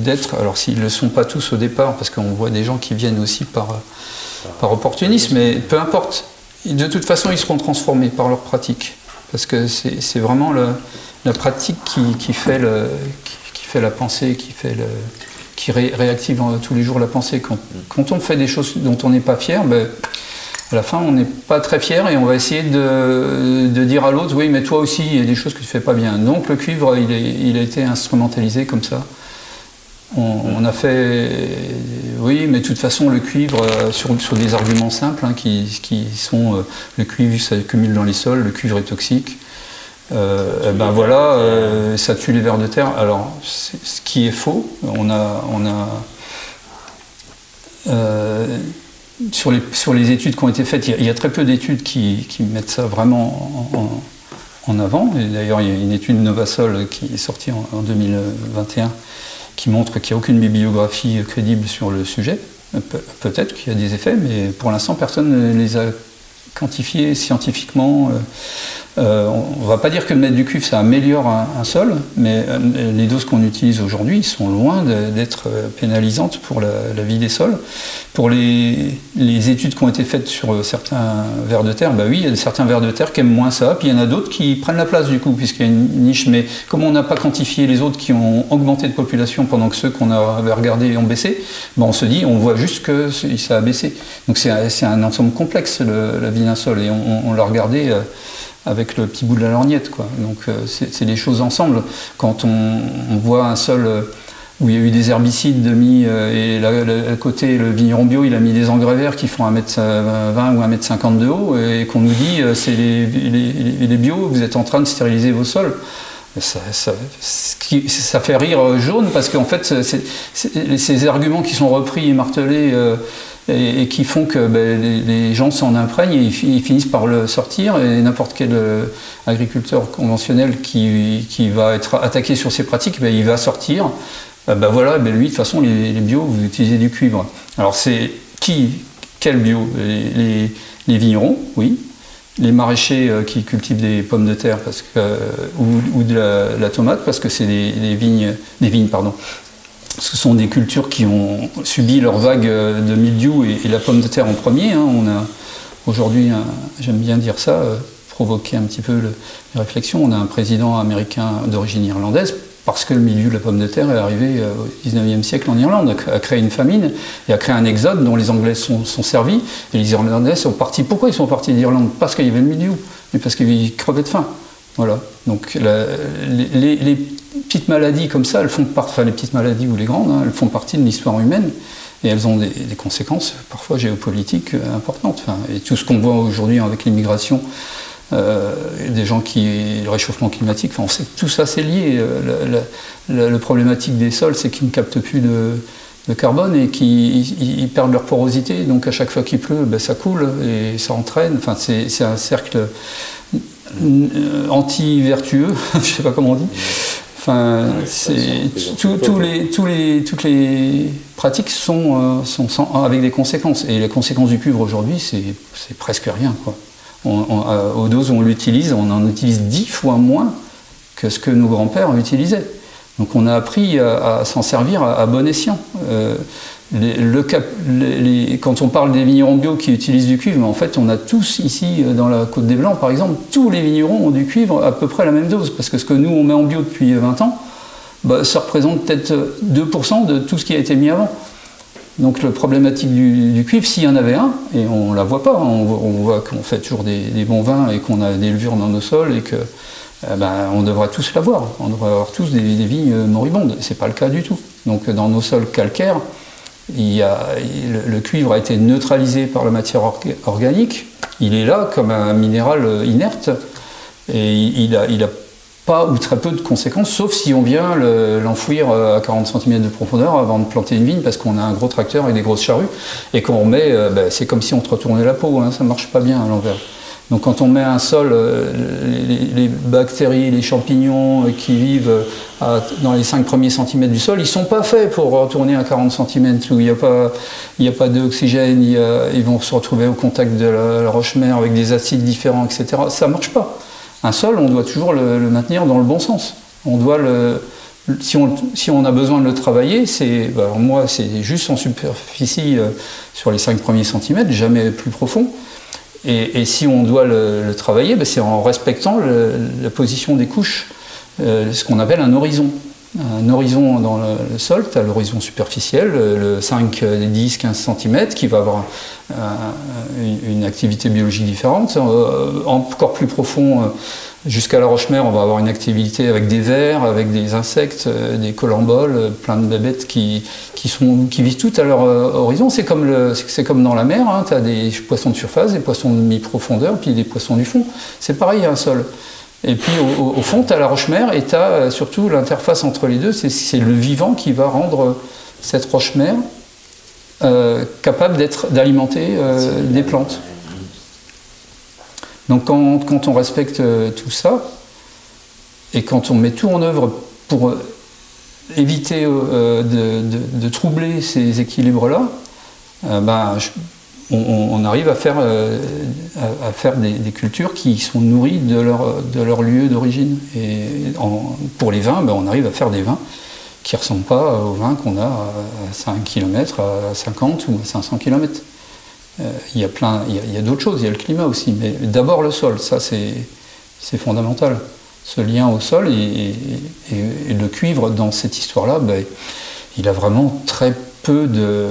S1: d'être, alors s'ils ne le sont pas tous au départ, parce qu'on voit des gens qui viennent aussi par, opportunisme, mais peu importe. De toute façon, ils seront transformés par leur pratique. Parce que c'est vraiment la pratique qui, fait le, qui fait la pensée, qui, fait le, qui ré- réactive euh, tous les jours la pensée. Quand, on fait des choses dont on n'est pas fier, ben, à la fin, on n'est pas très fier et on va essayer de, dire à l'autre, oui, mais toi aussi, il y a des choses que tu fais pas bien. Donc le cuivre, il, a été instrumentalisé comme ça. On, a fait, oui, mais de toute façon, le cuivre, euh, sur, des arguments simples, hein, qui, qui sont, euh, le cuivre s'accumule dans les sols, le cuivre est toxique. Euh, eh ben voilà, euh, ça tue les vers de terre. Alors, ce qui est faux, on a, on a euh, sur, les, sur les études qui ont été faites, il y a, il y a très peu d'études qui, qui mettent ça vraiment en, en- en avant. D'ailleurs, il y a une étude Novasol qui est sortie en, en 2021 qui montre qu'il n'y a aucune bibliographie crédible sur le sujet. Pe- Peut-être qu'il y a des effets, mais pour l'instant, personne ne les a quantifiés scientifiquement. Euh, on ne va pas dire que mettre du cuivre, ça améliore un, sol, mais euh, les doses qu'on utilise aujourd'hui sont loin d'être euh, pénalisantes pour la, vie des sols. Pour les, études qui ont été faites sur certains vers de terre, bah oui, il y a certains vers de terre qui aiment moins ça, puis il y en a d'autres qui prennent la place du coup, puisqu'il y a une niche. Mais comme on n'a pas quantifié les autres qui ont augmenté de population pendant que ceux qu'on avait regardés ont baissé, bah on se dit, on voit juste que ça a baissé. Donc c'est un- ensemble complexe, le- la vie d'un sol, et on, l'a regardé. Avec le petit bout de la lorgnette. Quoi. Donc euh, c'est des choses ensemble. Quand on, voit un sol euh, où il y a eu des herbicides de mis, euh, et à côté, le vigneron bio, il a mis des engrais verts qui font 1m20 ou 1m50 de haut, et qu'on nous dit, c'est les, les, les- les bio, vous êtes en train de stériliser vos sols. Ça, fait rire jaune parce qu'en fait, ces arguments qui sont repris et martelés et, qui font que ben, les, gens s'en imprègnent et ils, fi- ils finissent par le sortir. Et n'importe quel euh, agriculteur conventionnel qui, qui va être attaqué sur ces pratiques, ben, il va sortir. Euh, ben voilà, ben lui, de toute façon, les, bio, vous utilisez du cuivre. Alors, c'est qui Quel bio? Les, vignerons, oui. Les maraîchers euh, qui cultivent des pommes de terre parce que, euh, ou, de la, la tomate parce que c'est des, des vignes, des vignes pardon. Ce sont des cultures qui ont subi leur vague euh, de mildiou et, et la pomme de terre en premier. hein. On a aujourd'hui, j'aime bien dire ça, euh, provoquer un petit peu le- les réflexions. On a un président américain d'origine irlandaise parce que le milieu de la pomme de terre est arrivé euh, au 19e siècle en Irlande, a créé une famine et a créé un exode dont les Anglais sont, sont servis et les Irlandais sont partis. Pourquoi ils sont partis d'Irlande? Parce qu'il y avait le milieu, mais parce qu'ils crevaient de faim. Voilà. Donc les, petites maladies comme ça, elles font partie, enfin les petites maladies ou les grandes, hein, elles font partie de l'histoire humaine et elles ont des, conséquences parfois géopolitiques euh, importantes. Et tout ce qu'on voit aujourd'hui avec l'immigration, euh, des gens qui, le réchauffement climatique, enfin, on sait que tout ça c'est lié. Euh, La, problématique des sols, c'est qu'ils ne captent plus de, de carbone et qu'ils ils- ils perdent leur porosité. Donc à chaque fois qu'il pleut, ben, ça coule et ça entraîne. Enfin, c'est un cercle anti-vertueux, <laughs> je ne sais pas comment on dit. Enfin, c'est tous tous les, tous les, toutes les pratiques sont, euh, sont sans- avec des conséquences. Et les conséquences du cuivre aujourd'hui, c'est c'est presque rien. Quoi. On- on- euh, aux doses où on l'utilise, on en utilise dix fois moins que ce que nos grands-pères utilisaient. Donc on a appris à, à s'en servir à, à bon escient. Euh, quand on parle des vignerons bio qui utilisent du cuivre, en fait on a tous ici euh, dans la Côte des Blancs par exemple, tous les vignerons ont du cuivre à peu près la même dose, parce que ce que nous on met en bio depuis 20 ans, bah, ça représente peut-être 2% de tout ce qui a été mis avant. Donc la problématique du, cuivre, s'il y en avait un, et on ne la voit pas, hein, on, voit qu'on fait toujours des, bons vins et qu'on a des levures dans nos sols et que eh ben, devrait tous l'avoir. On devrait avoir tous des, vignes moribondes. Ce n'est pas le cas du tout. Donc dans nos sols calcaires, le, cuivre a été neutralisé par la matière organique. Il est là comme un minéral inerte et il n'a a pas ou très peu de conséquences, sauf si on vient l'enfouir euh, à 40 cm de profondeur avant de planter une vigne parce qu'on a un gros tracteur et des grosses charrues et qu'on met, euh, ben, c'est comme si on te retournait la peau, hein, ça ne marche pas bien à l'envers. Donc quand on met un sol, euh, les, bactéries, les champignons qui vivent dans les 5 premiers centimètres du sol, ils ne sont pas faits pour retourner à 40 cm où il n'y a pas, pas d'oxygène, ils vont se retrouver au contact de la, roche-mère avec des acides différents, etc. Ça ne marche pas. Un sol, on doit toujours le, maintenir dans le bon sens. On doit le, si on, si on, a besoin de le travailler, c'est, bah, moi, c'est juste en superficie euh, sur les 5 premiers centimètres, jamais plus profond. Et, si on doit le, travailler, bah, c'est en respectant la position des couches, euh, ce qu'on appelle un horizon. Un horizon dans le, sol, tu as l'horizon superficiel, le 5, 10, 15 cm, qui va avoir une, activité biologique différente. Euh, encore plus profond, euh, jusqu'à la roche-mère, on va avoir une activité avec des vers, avec des insectes, des colamboles, plein de bébêtes qui, qui, sont, qui vivent toutes à leur horizon. C'est comme, comme dans la mer, hein. tu as des poissons de surface, des poissons de mi-profondeur, puis des poissons du fond. C'est pareil à un sol. Et puis au, fond, tu as la roche-mère et tu as euh, surtout l'interface entre les deux, c'est le vivant qui va rendre cette roche-mère euh, capable d'alimenter euh, des plantes. Donc quand, on respecte tout ça, et quand on met tout en œuvre pour éviter de, troubler ces équilibres-là, ben, on, arrive à faire, euh, à, faire des, cultures qui sont nourries de leur, de leur lieu d'origine. Et pour les vins, ben, on arrive à faire des vins qui ne ressemblent pas aux vins qu'on a à 5 km, à 50 ou à 500 km. Euh, il y a, plein, il y a, d'autres choses, il y a le climat aussi, mais d'abord le sol, ça c'est fondamental. Ce lien au sol et, le cuivre dans cette histoire-là, ben, il a vraiment très peu de,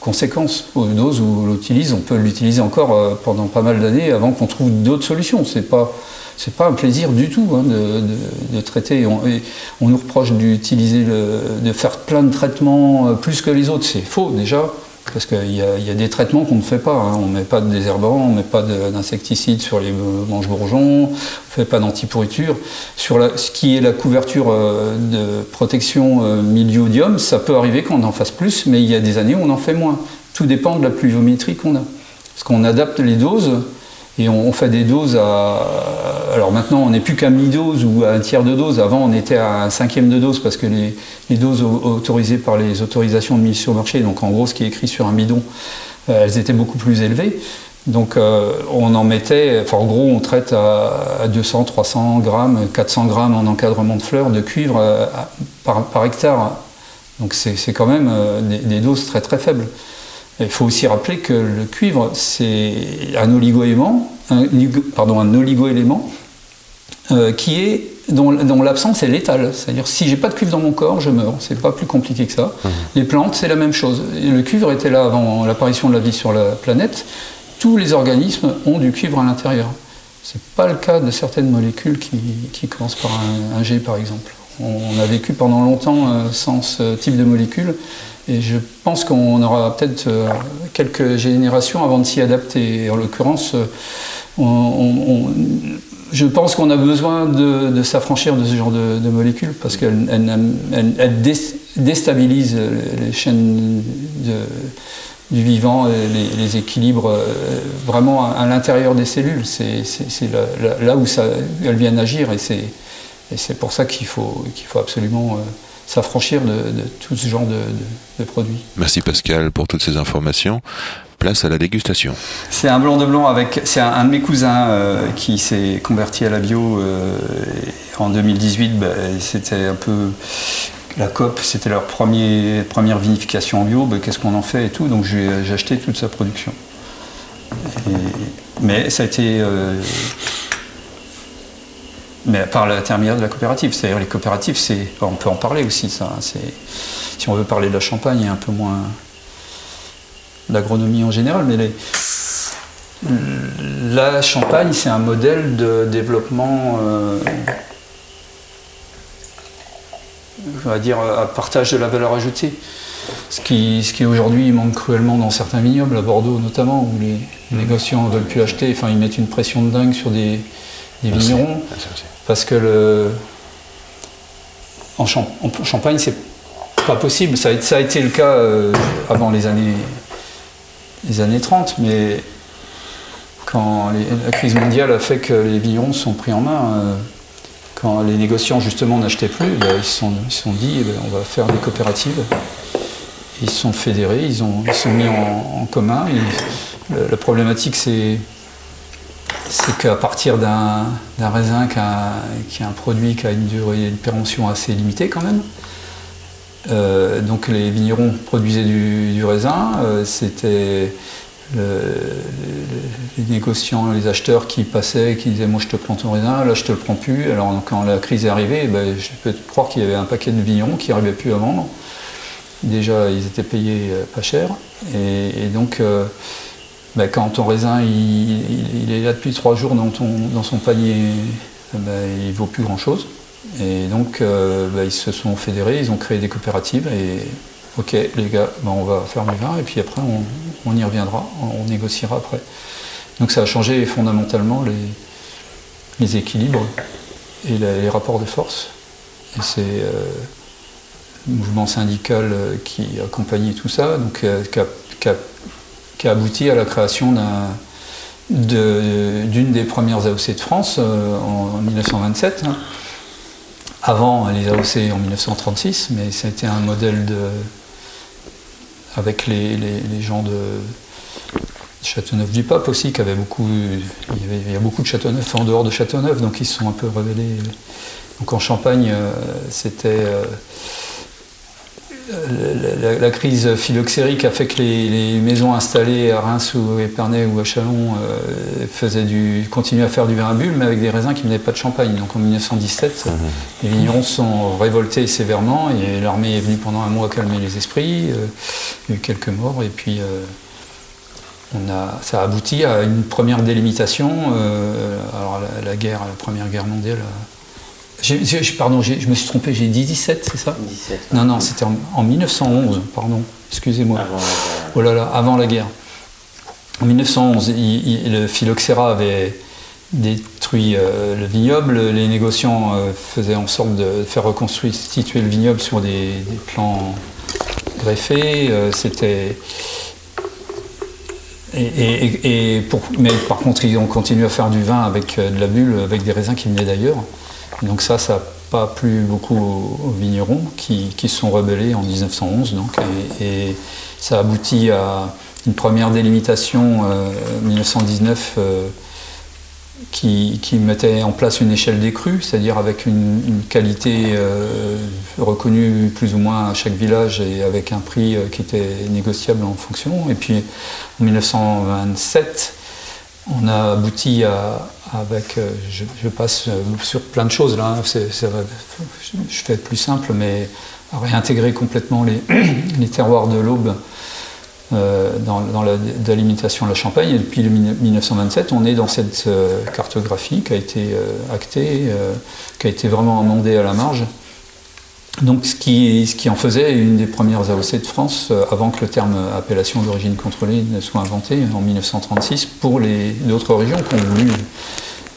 S1: conséquences aux doses où on l'utilise. On peut l'utiliser encore euh, pendant pas mal d'années avant qu'on trouve d'autres solutions. C'est pas c'est pas un plaisir du tout hein, de, traiter. On, on nous reproche d'utiliser, de faire plein de traitements euh, plus que les autres. C'est faux déjà. Parce qu'il y, a des traitements qu'on ne fait pas. Hein. On ne met pas de désherbant, on ne met pas d'insecticides sur les manches bourgeons, on ne fait pas d'antipourriture. Sur ce qui est la couverture euh, de protection euh, milieu-odium, ça peut arriver qu'on en fasse plus, mais il y a des années où on en fait moins. Tout dépend de la pluviométrie qu'on a. Parce qu'on adapte les doses et on, fait des doses à. Alors maintenant, on n'est plus qu'à mi-dose ou à un tiers de dose. Avant, on était à un cinquième de dose parce que les, doses autorisées par les autorisations de mise sur marché, donc en gros, ce qui est écrit sur un bidon, euh, elles étaient beaucoup plus élevées. Donc euh, on en mettait, enfin en gros on traite à, 200, 300 grammes, 400 grammes en encadrement de fleurs de cuivre euh, par, hectare. Donc c'est quand même des, doses très très faibles. Il faut aussi rappeler que le cuivre, c'est un oligo-élément, un, pardon, un oligo-élément euh, qui est dont, l'absence est létale. C'est-à-dire si j'ai pas de cuivre dans mon corps, je meurs. C'est pas plus compliqué que ça. Mmh. Les plantes, c'est la même chose. le cuivre était là avant l'apparition de la vie sur la planète. Tous les organismes ont du cuivre à l'intérieur. C'est pas le cas de certaines molécules qui, commencent par un, G, par exemple. On, a vécu pendant longtemps euh, sans ce type de molécules et je pense qu'on aura peut-être euh, quelques générations avant de s'y adapter. En l'occurrence, euh, je pense qu'on a besoin de, s'affranchir de ce genre de, molécules parce qu'elles déstabilisent les chaînes du vivant, les, les, équilibres euh, vraiment à, l'intérieur des cellules. C'est là, où ça, elles viennent agir et c'est pour ça qu'il faut, qu'il faut absolument s'affranchir de, tout ce genre de, produits.
S4: Merci Pascal pour toutes ces informations. Place à la dégustation.
S1: C'est un blanc de blanc avec. C'est un, de mes cousins euh, qui s'est converti à la bio euh, en 2018. Bah, c'était un peu la COP, c'était leur premier, première vinification en bio. Bah, qu'est-ce qu'on en fait et tout. Donc j'ai acheté toute sa production. mais ça a été. Euh, mais par l'intermédiaire de la coopérative. C'est-à-dire les coopératives, c'est, on peut en parler aussi, ça. hein, C'est, si on veut parler de la Champagne et un peu moins l'agronomie en général, mais les- la Champagne, c'est un modèle de développement, euh, on va dire, à partage de la valeur ajoutée. Ce qui, ce qui aujourd'hui manque cruellement dans certains vignobles, à Bordeaux notamment, où les négociants ne veulent plus acheter, enfin ils mettent une pression de dingue sur des, des vignerons, parce que en, Champ- Champagne, c'est pas possible. Ça a, été le cas euh, avant les années, les années 30, mais quand la crise mondiale a fait que les vignerons sont pris en main, euh, quand les négociants justement n'achetaient plus, ben, ils se sont, dit eh ben, on va faire des coopératives. Ils se sont fédérés, ils ont, sont mis en, commun. La problématique, c'est c'est qu'à partir d'un raisin qui a, a un produit qui a une durée de péremption assez limitée quand même, euh, donc les vignerons produisaient du, raisin, euh, c'était le- les négociants, les acheteurs qui passaient, qui disaient moi je te prends ton raisin, là je te le prends plus. Alors quand la crise est arrivée, ben, je peux te croire qu'il y avait un paquet de vignerons qui n'arrivaient plus à vendre. Déjà ils étaient payés euh, pas cher. Et, et ben, quand ton raisin il, est là depuis trois jours dans, son panier, ben, il vaut plus grand chose. Et donc, euh, bah, ils se sont fédérés, ils ont créé des coopératives et ok, les gars, bah, on va faire du vin et puis après on, y reviendra, on négociera après. Donc ça a changé fondamentalement les, équilibres et les rapports de force. Et c'est euh, le mouvement syndical euh, qui accompagnait tout ça, donc qui a abouti à la création d'une des premières AOC de France euh, en, en 1927. hein avant les AOC en 1936, mais c'était un modèle de, avec les, gens de Châteauneuf-du-Pape aussi, qui avait beaucoup, il y, a beaucoup de Châteauneuf en dehors de Châteauneuf, donc ils se sont un peu rebellés. Donc en Champagne, euh, c'était euh, la, la- la crise phylloxérique a fait que les, les maisons installées à Reims ou à Épernay ou à Chalon euh, faisaient du, continuaient à faire du vin à bulles, mais avec des raisins qui ne venaient pas de Champagne. Donc en 1917, les vignerons se sont révoltés sévèrement et l'armée est venue pendant un mois calmer les esprits. euh, il y a eu quelques morts et puis euh, on a, ça a abouti à une première délimitation. alors la, la guerre, la première guerre mondiale. a- pardon, je me suis trompé, j'ai dit 17, c'est ça
S5: 17.
S1: non, non, c'était en, en 1911, pardon, excusez-moi.
S5: Avant la-
S1: Oh là là, avant la guerre. En 1911, il- il- le phylloxéra avait détruit euh, le vignoble. Les négociants euh, faisaient en sorte de faire reconstituer le vignoble sur des, des plans greffés. Euh, C'était. Et, et- et- et pour- mais par contre, ils ont continué à faire du vin avec de la bulle, avec des raisins qui venaient d'ailleurs. Donc ça, ça n'a pas plu beaucoup aux, vignerons qui, se sont rebellés en 1911. Donc, et, et ça aboutit à une première délimitation euh, 1919 euh, qui, qui mettait en place une échelle des crus, c'est-à-dire avec une, une qualité euh, reconnue plus ou moins à chaque village et avec un prix euh, qui était négociable en fonction. Et puis en 1927, on a abouti avec, euh, je, passe euh, sur plein de choses là, hein, je fais plus simple, mais à réintégrer complètement <clears throat> les, terroirs de l'Aube euh, dans, dans la de la Champagne. Et depuis le mille- 1927, on est dans cette cartographie qui a été actée, qui a été vraiment amendée à la marge. Donc, ce qui, en faisait une des premières AOC de France, euh, avant que le terme appellation d'origine contrôlée ne soit inventé en 1936, pour les d'autres régions qui ont voulu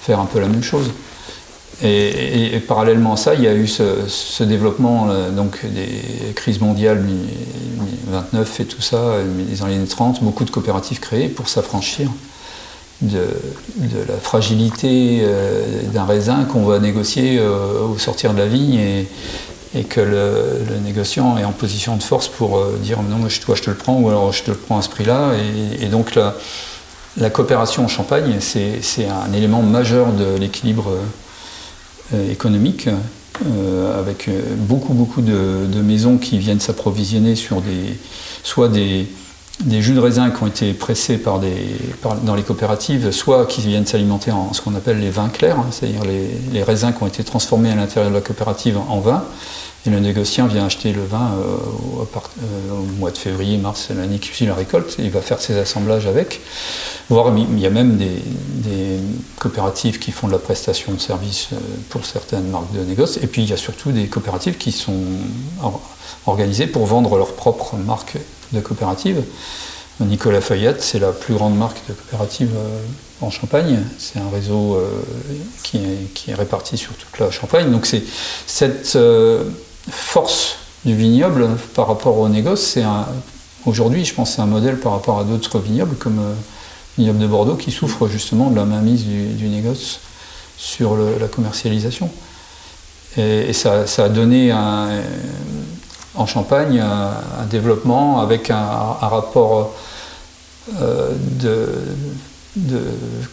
S1: faire un peu la même chose. Et, parallèlement à ça, il y a eu ce, développement euh, donc des crises mondiales, mi- mi- 29 et tout ça, euh, dans les années 30, beaucoup de coopératives créées pour s'affranchir de, la fragilité euh, d'un raisin qu'on va négocier euh, au sortir de la vigne et, et que le, négociant est en position de force pour euh, dire non, moi, je- toi je te le prends ou alors je te le prends à ce prix-là. Et, donc la, coopération en Champagne, c'est un élément majeur de l'équilibre euh, économique, euh, avec beaucoup, beaucoup de, maisons qui viennent s'approvisionner sur des, soit des, jus de raisin qui ont été pressés par des, dans les coopératives, soit qui viennent s'alimenter en ce qu'on appelle les vins clairs, hein, c'est-à-dire les, les raisins qui ont été transformés à l'intérieur de la coopérative en vin, et le négociant vient acheter le vin euh, euh, au mois de février, mars, l'année qui suit la récolte, et il va faire ses assemblages avec. Voire il y a même des, coopératives qui font de la prestation de service euh, pour certaines marques de négoce, et puis il y a surtout des coopératives qui sont or- organisées pour vendre leur propre marque de coopérative. Nicolas Feuillette, c'est la plus grande marque de coopérative en Champagne. C'est un réseau qui, est, qui est réparti sur toute la Champagne. Donc c'est cette force du vignoble par rapport au négoce, c'est aujourd'hui, je pense, c'est un modèle par rapport à d'autres vignobles comme euh, le vignoble de Bordeaux qui souffre justement de la mainmise du, négoce sur la commercialisation. Et, ça, a donné un, en Champagne un, développement avec un, un rapport euh, de, de,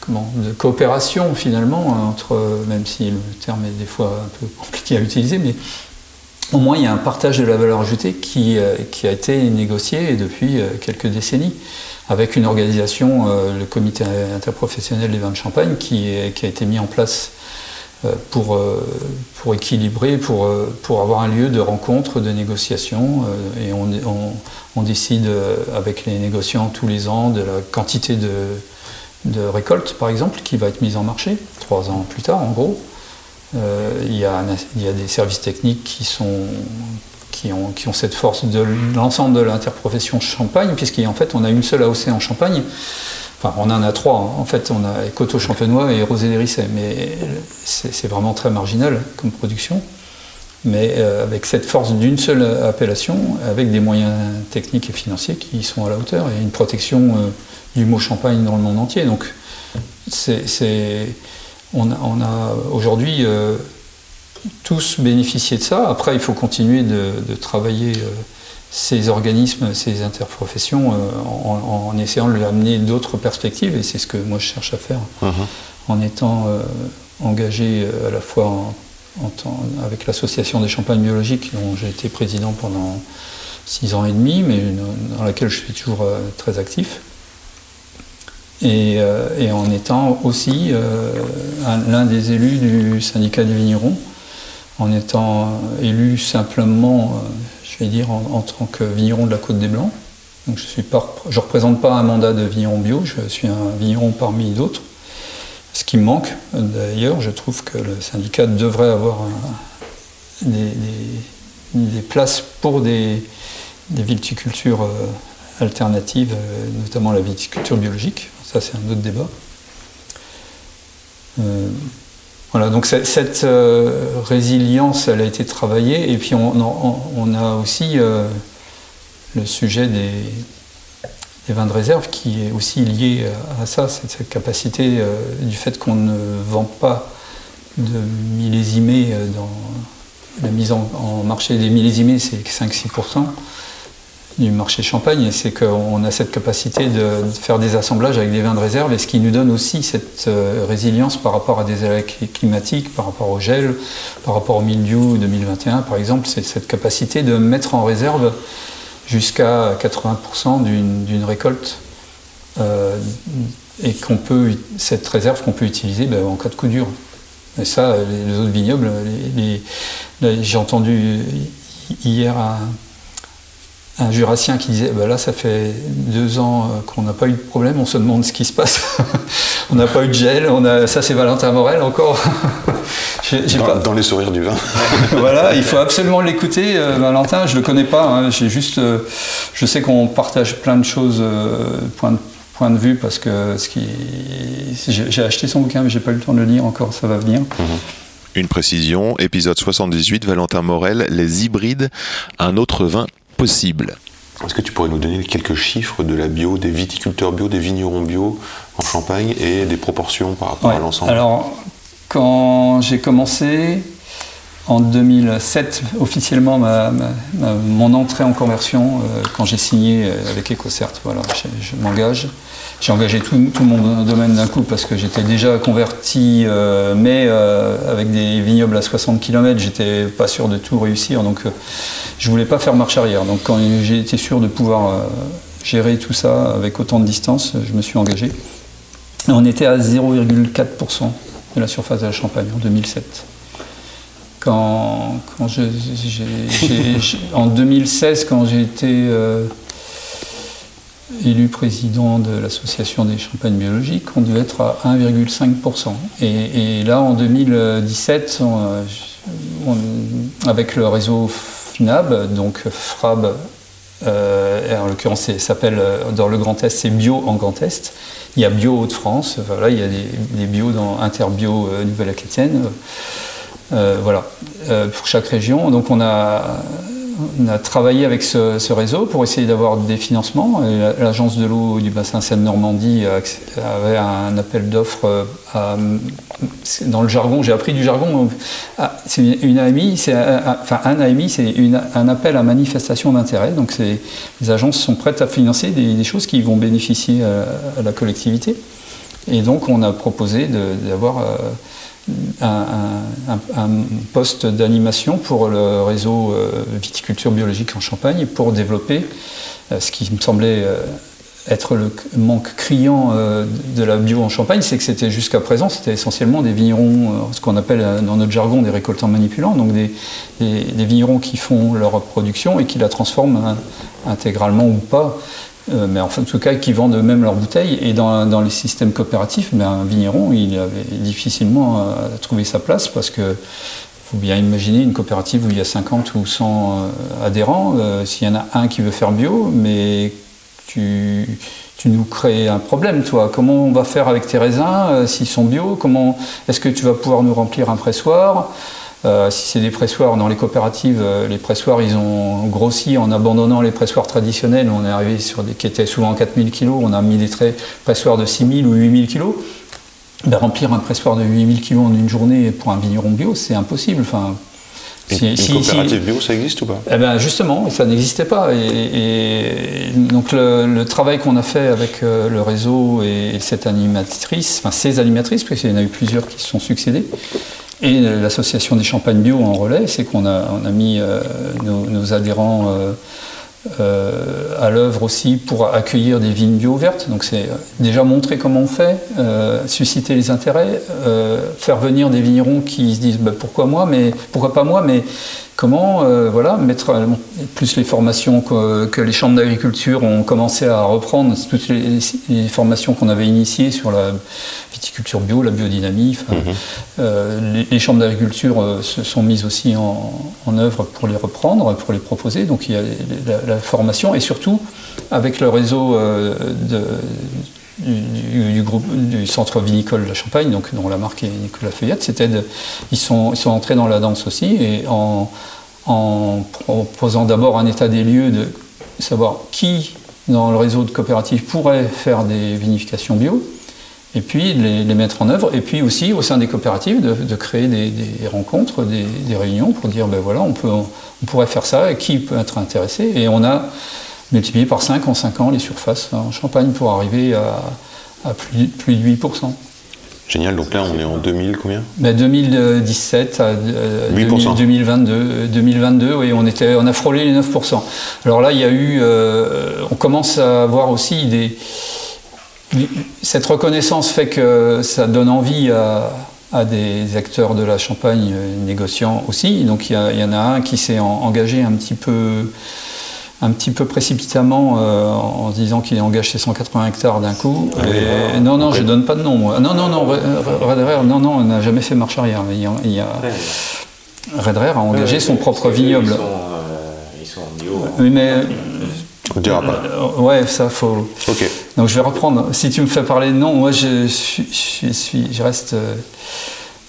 S1: comment, de coopération finalement entre, même si le terme est des fois un peu compliqué à utiliser, mais au moins il y a un partage de la valeur ajoutée qui, euh, a été négocié depuis euh, quelques décennies avec une organisation, euh, le comité interprofessionnel des vins de Champagne, qui, a été mis en place pour, pour équilibrer, pour, pour avoir un lieu de rencontre, de négociation. Et on, décide avec les négociants tous les ans de la quantité de, de récolte, par exemple, qui va être mise en marché, trois ans plus tard, en gros. Euh, il, y a, des services techniques qui, ont, cette force de l'ensemble de l'interprofession Champagne, puisqu'en fait, on a une seule AOC en Champagne. Enfin, on en a trois. hein. En fait, on a Coteau Champenois et Rosé des Rissets, mais c'est vraiment très marginal comme production. Mais euh, avec cette force d'une seule appellation, avec des moyens techniques et financiers qui sont à la hauteur et une protection euh, du mot Champagne dans le monde entier. Donc, c'est- on a, on a aujourd'hui euh, tous bénéficié de ça. Après, il faut continuer de, de travailler euh, ces organismes, ces interprofessions, euh, en, en essayant de leur amener d'autres perspectives. Et c'est ce que moi je cherche à faire en étant engagé à la fois en- en tant- avec l'association des champagnes biologiques, dont j'ai été président pendant six ans et demi, mais dans laquelle je suis toujours très actif. Et, euh, et en étant aussi euh, un- l'un des élus du syndicat des vignerons, en étant élu simplement, euh, je vais dire, en, tant que vigneron de la Côte des Blancs. Donc je ne représente pas un mandat de vigneron bio, je suis un vigneron parmi d'autres. Ce qui me manque, d'ailleurs, je trouve que le syndicat devrait avoir des, places pour des, viticultures euh, alternatives, euh, notamment la viticulture biologique. Ça, c'est un autre débat. Euh, voilà, donc cette euh, résilience, elle a été travaillée, et puis on, a aussi euh, le sujet des, vins de réserve qui est aussi lié à ça, cette capacité du fait qu'on ne vend pas de millésimés dans la mise en, en marché des millésimés, c'est 5-6% du marché champagne, c'est qu'on a cette capacité de, faire des assemblages avec des vins de réserve, et ce qui nous donne aussi cette euh, résilience par rapport à des aléas cli- climatiques, par rapport au gel, par rapport au mildiou 2021 par exemple, c'est cette capacité de mettre en réserve jusqu'à 80% d'une récolte euh, et qu'on peut cette réserve qu'on peut utiliser ben, en cas de coup dur. Et ça, les, autres vignobles, j'ai entendu hier un, un jurassien qui disait ben là ça fait deux ans euh, qu'on n'a pas eu de problème, on se demande ce qui se passe. <laughs> on n'a pas eu de gel, on a, ça c'est Valentin Morel encore. <laughs>
S4: Dans,
S1: pas-
S4: dans les sourires du vin. <laughs>
S1: voilà, il faut absolument l'écouter, euh, Valentin. Je le connais pas. hein, J'ai juste, euh, je sais qu'on partage plein de choses, euh, point de, point de vue, parce que ce qui, j'ai acheté son bouquin, mais j'ai pas eu le temps de le lire encore. Ça va venir.
S4: Une précision, épisode 78, Valentin Morel, les hybrides, un autre vin possible. Est-ce que tu pourrais nous donner quelques chiffres de la bio, des viticulteurs bio, des vignerons bio en Champagne et des proportions par rapport
S1: Ouais.
S4: à l'ensemble?
S1: Alors, quand j'ai commencé en 2007, officiellement mon entrée en conversion, euh, quand j'ai signé euh, avec EcoCert, voilà, je, m'engage. J'ai engagé tout, mon domaine d'un coup parce que j'étais déjà converti, euh, mais avec des vignobles à 60 km, j'étais pas sûr de tout réussir, donc je voulais pas faire marche arrière. Donc quand j'ai été sûr de pouvoir gérer tout ça avec autant de distance, je me suis engagé. On était à 0,4% de la surface de la Champagne en 2007. Quand, en 2016, quand j'ai été euh, élu président de l'association des champagnes biologiques, on devait être à 1,5%. Et, là, en 2017, on, euh, avec le réseau FNAB, donc FRAB, euh, en l'occurrence, s'appelle dans le Grand Est, c'est Bio en Grand Est. Il y a Bio Hauts-de-France, voilà, il y a des, bio dans Interbio Nouvelle-Aquitaine. Euh, voilà, euh, pour chaque région. Donc on a, travaillé avec ce, réseau pour essayer d'avoir des financements. L'agence de l'eau du bassin Seine-Normandie avait un appel d'offres euh, dans le jargon, j'ai appris du jargon. Ah, c'est une un, AMI, c'est un appel à manifestation d'intérêt. Donc les agences sont prêtes à financer des, choses qui vont bénéficier à, la collectivité. Et donc on a proposé d'avoir un, poste d'animation pour le réseau euh, viticulture biologique en Champagne pour développer euh, ce qui me semblait euh, être le manque criant de la bio en Champagne, c'est que c'était jusqu'à présent, c'était essentiellement des vignerons, ce qu'on appelle dans notre jargon des récoltants manipulants, donc des, des- vignerons qui font leur production et qui la transforment intégralement ou pas, euh, mais enfin, en tout cas qui vendent eux-mêmes leurs bouteilles. Et dans, dans les systèmes coopératifs, ben, un vigneron, il avait difficilement à trouver sa place parce que faut bien imaginer une coopérative où il y a 50 ou 100 euh, adhérents. euh, S'il y en a un qui veut faire bio, mais tu, tu nous crées un problème, toi. Comment on va faire avec tes raisins euh, s'ils sont bio? Comment Est-ce que tu vas pouvoir nous remplir un pressoir? Euh, Si c'est des pressoirs dans les coopératives, euh, les pressoirs, ils ont grossi en abandonnant les pressoirs traditionnels. On est arrivé sur des qui étaient souvent 4000 kg. On a mis des pressoirs de 6000 ou 8000 kg. Ben, remplir un pressoir de 8000 kg en une journée pour un vigneron bio, c'est impossible. Enfin, si-
S4: une
S1: si- si-
S4: coopérative bio, ça existe ou pas?
S1: Eh ben justement, ça n'existait pas. Et, et donc le, le travail qu'on a fait avec euh, le réseau et, cette animatrice, enfin ces animatrices, parce qu'il y en a eu plusieurs qui se sont succédées, et l'association des champagnes bio en relais, c'est qu'on a, on a mis euh, nos, nos adhérents euh, euh, à l'œuvre aussi pour accueillir des vignes bio vertes. Donc c'est déjà montrer comment on fait, euh, susciter les intérêts, euh, faire venir des vignerons qui se disent bah, pourquoi moi, mais pourquoi pas moi, mais comment euh, voilà mettre euh, plus les formations que, que les chambres d'agriculture ont commencé à reprendre toutes les, les formations qu'on avait initiées sur la viticulture bio, la biodynamie. enfin, euh, les, les chambres d'agriculture euh, se sont mises aussi en, en œuvre pour les reprendre, pour les proposer. Donc il y a la, la formation et surtout avec le réseau de, du, groupe du centre vinicole de la Champagne, donc dont la marque est Nicolas Feuillette, c'était ils sont ils sont entrés dans la danse aussi et en, proposant d'abord un état des lieux de savoir qui dans le réseau de coopératives pourrait faire des vinifications bio et puis les, les mettre en œuvre, et puis aussi au sein des coopératives de, créer des, des rencontres, des, des réunions pour dire ben voilà, on, peut, on pourrait faire ça, et qui peut être intéressé. Et on a multiplié par 5 en 5 ans les surfaces en Champagne pour arriver à, à plus, plus de 8%.
S4: Génial, donc là on est en 2000 combien?
S1: Ben 2017 à euh,
S4: 8%.
S1: 2022, euh, 2022 oui, on, était, on a frôlé les 9%. Alors là, il y a eu, euh, on commence à avoir aussi des. Cette reconnaissance fait que ça donne envie à, à des acteurs de la Champagne euh, négociants aussi. Donc il y, en a un qui s'est en- engagé un petit peu, un petit peu précipitamment euh, en se disant qu'il engage ses 180 hectares d'un coup. Et- non, non, je donne pas de nom. moi. Non, non, non, Red Red Rare, non, non, on n'a jamais fait marche arrière. Il il a- Red Rare a engagé son propre vignoble.
S5: Ils sont, euh, ils sont en bio.
S1: Oui, mais
S4: On dira pas.
S1: euh, ouais, ça faut.
S4: Ok.
S1: Donc je vais reprendre. Si tu me fais parler de nom, moi je suis, je, suis- je reste. euh,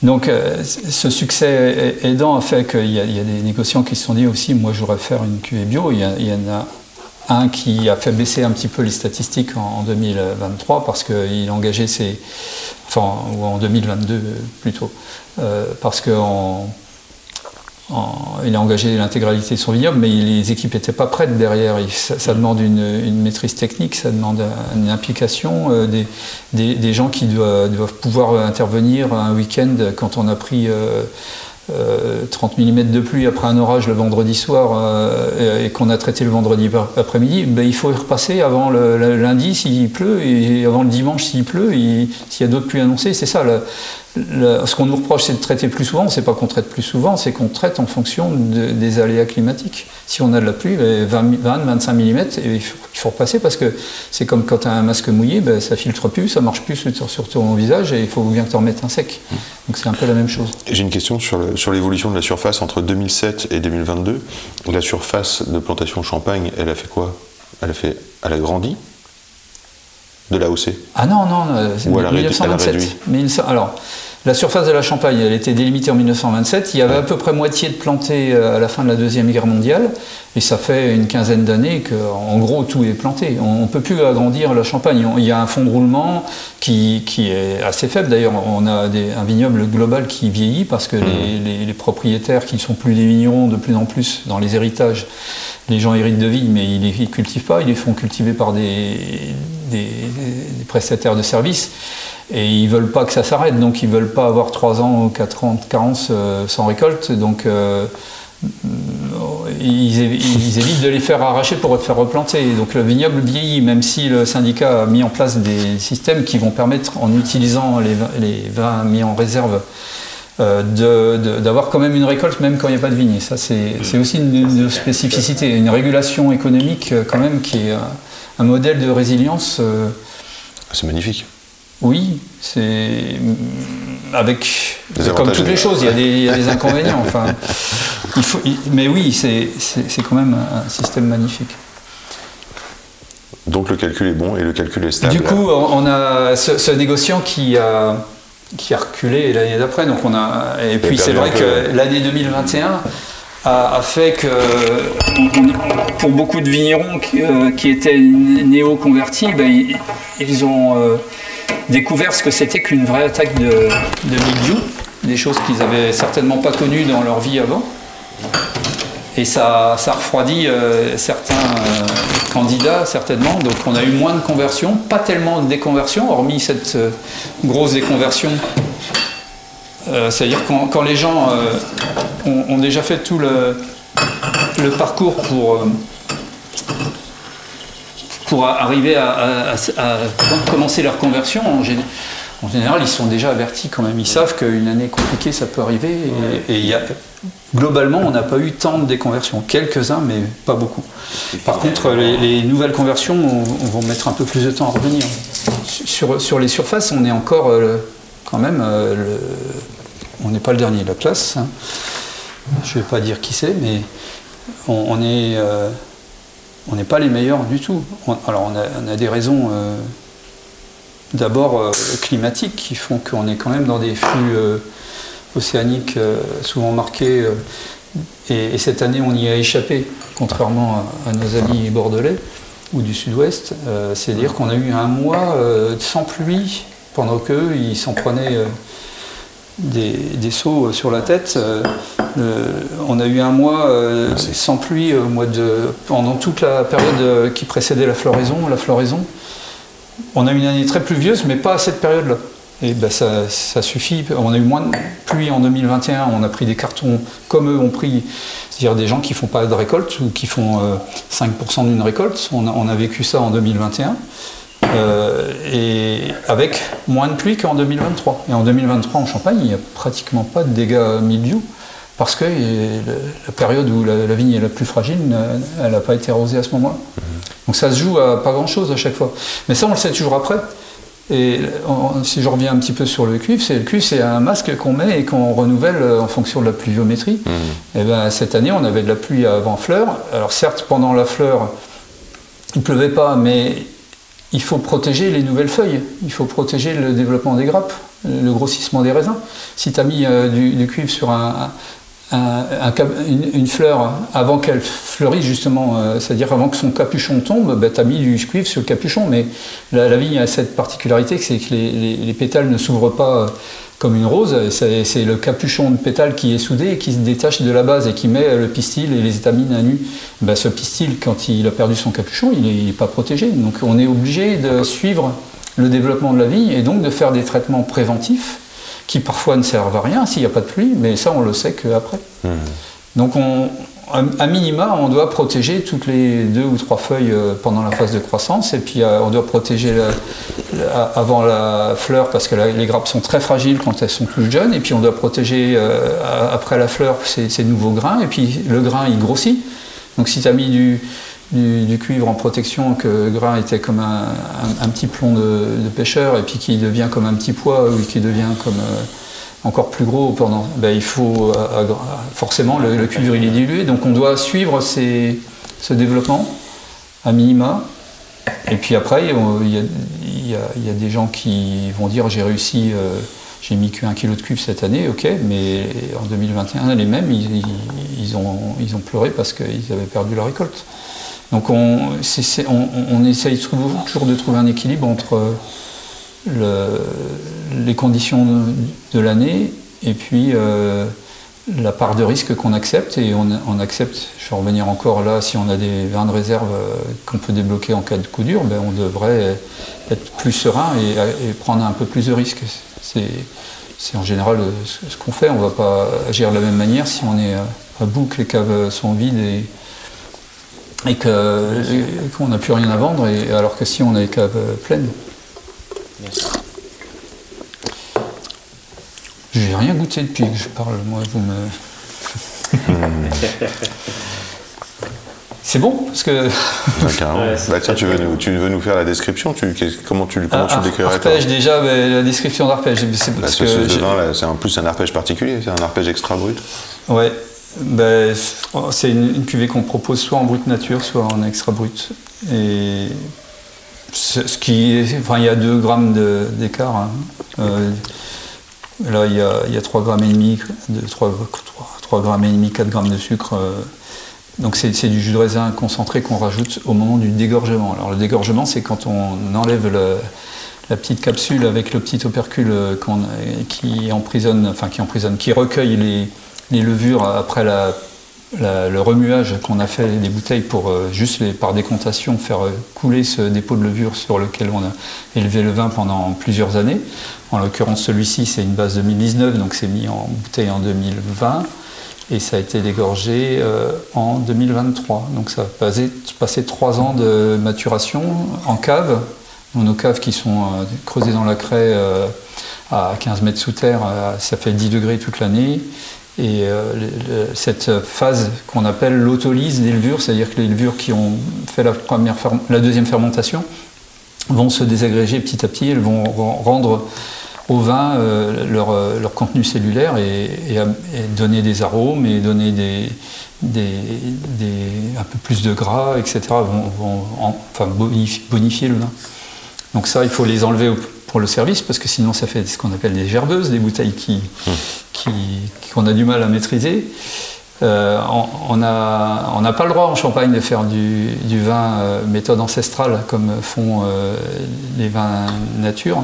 S1: Donc euh, ce succès aidant a fait qu'il y, a- des négociants qui se sont dit aussi, moi je voudrais faire une cuvée bio. Il y, en a un qui a fait baisser un petit peu les statistiques en, en 2023 parce qu'il engageait ses. Enfin, ou en 2022 plutôt. Euh, parce qu'en il a engagé l'intégralité de son vignoble, mais les équipes n'étaient pas prêtes derrière. Ça, demande une, maîtrise technique, ça demande un- une implication, euh, des, gens qui doivent, pouvoir intervenir un week-end quand on a pris euh, euh, 30 mm de pluie après un orage le vendredi soir euh, et, qu'on a traité le vendredi après-midi, ben, il faut y repasser avant le, lundi s'il pleut et avant le dimanche s'il pleut, s'il y a d'autres pluies annoncées. C'est ça. Le- ce qu'on nous reproche, c'est de traiter plus souvent. C'est pas qu'on traite plus souvent, c'est qu'on traite en fonction de- des aléas climatiques. Si on a de la pluie, ben, 20, 25 mm, et il faut, il faut repasser parce que c'est comme quand tu as un masque mouillé, ben, ça filtre plus, ça marche plus sur, sur ton visage et il faut bien que tu en mettes un sec. Donc c'est un peu la même chose.
S4: J'ai une question sur l'évolution de la surface entre 2007 et 2022. La surface de plantation champagne, elle a fait quoi? Elle a fait, elle a grandi? De la haussée.
S1: Ah non, non, euh, c'est
S4: Ou elle a réduit- elle a
S1: 1927.
S4: réduit.
S1: 1900 alors, la surface de la Champagne, elle était délimitée en 1927. Il y avait à peu près moitié de planté euh, à la fin de la Deuxième Guerre mondiale. Et ça fait une quinzaine d'années que, en gros, tout est planté. On ne peut plus agrandir la Champagne. Il y a un fond de roulement qui, qui est assez faible. D'ailleurs, on a des- un vignoble global qui vieillit parce que les, les- les propriétaires qui ne sont plus des vignerons de plus en plus dans les héritages, les gens héritent de vignes, mais ils ne les cultivent pas, ils les font cultiver par des, des- prestataires de services. Et ils veulent pas que ça s'arrête, donc ils veulent pas avoir 3 ans ou 4 ans de carence euh, sans récolte. Donc euh, ils, évi- ils évitent de les faire arracher pour faire replanter. Donc le vignoble vieillit, même si le syndicat a mis en place des systèmes qui vont permettre, en utilisant les vins, mis en réserve, euh, d'avoir quand même une récolte même quand il n'y a pas de vigne. Ça, c'est aussi une, une spécificité, une régulation économique euh, quand même qui est un, modèle de résilience. euh,
S4: C'est magnifique.
S1: oui, c'est avec
S4: Des
S1: comme toutes les choses, il y a des, il y a des <laughs> inconvénients. Enfin, il faut, il- mais oui, c'est quand même un système magnifique.
S4: Donc le calcul est bon et le calcul est stable.
S1: Du coup, on a ce, ce négociant qui a qui a reculé l'année d'après. Donc on a et puis c'est vrai que l'année 2021 a, fait que pour beaucoup de vignerons qui, euh, étaient néo-convertis, ben, ils, ont euh, découvert ce que c'était qu'une vraie attaque de, mildiou, des choses qu'ils avaient certainement pas connues dans leur vie avant. Et ça, ça refroidit euh, certains euh, candidats, certainement. Donc on a eu moins de conversions, pas tellement de déconversions, hormis cette grosse déconversion. Euh, C'est-à-dire quand, quand les gens euh, ont, ont déjà fait tout le, le parcours pour, euh, pour arriver à, à- à- à commencer leur conversion, en, gé- en général, ils sont déjà avertis quand même. Ils savent qu'une année compliquée, ça peut arriver. Et, et il y a, globalement, on n'a pas eu tant de déconversions. Quelques-uns, mais pas beaucoup. Par contre, les, les nouvelles conversions on, on vont mettre un peu plus de temps à revenir. Sur, sur les surfaces, on est encore euh, quand même. euh, le- on n'est pas le dernier de la classe. hein. Je ne vais pas dire qui c'est, mais on, euh, n'est pas les meilleurs du tout. On- alors on a, on a des raisons euh, d'abord climatiques qui font qu'on est quand même dans des flux océaniques souvent marqués. et, et cette année, on y a échappé, contrairement à, à nos amis bordelais ou du sud-ouest. Euh, C'est-à-dire qu'on a eu un mois euh, sans pluie pendant qu'eux, ils s'en prenaient euh, des, des seaux sur la tête. Euh, on a eu un mois euh, sans pluie au mois de, pendant toute la période euh, qui précédait la floraison. La floraison. On a eu une année très pluvieuse, mais pas à cette période-là. Et ben ça, ça suffit. On a eu moins de pluie en 2021. On a pris des cartons comme eux ont pris, c'est-à-dire des gens qui font pas de récolte ou qui font euh, 5% d'une récolte. On a, on a vécu ça en 2021. Euh, et avec moins de pluie qu'en 2023. Et en 2023, en Champagne, il n'y a pratiquement pas de dégâts mildiou, parce que la période où la, la vigne est la plus fragile, elle n'a pas été arrosée à ce moment-là. Donc ça se joue à pas grand-chose à chaque fois. Mais ça, on le sait toujours après. Et on- si je reviens un petit peu sur le cuivre, c'est le cuivre, c'est un masque qu'on met et qu'on renouvelle euh, en fonction de la pluviométrie. Et ben, cette année, on avait de la pluie avant fleur. Alors certes, pendant la fleur, il ne pleuvait pas, mais il faut protéger les nouvelles feuilles, il faut protéger le développement des grappes, le grossissement des raisins. Si tu as mis euh, du, cuivre sur une, fleur avant qu'elle fleurisse, justement, euh, c'est-à-dire avant que son capuchon tombe, tu as mis du cuivre sur le capuchon, mais la, vigne a cette particularité, c'est que les pétales ne s'ouvrent pas euh, comme une rose, c'est le capuchon de pétale qui est soudé et qui se détache de la base et qui met le pistil et les étamines à nu. Ben, ce pistil, quand il a perdu son capuchon, il n'est pas protégé. Donc on est obligé de suivre le développement de la vigne et donc de faire des traitements préventifs qui parfois ne servent à rien s'il n'y a pas de pluie, mais ça on le sait qu'après. Donc on, à minima, on doit protéger toutes les deux ou trois feuilles euh, pendant la phase de croissance, et puis euh, on doit protéger avant la fleur parce que les grappes sont très fragiles quand elles sont toutes jeunes, et puis on doit protéger euh, après la fleur ces, nouveaux grains, et puis le grain il grossit. Donc si tu as mis du, cuivre en protection, que le grain était comme un, petit plomb de, pêcheur, et puis qui devient comme un petit pois, ou qui devient comme encore plus gros pendant, ben, il faut euh, forcément le, cuivre il est dilué, donc on doit suivre ce développement à minima. Et puis après, il y, a, des gens qui vont dire j'ai réussi, euh, j'ai mis qu'un kilo de cuivre cette année, ok, mais en 2021, les mêmes, ils, ont, ils ont pleuré parce qu'ils avaient perdu leur récolte. Donc on, on essaye toujours de trouver un équilibre entre les conditions de, l'année et puis euh, la part de risque qu'on accepte. Et on, accepte, je vais revenir encore là, si on a des vins de réserve euh, qu'on peut débloquer en cas de coup dur, ben on devrait être plus serein et, prendre un peu plus de risques. C'est en général ce qu'on fait. On ne va pas agir de la même manière si on est à bout, que les caves sont vides et, et qu'on n'a plus rien à vendre, et, alors que si on a les caves pleines. J'ai rien goûté depuis que je parle, moi, vous me. <laughs> C'est bon parce que.
S4: bah, tiens, tu veux, nous, tu veux nous faire la description tu, Comment tu, comment tu le décrirais
S1: Arpège, déjà, la description d'arpège. C'est
S4: bah, c'est en plus un arpège particulier, c'est un arpège extra brut.
S1: Ouais, c'est une, cuvée qu'on propose soit en brut nature, soit en extra brut. Et ce qui enfin, il y a 2 grammes d'écart. Hein. Euh, là, il y, a, il y a 3 grammes et demi, 3, 3, grammes et demi, 4 grammes de sucre. Euh. donc c'est du jus de raisin concentré qu'on rajoute au moment du dégorgement. Alors le dégorgement, c'est quand on enlève la petite capsule avec le petit opercule qui emprisonne, enfin qui emprisonne, qui recueille les levures après la le remuage qu'on a fait des bouteilles pour euh, juste par décontation faire euh, couler ce dépôt de levure sur lequel on a élevé le vin pendant plusieurs années. En l'occurrence, celui-ci, c'est une base 2019, donc c'est mis en bouteille en 2020 et ça a été dégorgé euh, en 2023. Donc ça a passé, trois ans de maturation en cave. nos caves qui sont creusées dans la craie à 15 mètres sous terre, ça fait 10 degrés toute l'année. Et euh, cette phase qu'on appelle l'autolyse des levures, c'est-à-dire que les levures qui ont fait la, première la deuxième fermentation vont se désagréger petit à petit, elles vont rendre au vin euh, leur, euh, leur, contenu cellulaire et, donner des arômes et donner des, des, un peu plus de gras, etc., vont, enfin, bonifier le vin. Donc ça, il faut les enlever pour le service, parce que sinon ça fait ce qu'on appelle des gerbeuses, des bouteilles qui, qui, qu'on a du mal à maîtriser. Euh, on n'a pas le droit en Champagne de faire du, vin euh, méthode ancestrale comme font euh, les vins nature.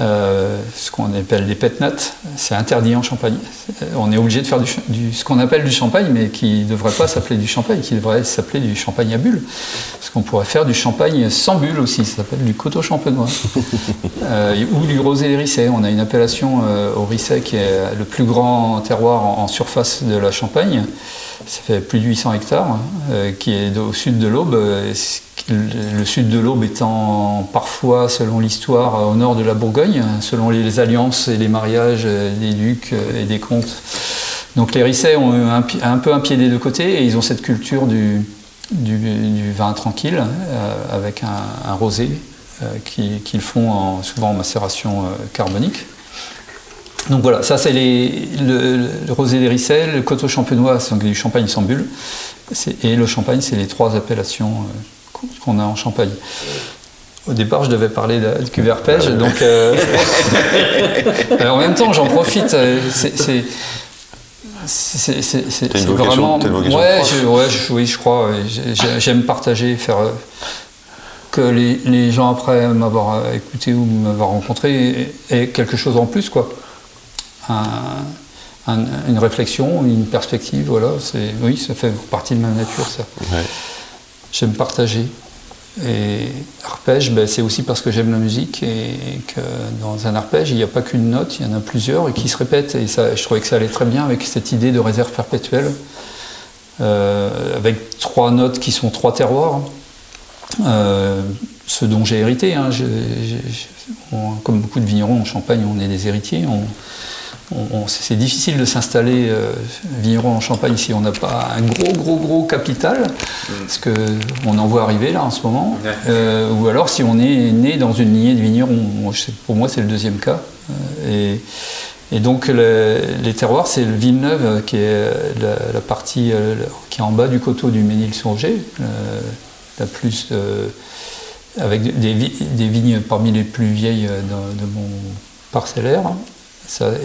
S1: Euh, ce qu'on appelle des pétnates, c'est interdit en Champagne. Euh, on est obligé de faire du, ce qu'on appelle du champagne, mais qui ne devrait pas s'appeler du champagne, qui devrait s'appeler du champagne à bulles. Parce qu'on pourrait faire du champagne sans bulles aussi, ça s'appelle du coteau champenois. <laughs> euh, ou du rosé rissé. On a une appellation euh, au Risset qui est le plus grand terroir en, surface de la Champagne. Ça fait plus de 800 hectares, qui est au sud de l'Aube le sud de l'Aube étant parfois, selon l'histoire, au nord de la Bourgogne, selon les alliances et les mariages des ducs et des comtes. Donc les Rissets ont un, peu un pied des deux côtés et ils ont cette culture du, vin tranquille euh, avec un, rosé euh, qu'ils font souvent en macération euh, carbonique. Donc voilà, ça c'est le, rosé des Rissets, le coteau champenois, c'est du champagne sans bulle, et le champagne, c'est les trois appellations qu'on a en Champagne. Au départ, je devais parler de, cuvée arpège, donc <laughs> euh, en même temps, j'en profite. Euh, c'est c'est vraiment. Ouais, oui, je crois. J'aime partager, faire euh, que les, gens après m'avoir écouté ou m'avoir rencontré aient quelque chose en plus, quoi. Une réflexion, une perspective, voilà. Oui, ça fait partie de ma nature, ça. J'aime partager. et arpège, ben, c'est aussi parce que j'aime la musique et que dans un arpège, il n'y a pas qu'une note, il y en a plusieurs et qui se répètent. Et ça, je trouvais que ça allait très bien avec cette idée de réserve perpétuelle, euh, avec trois notes qui sont trois terroirs. Euh, ce dont j'ai hérité. Hein. On- comme beaucoup de vignerons en Champagne, on est des héritiers. On- c'est difficile de s'installer euh, vigneron en Champagne si on n'a pas un gros, gros, gros capital, parce que on en voit arriver là en ce moment.
S5: Ouais.
S1: Euh, ou alors si on est né dans une lignée de vignerons. Pour moi, c'est le deuxième cas. Euh, et, et donc le- les terroirs, c'est le Villeneuve qui est la, la partie euh, qui est en bas du coteau du Ménil-sur-Auger, euh, la plus avec des, vi- des vignes parmi les plus vieilles de, de mon parcellaire.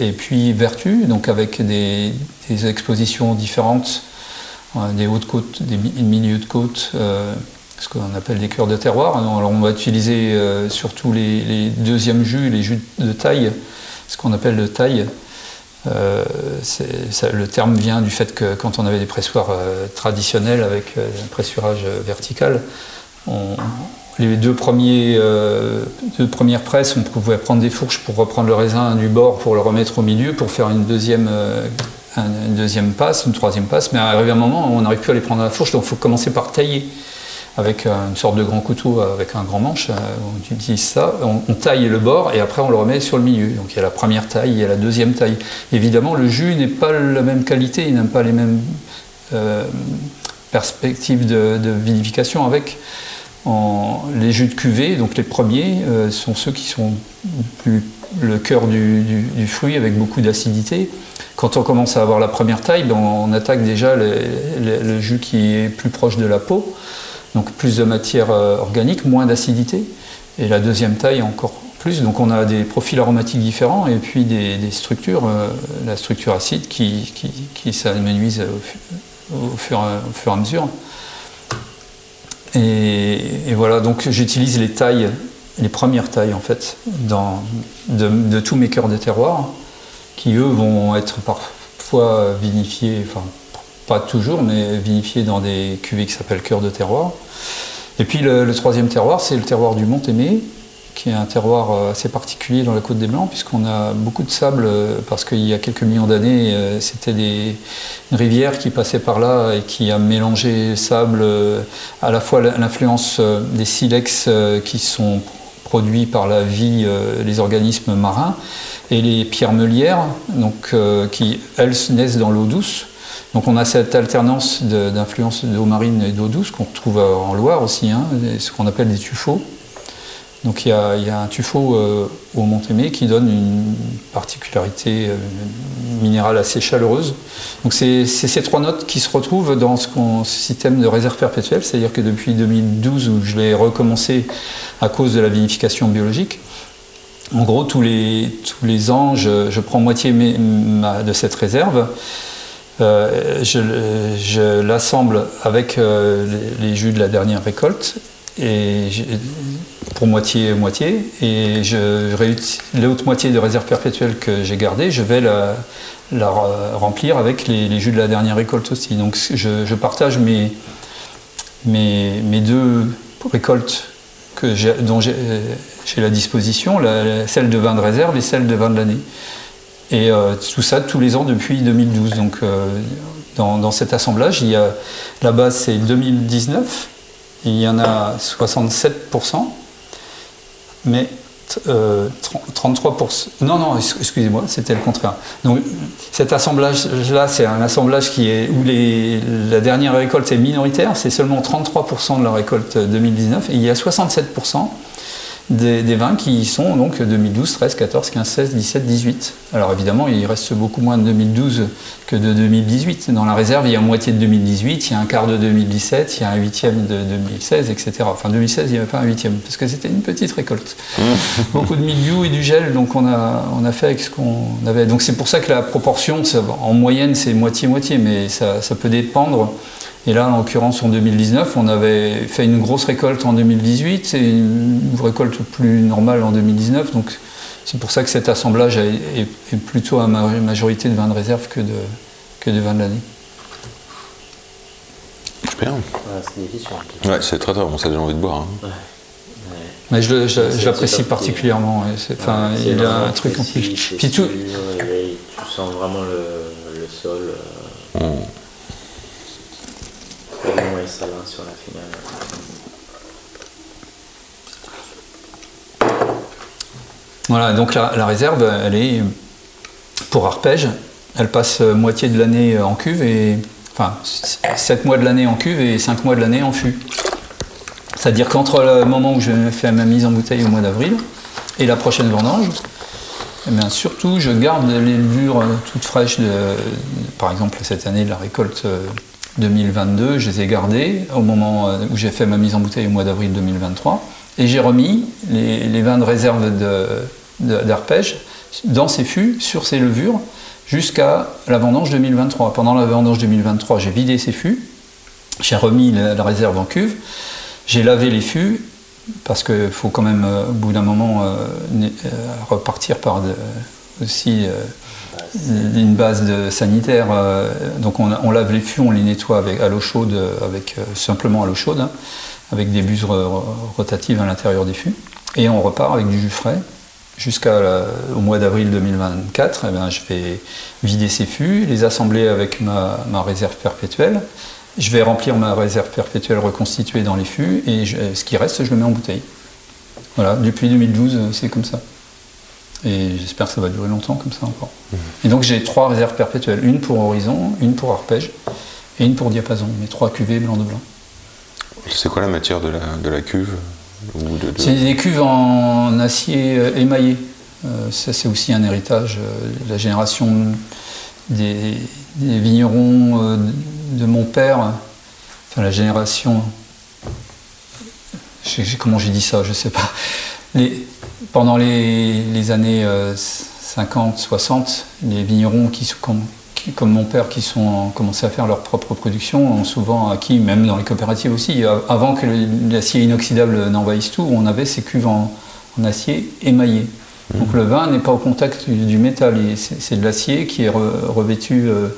S1: Et puis Vertu, donc avec des, expositions différentes, euh, des hautes côtes, des mi- milieux de côte, euh, ce qu'on appelle des cœurs de terroir. Alors on va utiliser euh, surtout les, deuxièmes jus, les jus de taille, ce qu'on appelle de taille. Le terme vient du fait que quand on avait des pressoirs traditionnels avec un pressurage vertical, on- les deux, premiers, euh, deux premières presses, on pouvait prendre des fourches pour reprendre le raisin du bord, pour le remettre au milieu, pour faire une deuxième, euh, un- une deuxième passe, une troisième passe. Mais arrivé un moment, on n'arrive plus à les prendre à la fourche, donc il faut commencer par tailler avec euh, une sorte de grand couteau avec un grand manche. On utilise ça, on, taille le bord et après on le remet sur le milieu. Donc il y a la première taille, il y a la deuxième taille. Évidemment, le jus n'est pas la même qualité, il n'a pas les mêmes perspectives de, de vinification avec. Les jus de cuvée, donc les premiers, euh, sont ceux qui sont le cœur du, fruit avec beaucoup d'acidité. Quand on commence à avoir la première taille, ben, on attaque déjà le, jus qui est plus proche de la peau, donc plus de matière euh, organique, moins d'acidité. Et la deuxième taille encore plus. Donc on a des profils aromatiques différents et puis des, structures, euh, la structure acide qui, s'amenuise au fur et à mesure. Et, voilà, donc j'utilise les tailles, les premières tailles en fait, de tous mes cœurs de terroir, qui eux vont être parfois vinifiés, enfin pas toujours, mais vinifiés dans des cuvées qui s'appellent cœurs de terroir. Et puis le, le troisième terroir, c'est le terroir du Mont-Aimé, qui est un terroir euh, assez particulier dans la Côte des Blancs, puisqu'on a beaucoup de sable, euh, parce qu'il y a quelques millions d'années, euh, c'était des une rivière qui passait par là et qui a mélangé sable, à la fois l'influence des silex qui sont produits par la vie, les organismes marins, et les pierres meulières, qui, elles, naissent dans l'eau douce. Donc on a cette alternance d'influence d'eau marine et d'eau douce qu'on trouve euh, en Loire aussi, hein, ce qu'on appelle des tuffeaux. Donc il y a, un tuffeau euh, au Mont-Aimé qui donne une particularité euh, minérale assez chaleureuse. Donc c'est ces trois notes qui se retrouvent dans ce, système de réserve perpétuelle, c'est-à-dire que depuis 2012 où je l'ai recommencé à cause de la vinification biologique, en gros tous les, tous les ans je, je prends moitié de cette réserve. Euh, je je l'assemble avec euh, les, les jus de la dernière récolte et pour moitié moitié et je, l'autre moitié de réserve perpétuelle que j'ai gardée, je vais la, la re- remplir avec les, jus de la dernière récolte aussi. Donc je, partage mes, mes, deux récoltes que dont j'ai la disposition, la- celle de vin de réserve et celle de vin de l'année. Et euh, tout ça tous les ans depuis 2012. Donc euh, dans, dans cet assemblage, il y a, la base c'est 2019, il y en a 67%, mais euh, 33%. Non, non, ex- excusez-moi, c'était le contraire. Donc cet assemblage-là, c'est un assemblage qui est, où la dernière récolte est minoritaire, c'est seulement 33% de la récolte 2019, et il y a 67% des, des vins qui sont donc 2012, 13, 14, 15, 16, 17, 18. Alors évidemment, il reste beaucoup moins de 2012 que de 2018. Dans la réserve, il y a moitié de 2018, il y a un quart de 2017, il y a un huitième de 2016, etc. Enfin, 2016, il n'y avait pas un huitième, parce que c'était une petite récolte. <laughs> beaucoup de milieu et du gel, donc on a, on a fait avec ce qu'on avait. Donc c'est pour ça que la proportion, ça- en moyenne, c'est moitié-moitié, mais ça, ça peut dépendre. Et là, en l'occurrence, en 2019, on avait fait une grosse récolte en 2018 et une récolte plus normale en 2019. Donc, c'est pour ça que cet assemblage est, plutôt à ma- majorité de vins de réserve que de, que de vins de l'année.
S4: Super.
S5: Ouais, c'est difficile.
S4: Ouais, c'est très très bon, ça donne envie de boire. hein.
S5: Ouais.
S1: Mais je, l'apprécie particulièrement. ouais, Enfin,
S5: C'est
S1: il a un truc en plus.
S5: c'est
S1: Puis tout,
S5: sûr, et tu sens vraiment le, le sol. Euh,
S4: Mm.
S1: Voilà, donc la, réserve, elle est pour arpège, elle passe euh, moitié de l'année en cuve et enfin 7 mois de l'année en cuve et 5 mois de l'année en fût. C'est-à-dire qu'entre le moment où je fais ma mise en bouteille au mois d'avril et la prochaine vendange, eh surtout je garde les levures euh, toutes fraîches de, par exemple cette année de la récolte euh, 2022, je les ai gardées au moment euh, où j'ai fait ma mise en bouteille au mois d'avril 2023 et j'ai remis les, vins de réserve d'arpège dans ces fûts, sur ces levures, jusqu'à la vendange 2023. Pendant la vendange 2023, j'ai vidé ces fûts, j'ai remis la, réserve en cuve, j'ai lavé les fûts, parce qu'il faut quand même, euh, au bout d'un moment, euh, repartir par aussi une base de sanitaire. euh, donc on, lave les fûts, on les nettoie avec, à l'eau chaude, euh, avec, euh, simplement à l'eau chaude, hein, avec des buses ro- rotatives à l'intérieur des fûts. Et on repart avec du jus frais. Jusqu'au mois d'avril 2024, eh ben, je vais vider ces fûts, les assembler avec ma, ma réserve perpétuelle. Je vais remplir ma réserve perpétuelle reconstituée dans les fûts et ce qui reste, je le mets en bouteille. Voilà, depuis 2012, euh, c'est comme ça. Et j'espère que ça va durer longtemps comme ça encore. Et donc j'ai trois réserves perpétuelles, une pour horizon, une pour arpège et une pour diapason, mes trois cuvées blanc de blanc.
S4: C'est quoi la matière de la, de la cuve de,
S1: C'est des cuves en acier euh, émaillé. Euh, ça, c'est aussi un héritage euh, de la génération des, des vignerons de mon père, enfin la génération. comment j'ai dit ça, je sais pas. Les- pendant les, les années euh, 50, 60, les vignerons qui, comme, qui- comme mon père qui sont commencé à faire leur propre production ont souvent acquis, même dans les coopératives aussi, avant que l'acier inoxydable n'envahisse tout, on avait ces cuves en, en acier émaillé. Donc le vin n'est pas au contact du, du métal, c'est de l'acier qui est re- revêtu euh,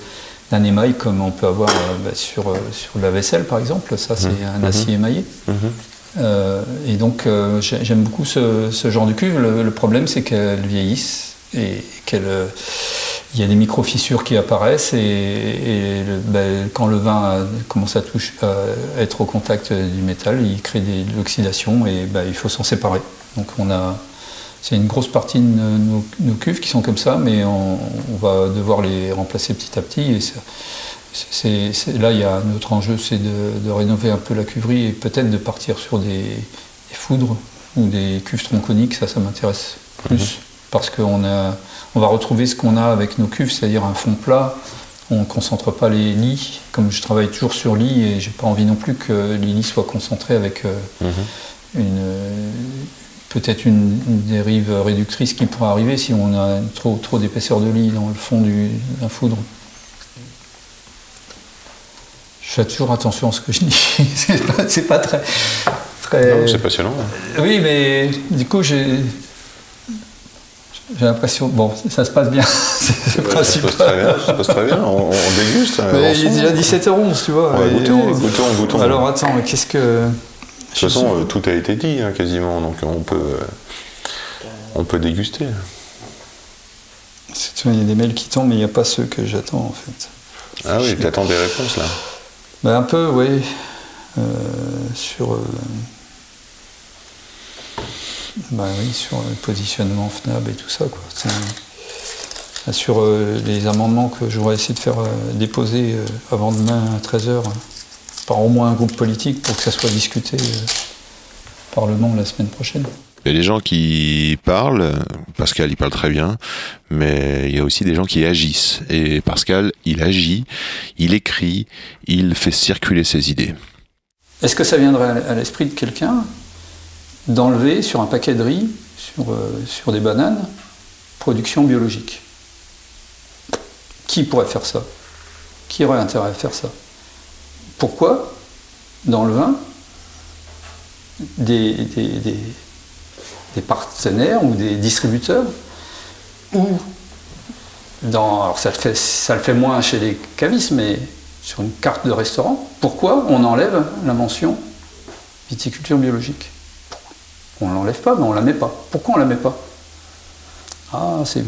S1: d'un émail comme on peut avoir euh, bah, sur, euh, sur la vaisselle par exemple, ça c'est un acier émaillé.
S4: Mhm.
S1: Euh, et donc euh, j'ai- j'aime beaucoup ce, genre de cuve. Le, problème c'est qu'elles vieillissent et qu'elles euh, y a des micro-fissures qui apparaissent et, ben, quand le vin commence à, être au contact du métal, il crée des- de l'oxydation et ben, il faut s'en séparer. Donc on a, c'est une grosse partie de nos, nos cuves qui sont comme ça, mais on, on va devoir les remplacer petit à petit. Et ça- c'est, là, il y a un autre enjeu, c'est de, de rénover un peu la cuverie et peut-être de partir sur des, des foudres ou des cuves tronconiques. Ça, ça m'intéresse plus parce qu'on on va retrouver ce qu'on a avec nos cuves, c'est-à-dire un fond plat. On ne concentre pas les lits, comme je travaille toujours sur lit et j'ai pas envie non plus que les lits soient concentrés avec euh,
S4: Mhm.
S1: une, peut-être une, une dérive réductrice qui pourrait arriver si on a trop, trop d'épaisseur de lit dans le fond du- d'un foudre. Je fais toujours attention à ce que je dis. <laughs> c'est pas, pas très. très-
S4: Non, c'est passionnant.
S1: oui, mais du coup, j'ai. J'ai l'impression. Bon, ça se passe bien. <laughs> c'est le
S4: Ça se passe très bien, ça se passe très bien. On, on déguste.
S1: Mais il est déjà 17h11, tu vois.
S4: Va
S1: et-
S4: goûtons, goûtons.
S1: Alors attends, qu'est-ce que.
S4: De toute façon, euh, tout a été dit hein, quasiment, donc on peut, euh, on peut déguster.
S1: Tu Il y a des mails qui tombent, mais il n'y a pas ceux que j'attends en fait.
S4: Ah oui, t'attends des réponses là.
S1: Ben, un peu, oui. Euh, sur. euh, ben oui, sur le positionnement FNAB et tout ça, quoi. Euh, Sur euh, les amendements que j'aurais essayé de faire déposer avant demain à 13h par au moins un groupe politique pour que ça soit discuté au Parlement la semaine prochaine.
S4: Il y a des gens qui parlent, Pascal il parle très bien, mais il y a aussi des gens qui agissent. Et Pascal, il agit, il écrit, il fait circuler ses idées.
S1: Est-ce que ça viendrait à l'esprit de quelqu'un d'enlever sur un paquet de riz, sur, euh, des bananes, production biologique? Qui pourrait faire ça? Qui aurait intérêt à faire ça? Pourquoi, dans le vin, des- des partenaires ou des distributeurs, ou dans, alors ça le, fait, ça le fait moins chez les cavistes, mais sur une carte de restaurant, pourquoi on enlève la mention viticulture biologique? On ne l'enlève pas, mais on ne la met pas. Pourquoi on ne la met pas? Ah, c'est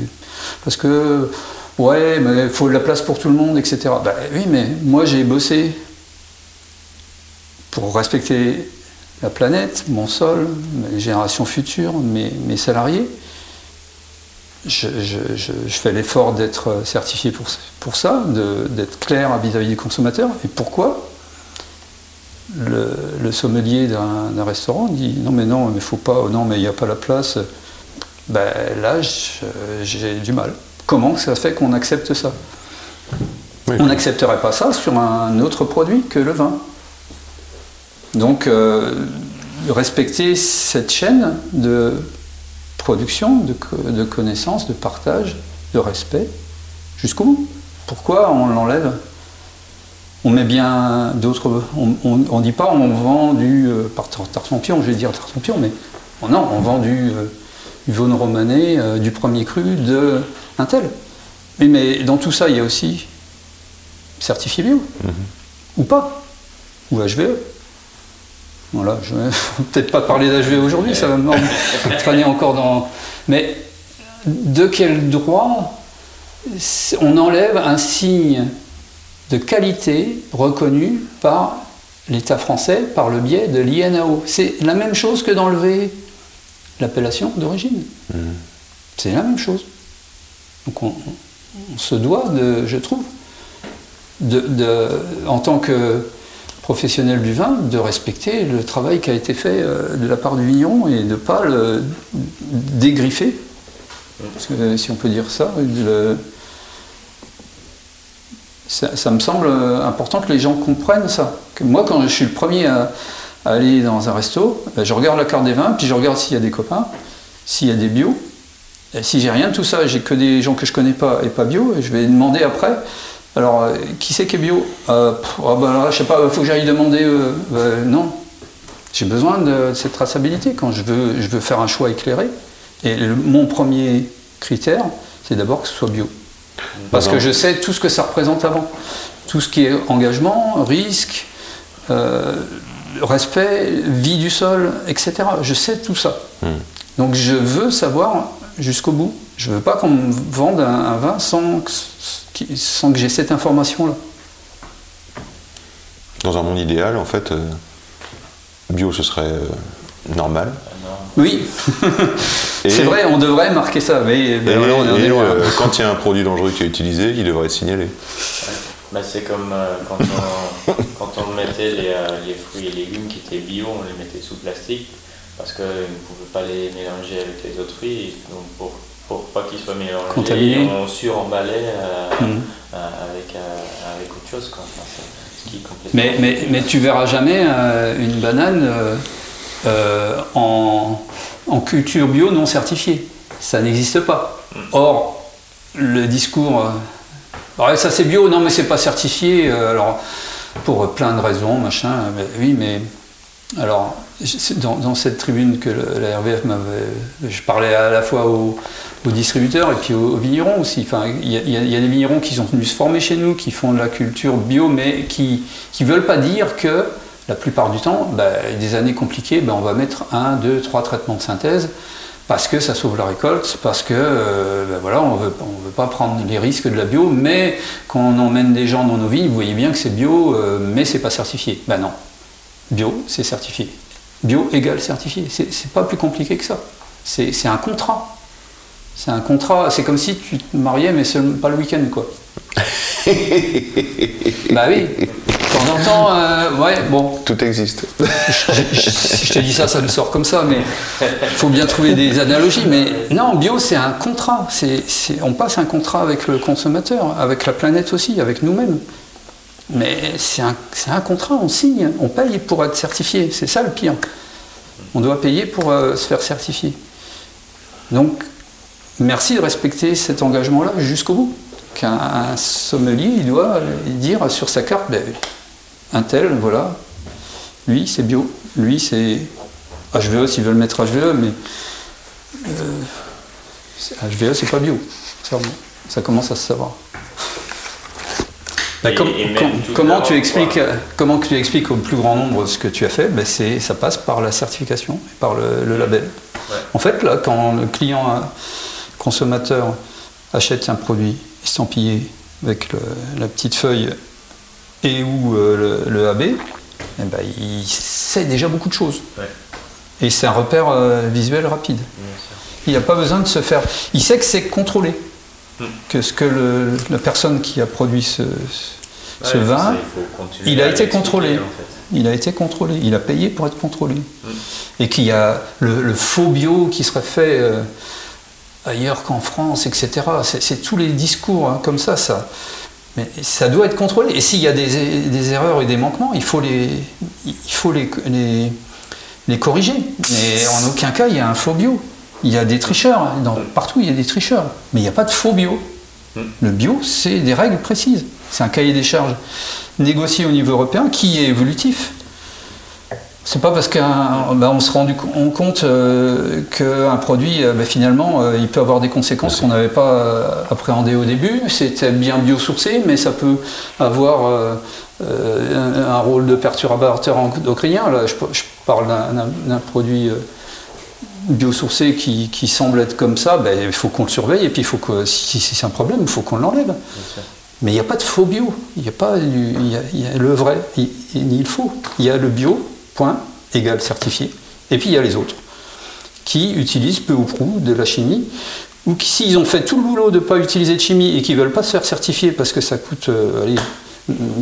S1: parce que ouais, mais il faut de la place pour tout le monde, etc. Ben oui, mais moi j'ai bossé pour respecter la planète, mon sol, mes générations futures, mes, mes salariés. Je, fais l'effort d'être certifié pour, pour ça, d'être clair vis-à-vis du consommateur. Et pourquoi? Le, sommelier d'un restaurant dit non mais non mais il faut pas non mais il n'y a pas la place. Ben là j'ai du mal. Comment ça fait qu'on accepte ça? On n'accepterait pas ça sur un autre produit que le vin donc euh, respecter cette chaîne de production de, de connaissances de partage de respect jusqu'au bout pourquoi on l'enlève? On met bien d'autres. On ne dit pas on vend du. Euh, par je vais dire tartampion, mais non, on vend du, euh, du Vaune romanée, euh, du premier cru, de un tel. Mais, mais, dans tout ça, il y a aussi certifié bio. Mhm. Ou pas. Ou HVE. Voilà, je vais <laughs> peut-être pas parler d'HVE aujourd'hui, ça va me traîner encore dans. Mais de quel droit on enlève un signe de qualité reconnue par l'État français par le biais de l'INAO. C'est la même chose que d'enlever l'appellation d'origine. Mmh. C'est la même chose. Donc on, se doit, de, je trouve, de, en tant que professionnel du vin, de respecter le travail qui a été fait euh, de la part du vigneron et de ne pas le dégriffer. Parce que, si on peut dire ça, ça, me semble important que les gens comprennent ça. Que moi, quand je suis le premier à, aller dans un resto, ben, je regarde la carte des vins, puis je regarde s'il y a des copains, s'il y a des bio. Si j'ai rien de tout ça, j'ai que des gens que je connais pas et pas bio, et je vais demander après. Alors, euh, qui c'est qui est bio euh, oh, ben Je sais pas, il faut que j'aille demander. Euh, non. J'ai besoin de, cette traçabilité quand je veux, je veux faire un choix éclairé. Et mon premier critère, c'est d'abord que ce soit bio. Parce que je sais tout ce que ça représente avant. Tout ce qui est engagement, risque, euh, respect, vie du sol, etc. Je sais tout ça. Hmm. Donc je veux savoir jusqu'au bout. Je ne veux pas qu'on me vende un, vin sans que, sans que j'ai cette information-là.
S4: Dans un monde idéal, en fait, euh, bio, ce serait euh, normal.
S1: Oui, <laughs> c'est vrai, on devrait marquer ça, mais,
S4: on est loin. Euh, quand il y a un <laughs> produit dangereux qui est utilisé, il devrait être signalé.
S5: Bah, c'est comme euh, quand, on, quand, on, mettait les, euh, les, fruits et légumes qui étaient bio, on les mettait sous plastique parce qu'on ne pouvait pas les mélanger avec les autres fruits. Donc pour, pour pas qu'ils soient mélangés, on suremballait mmh. avec, avec autre chose. Quoi.
S1: mais, mais, mais, tu verras jamais une banane euh, en, culture bio non certifiée. Ça n'existe pas. Or, le discours, euh, ça c'est bio, non mais c'est pas certifié, euh, alors pour plein de raisons, machin, oui, mais alors dans, cette tribune que la RVF m'avait, je parlais à la fois aux, distributeurs et puis aux, vignerons aussi. Enfin, il y, a des vignerons qui sont venus se former chez nous, qui font de la culture bio, mais qui ne veulent pas dire que la plupart du temps, bah, des années compliquées, bah, on va mettre un, deux, trois traitements de synthèse parce que ça sauve la récolte, parce que euh, bah, voilà, on ne veut pas prendre les risques de la bio, mais quand on emmène des gens dans nos vignes, vous voyez bien que c'est bio, euh, mais c'est pas certifié. Ben non, bio, c'est certifié. Bio égale certifié. C'est pas plus compliqué que ça. C'est un contrat. C'est un contrat, c'est comme si tu te mariais, mais pas le week-end, quoi. <laughs> bah oui, de temps en temps, euh, ouais, bon.
S4: Tout existe.
S1: Je, te dis ça, ça me sort comme ça, mais il faut bien trouver des analogies. Mais non, bio, c'est un contrat. C'est, on passe un contrat avec le consommateur, avec la planète aussi, avec nous-mêmes. Mais c'est un, contrat, on signe, on paye pour être certifié. C'est ça le pire. On doit payer pour euh, se faire certifier. Donc, merci de respecter cet engagement-là jusqu'au bout qu'un sommelier, il doit dire sur sa carte, ben, un tel, voilà, lui c'est bio, lui c'est HVE s'ils veulent mettre HVE, mais euh, HVE c'est pas bio, ça commence à se savoir. Bah,
S5: Et- et
S1: com- comment, tu expliques,
S5: quoi.
S1: comment tu expliques au plus grand nombre ce que tu as fait c'est, Ça passe par la certification, et par le, le label.
S5: Ouais.
S1: En fait, là, quand le client euh, consommateur achète un produit estampillé avec le- la petite feuille et ou euh, le, le AB, eh ben, il sait déjà beaucoup de choses.
S5: Ouais.
S1: Et c'est un repère euh, visuel rapide. Il n'a pas besoin de se faire. Il sait que c'est contrôlé. Que ce que le- la personne qui a produit ce, ce
S5: Ouais,
S1: vin,
S5: ça, il
S1: a été contrôlé.
S5: en fait.
S1: il a été contrôlé. Il a payé pour être contrôlé.
S5: Hmm.
S1: Et qu'il y a le, le faux bio qui serait fait euh, ailleurs qu'en France, etc. C'est, c'est tous les discours hein, comme ça, ça. Mais ça doit être contrôlé. Et s'il y a des, des erreurs et des manquements, il faut les, il faut les, les, les corriger. Mais en aucun cas, il y a un faux bio. Il y a des tricheurs. hein. Dans- partout, il y a des tricheurs. Mais il n'y a pas de faux bio.
S5: Hmm.
S1: Le bio, c'est des règles précises. C'est un cahier des charges négocié au niveau européen qui est évolutif. C'est pas parce qu'on on se rend compte euh, qu'un produit, euh, bah, finalement, euh, il peut avoir des conséquences qu'on n'avait pas euh, appréhendées au début. C'était bien biosourcé, mais ça peut avoir un, un rôle de perturbateur endocrinien. Là, je, je parle d'un- produit biosourcé qui, qui semble être comme ça. Ben, il faut qu'on le surveille et puis il faut que, si, si c'est un problème, il faut qu'on l'enlève. Mais il n'y a pas de faux bio. Il y a pas y a, il y a le vrai ni le faux. Il y a le bio, point, égal certifié. Et puis il y a les autres qui utilisent peu ou prou de la chimie ou qui, s'ils ont fait tout le boulot de ne pas utiliser de chimie et qui ne veulent pas se faire certifier parce que ça coûte euh, allez,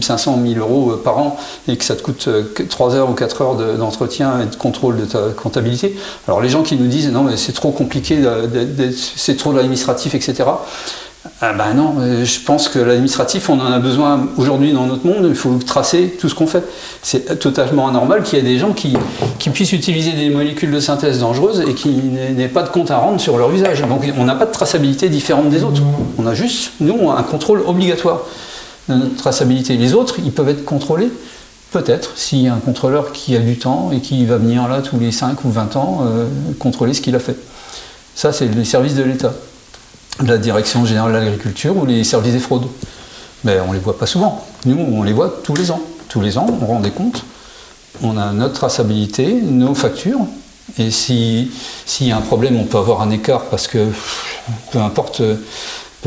S1: 500 000 euros euh, par an et que ça te coûte euh, que 3 heures ou 4 heures de- d'entretien et de contrôle de ta comptabilité. Alors les gens qui nous disent non mais c'est trop compliqué, c'est trop de l'administratif, etc. Ah ben non, euh, je pense que l'administratif, on en a besoin aujourd'hui dans notre monde, il faut tracer tout ce qu'on fait. C'est totalement anormal qu'il y ait des gens qui, qui puissent utiliser des molécules de synthèse dangereuses et qui n'aient pas de compte à rendre sur leur usage. Donc on n'a pas de traçabilité différente des autres. On a juste, nous, un contrôle obligatoire traçabilité. Les autres, ils peuvent être contrôlés Peut-être, s'il y a un contrôleur qui a du temps et qui va venir là tous les 5 ou 20 ans euh, contrôler ce qu'il a fait. Ça, c'est les services de l'État la Direction générale de l'agriculture ou les services des fraudes. Mais on ne les voit pas souvent. Nous, on les voit tous les ans. Tous les ans, on rend des comptes. On a notre traçabilité, nos factures. Et si- s'il y a un problème, on peut avoir un écart parce que, peu importe, euh,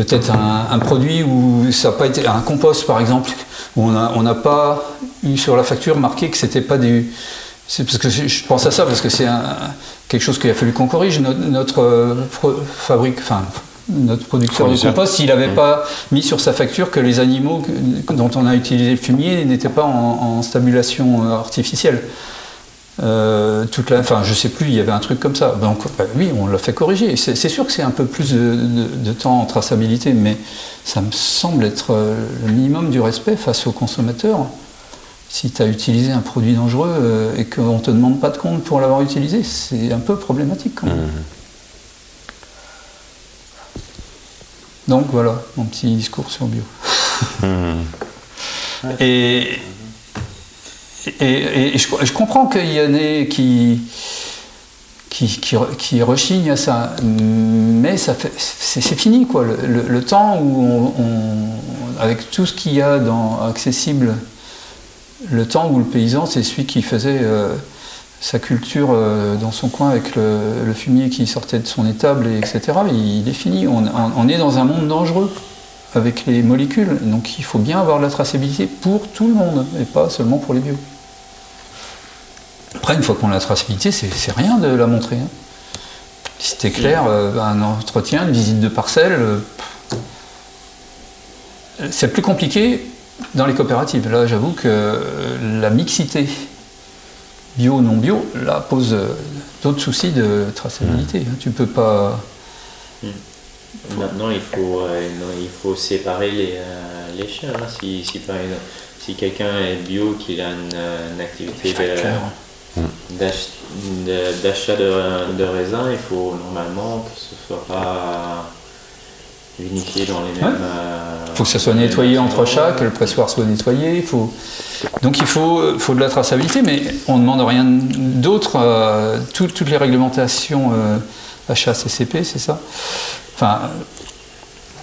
S1: peut-être un, un produit où ça n'a pas été. Un compost, par exemple, où on n'a on pas eu sur la facture marqué que c'était pas du. C'est parce que je pense à ça parce que c'est quelque chose qu'il a fallu qu'on corrige. Notre, notre, euh, pro- fabrique, enfin notre producteur de compost, s'il n'avait pas mis sur sa facture que les animaux dont on a utilisé le fumier n'étaient pas en, en stabulation euh, artificielle. Euh, toute la, enfin, je sais plus, il y avait un truc comme ça. Donc, bah oui, on l'a fait corriger. C'est sûr que c'est un peu plus de, de- de temps en traçabilité, mais ça me semble être euh, le minimum du respect face aux consommateurs. Si tu as utilisé un produit dangereux euh, et qu'on ne te demande pas de compte pour l'avoir utilisé, c'est un peu problématique quand même. Donc voilà, mon petit discours sur bio. Et, et, je, comprends qu'il y en ait qui, qui, qui, qui rechignent à ça, mais ça c'est, fini quoi. Le, temps où, on, avec tout ce qu'il y a dans, accessible, le temps où le paysan, c'est celui qui faisait euh, sa culture euh, dans son coin avec le, fumier qui sortait de son étable, et etc. Il, est fini. On, on- est dans un monde dangereux avec les molécules. Donc il faut bien avoir la traçabilité pour tout le monde et pas seulement pour les bio. Après, une fois qu'on a la traçabilité, c'est rien de la montrer. hein. Si c'était clair, euh, un entretien, une visite de parcelle, euh, c'est plus compliqué dans les coopératives. Là, j'avoue que euh, la mixité bio-non bio, là, pose d'autres soucis de traçabilité. hein. Tu peux pas.
S5: Maintenant, il faut, euh, non, il faut séparer les, euh, les chiens. hein. Si, si, quelqu'un est bio, qu'il a une, une activité d'achat de, de raisins, il faut normalement que ce soit pas unifié dans les mêmes. euh,
S1: Il faut que ça soit nettoyé entre chaque, que le pressoir soit nettoyé. il Faut... Donc il faut, faut de la traçabilité, mais on ne demande rien d'autre. euh, tout- toutes les réglementations euh, HACCP, c'est ça? Enfin,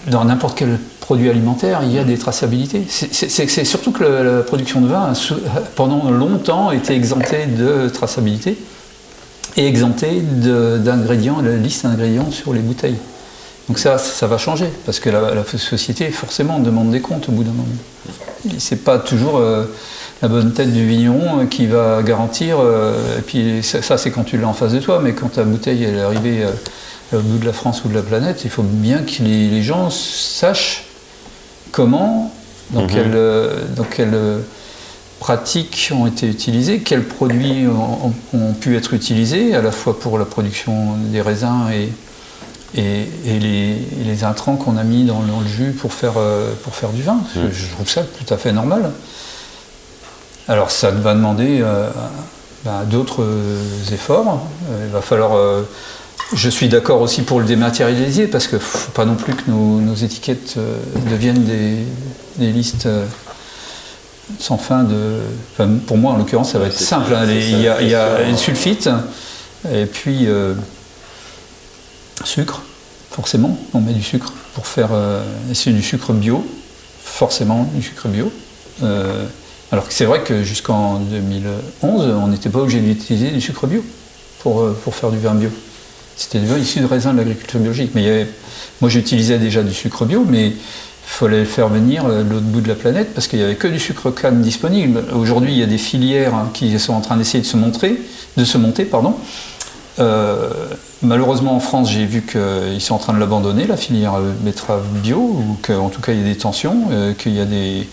S1: dans n'importe quel produits alimentaires, il y a des traçabilités. C'est surtout que la production de vin, <laughs> pendant longtemps, été exemptée de traçabilité et exemptée d'ingrédients, la liste d'ingrédients sur les bouteilles. Donc ça, ça va changer, parce que la, société, forcément, demande des comptes au bout d'un moment. C'est pas toujours euh, la bonne tête du vigneron qui va garantir, euh, et puis ça, c'est quand tu l'as en face de toi, mais quand ta bouteille est arrivée euh, au bout de la France ou de la planète, il faut bien que les, gens sachent comment, dans mhm. quelles quelle pratiques ont été utilisées, quels produits ont, pu être utilisés, à la fois pour la production des raisins et, et, les, intrants qu'on a mis dans, le jus pour faire, euh, pour faire du vin. Mm. Je, trouve ça tout à fait normal. Alors ça va demander euh, ben, d'autres efforts. Euh, il va falloir. Je suis d'accord aussi pour le dématérialiser parce qu'il ne faut pas non plus que nos, étiquettes deviennent des, listes sans fin de. pour moi, en l'occurrence, ça va être simple. Hein. il, y a, une sulfite et puis sucre, forcément, on met du sucre pour faire. Euh, c'est du sucre bio, forcément du sucre bio. Euh, alors que c'est vrai que jusqu'en 2011, on n'était pas obligé d'utiliser du sucre bio pour, euh, pour faire du vin bio. C'était du vin issu de raisins de l'agriculture biologique. Mais moi, j'utilisais déjà du sucre bio, mais il fallait faire venir de l'autre bout de la planète parce qu'il n'y avait que du sucre canne disponible. Aujourd'hui, il y a des filières qui sont en train d'essayer de se montrer, de se monter, pardon. Euh, malheureusement, en France, j'ai vu qu'ils sont en train de l'abandonner, la filière betterave bio, ou qu'en tout cas il y a des tensions, euh, qu'il y a des,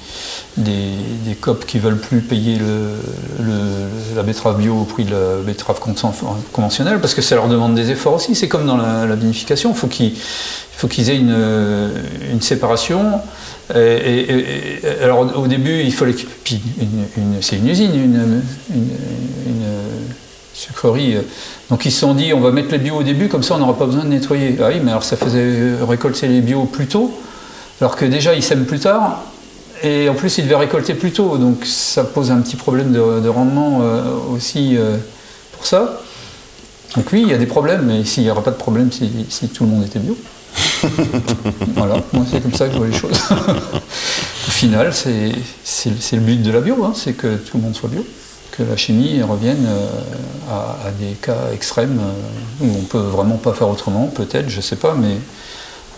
S1: des, COP qui veulent plus payer la betterave bio au prix de la betterave conventionnelle, parce que ça leur demande des efforts aussi. C'est comme dans la, vinification, il faut qu'ils aient une, une séparation. Alors au début, il fallait c'est une usine, une. Euh, donc ils se sont dit, on va mettre les bio au début, comme ça on n'aura pas besoin de nettoyer. Ah oui, mais alors ça faisait récolter les bio plus tôt, alors que déjà ils sèment plus tard, et en plus ils devaient récolter plus tôt, donc ça pose un petit problème de, rendement euh, aussi euh, pour ça. Donc oui, il y a des problèmes, mais s'il n'y aura pas de problème si, tout le monde était bio. <laughs> voilà, moi c'est comme ça que je vois les choses. <laughs> Au final, c'est le but de la bio, hein, c'est que tout le monde soit bio que la chimie revienne euh, à, des cas extrêmes euh, où on peut vraiment pas faire autrement, peut-être, je ne sais pas, mais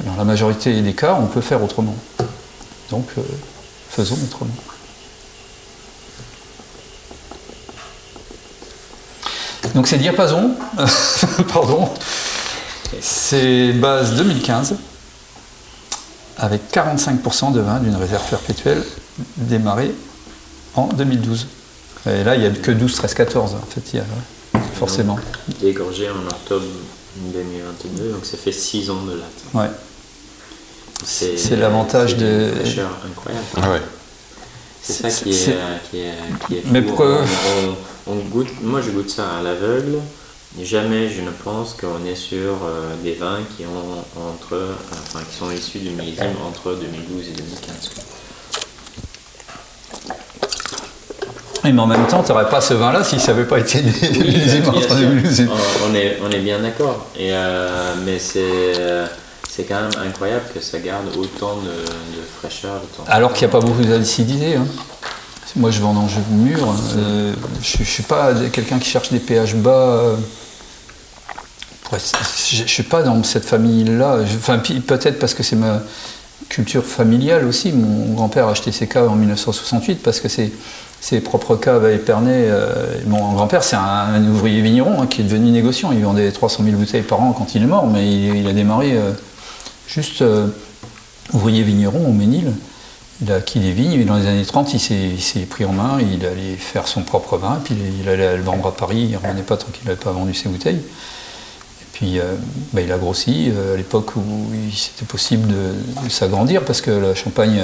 S1: dans la majorité des cas, on peut faire autrement. Donc, euh, faisons autrement. Donc ces diapasons, <laughs> pardon, c'est base 2015, avec 45% de vin d'une réserve perpétuelle démarrée en 2012. Et là, il n'y a que 12, 13, 14, en fait, il y a, forcément.
S5: Dégorgé en octobre 2022, donc ça fait 6 ans de là.
S1: Ouais. C'est l'avantage de.
S5: incroyable.
S4: Ah ouais.
S5: C'est ça qui est, qui est, qui est fou. Mais pourquoi on, goûte, Moi, je goûte ça à l'aveugle. Jamais je ne pense qu'on est sur euh, des vins qui, ont entre, enfin, qui sont issus du millésime entre 2012 et 2015.
S1: Mais en même temps, tu n'aurais pas ce vin-là si ça n'avait pas été <laughs>
S5: des on, est, on est bien d'accord. Euh, mais c'est. c'est quand même incroyable que ça garde autant de, fraîcheur.
S1: Alors qu'il n'y a pas beaucoup d'acidité. Hein. Moi, je vends jeu mûr. Euh, je ne suis pas quelqu'un qui cherche des pH bas. Euh, je ne suis pas dans cette famille-là. Enfin, peut-être parce que c'est ma culture familiale aussi. Mon grand-père a acheté ses caves en 1968 parce que c'est ses propres caves à Épernay. Euh, mon grand-père, c'est un, ouvrier vigneron hein, qui est devenu négociant. Il vendait 300 000 bouteilles par an quand il est mort, mais il, a démarré euh, juste euh, ouvrier vigneron au Ménil. Il a acquis des vignes, et dans les années 30, il s'est pris en main, il allait faire son propre vin, puis il allait le vendre à Paris, il ne revenait pas tant qu'il n'avait pas vendu ses bouteilles. Et puis bah, il a grossi à l'époque où c'était possible de, de s'agrandir, parce que la Champagne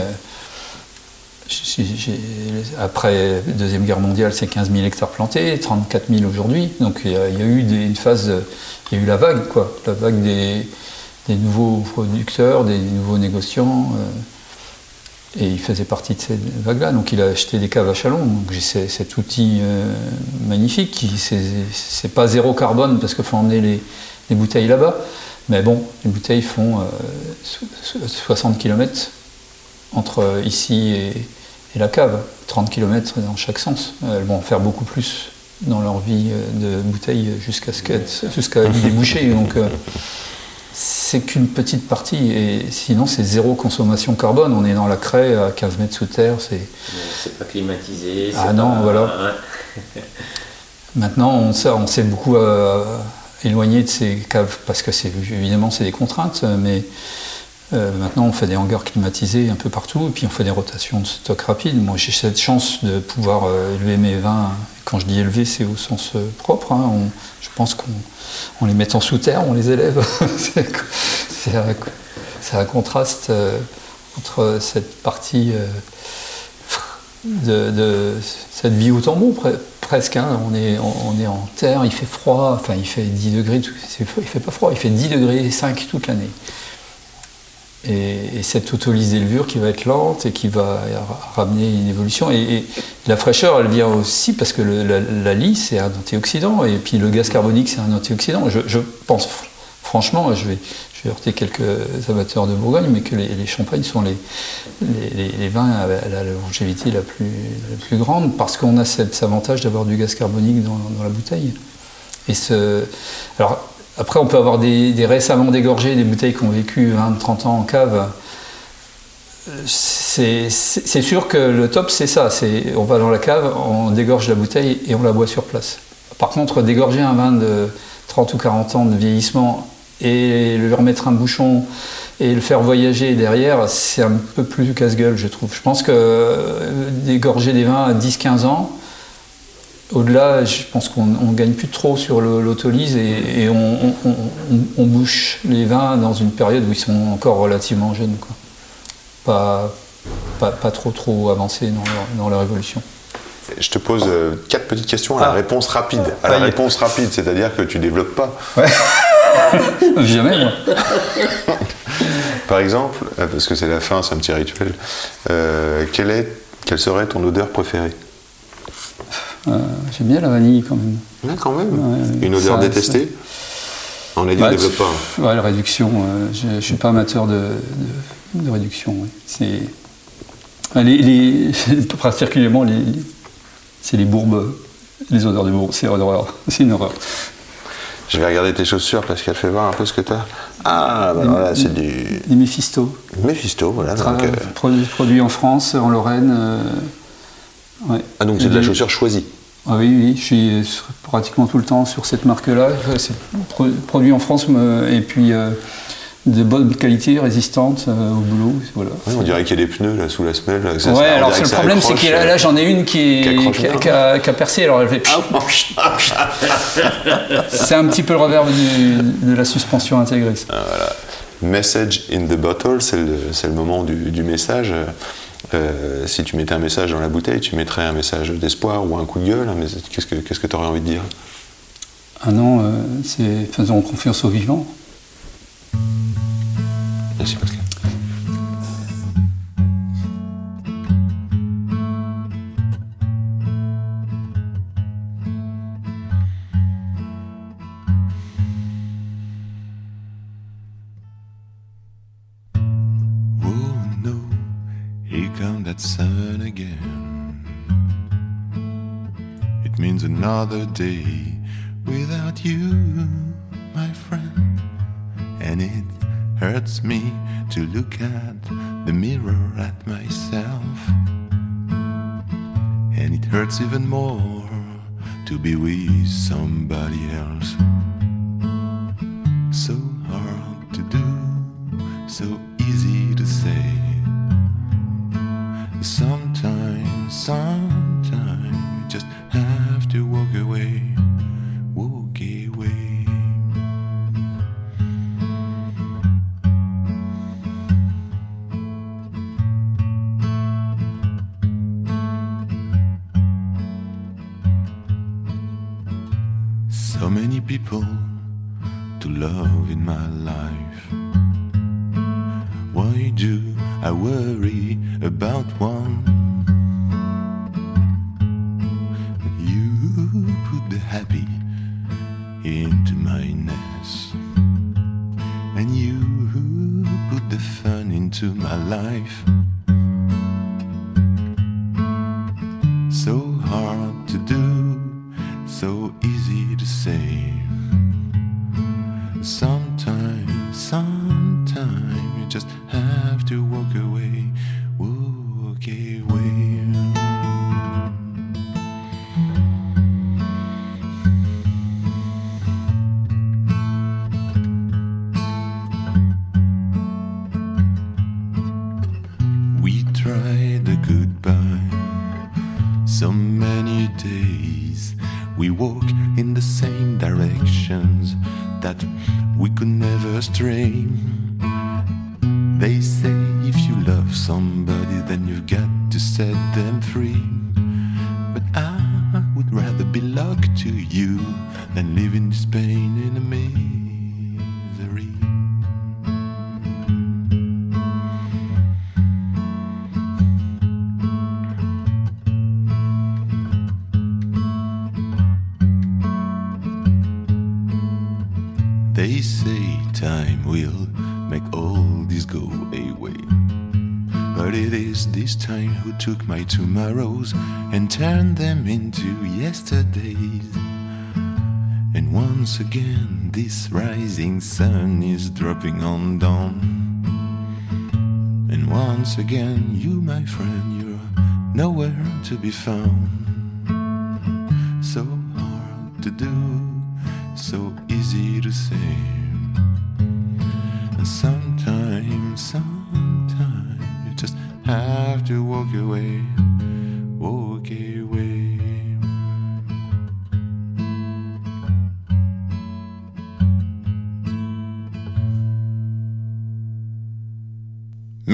S1: après la Deuxième Guerre mondiale, c'est 15 000 hectares plantés, 34 000 aujourd'hui. Donc il y, a, eu une phase, il y a eu la vague, quoi, la vague des, nouveaux producteurs, des nouveaux négociants. Euh, et il faisait partie de cette vague-là. Donc il a acheté des caves à Chalon. Donc j'ai cet outil euh, magnifique qui c'est pas zéro carbone parce qu'il faut emmener les, bouteilles là-bas. Mais bon, les bouteilles font 60 euh, km entre ici et, et la cave. 30 km dans chaque sens. Elles vont en faire beaucoup plus dans leur vie euh, de bouteille jusqu'à ce qu'elles jusqu'à déboucher. Donc euh, c'est qu'une petite partie. Et sinon, c'est zéro consommation carbone. On est dans la craie à 15 mètres sous terre. C'est
S5: C'est pas climatisé.
S1: Ah non,
S5: pas-
S1: voilà. Maintenant, on s'est, on s'est beaucoup euh, éloigné de ces caves parce que c'est évidemment c'est des contraintes, mais euh, maintenant on fait des hangars climatisés un peu partout et puis on fait des rotations de stock rapide. Moi, j'ai cette chance de pouvoir euh, élever mes vins. Quand je dis élever, c'est au sens euh, propre. hein. Je pense qu'on en les mettant sous terre, on les élève. <laughs> c'est, un, contraste entre cette partie de, cette vie au tambour pre- presque. hein. On, est, on, est en terre, il fait froid, enfin il fait 10 degrés, tout- c'est- il fait pas froid, il fait 10 degrés 5 toute l'année. Et, et cette autolyse des levures qui va être lente et qui va ra- ramener une évolution. Et, la fraîcheur, elle vient aussi parce que la, la c'est un antioxydant, et puis le gaz carbonique, c'est un antioxydant. Je, pense fr- franchement, je vais, je vais heurter quelques amateurs de Bourgogne, mais que les, les champagnes sont les, les, vins à la longévité la plus, la plus grande parce qu'on a cet avantage d'avoir du gaz carbonique dans, dans la bouteille. Et ce, alors, après, on peut avoir des, récemment dégorgés, des bouteilles qui ont vécu 20-30 ans en cave. C'est c'est- sûr que le top, c'est ça. On va dans la cave, on dégorge la bouteille et on la boit sur place. Par contre, dégorger un vin de 30 ou 40 ans de vieillissement et lui remettre un bouchon et le faire voyager derrière, c'est un peu plus casse-gueule, je trouve. Je pense que euh, dégorger des vins à 10-15 ans, au-delà, je pense qu'on ne gagne plus trop sur l'autolyse et, et on, on- on- on- on bouche les vins dans une période où ils sont encore relativement jeunes. Quoi. Pas, pas, pas trop trop avancés dans leur, dans leur évolution.
S4: Je te pose euh, quatre petites questions à la
S1: Ah.
S4: réponse rapide. À la réponse rapide, c'est-à-dire que tu développes pas. <laughs>
S1: Jamais, moi. <laughs>
S4: Par exemple, euh, parce que c'est la fin, c'est un petit rituel, euh, quelle, est, quelle serait ton odeur préférée?
S1: J'aime bien la vanille quand même.
S4: Ouais, quand même.
S1: Ouais,
S4: Une odeur
S1: ça-
S4: détestée On a dit
S1: Bah,
S4: développe pas. hein.
S1: Ouais, la réduction, euh, je ne suis pas amateur de, de- de réduction. ouais. C'est, les, les- <laughs> particulièrement, les, les- c'est les bourbes, les odeurs de bourbe, c'est une horreur. <laughs> C'est une horreur.
S4: Je vais regarder tes chaussures parce qu'elle fait voir un peu ce que tu as. Ah, bah voilà, c'est du
S1: Les Méphisto,
S4: Mephisto, voilà. Donc, euh,
S1: produit, produit en France, en Lorraine. euh, ouais.
S4: Ah, donc c'est de la chaussure choisie.
S1: Ah oui, oui, je suis pratiquement tout le temps sur cette marque-là. C'est pro- produit en France et puis euh, de bonne qualité, résistante euh, au boulot. Voilà.
S4: On dirait qu'il y a des pneus là sous la semelle. là, que ça-
S1: ouais, alors le problème, c'est que là, là, j'en ai une qui, est- a,
S4: bien.
S1: qui a- qui a percé, alors elle fait. c'est un petit peu le revers du- de la suspension intégrée. ça.
S4: Message in the bottle, c'est le, moment du, du message. Euh, si tu mettais un message dans la bouteille, tu mettrais un message d'espoir ou un coup de gueule. hein, mais Qu'est-ce que qu'est-ce que tu aurais envie de dire?
S1: Ah non, euh, c'est faisons confiance aux vivants.
S4: Merci Pascal.
S2: That sun again. It means another day without you, my friend. And it hurts me to look at the mirror at myself. And it hurts even more to be with somebody else. So my tomorrows and turn them into yesterdays. And once again, this rising sun is dropping on dawn. And once again, you, my friend, you're nowhere to be found.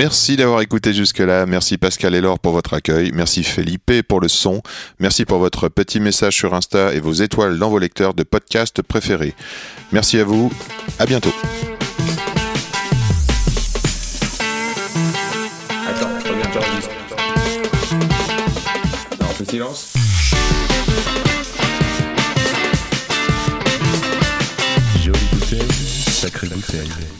S4: Merci d'avoir écouté jusque-là. Merci Pascal et Laure pour votre accueil. Merci Felipe pour le son. Merci pour votre petit message sur Insta et vos étoiles dans vos lecteurs de podcasts préférés. Merci à vous. À bientôt.
S6: Silence.
S2: Jolie bouteille.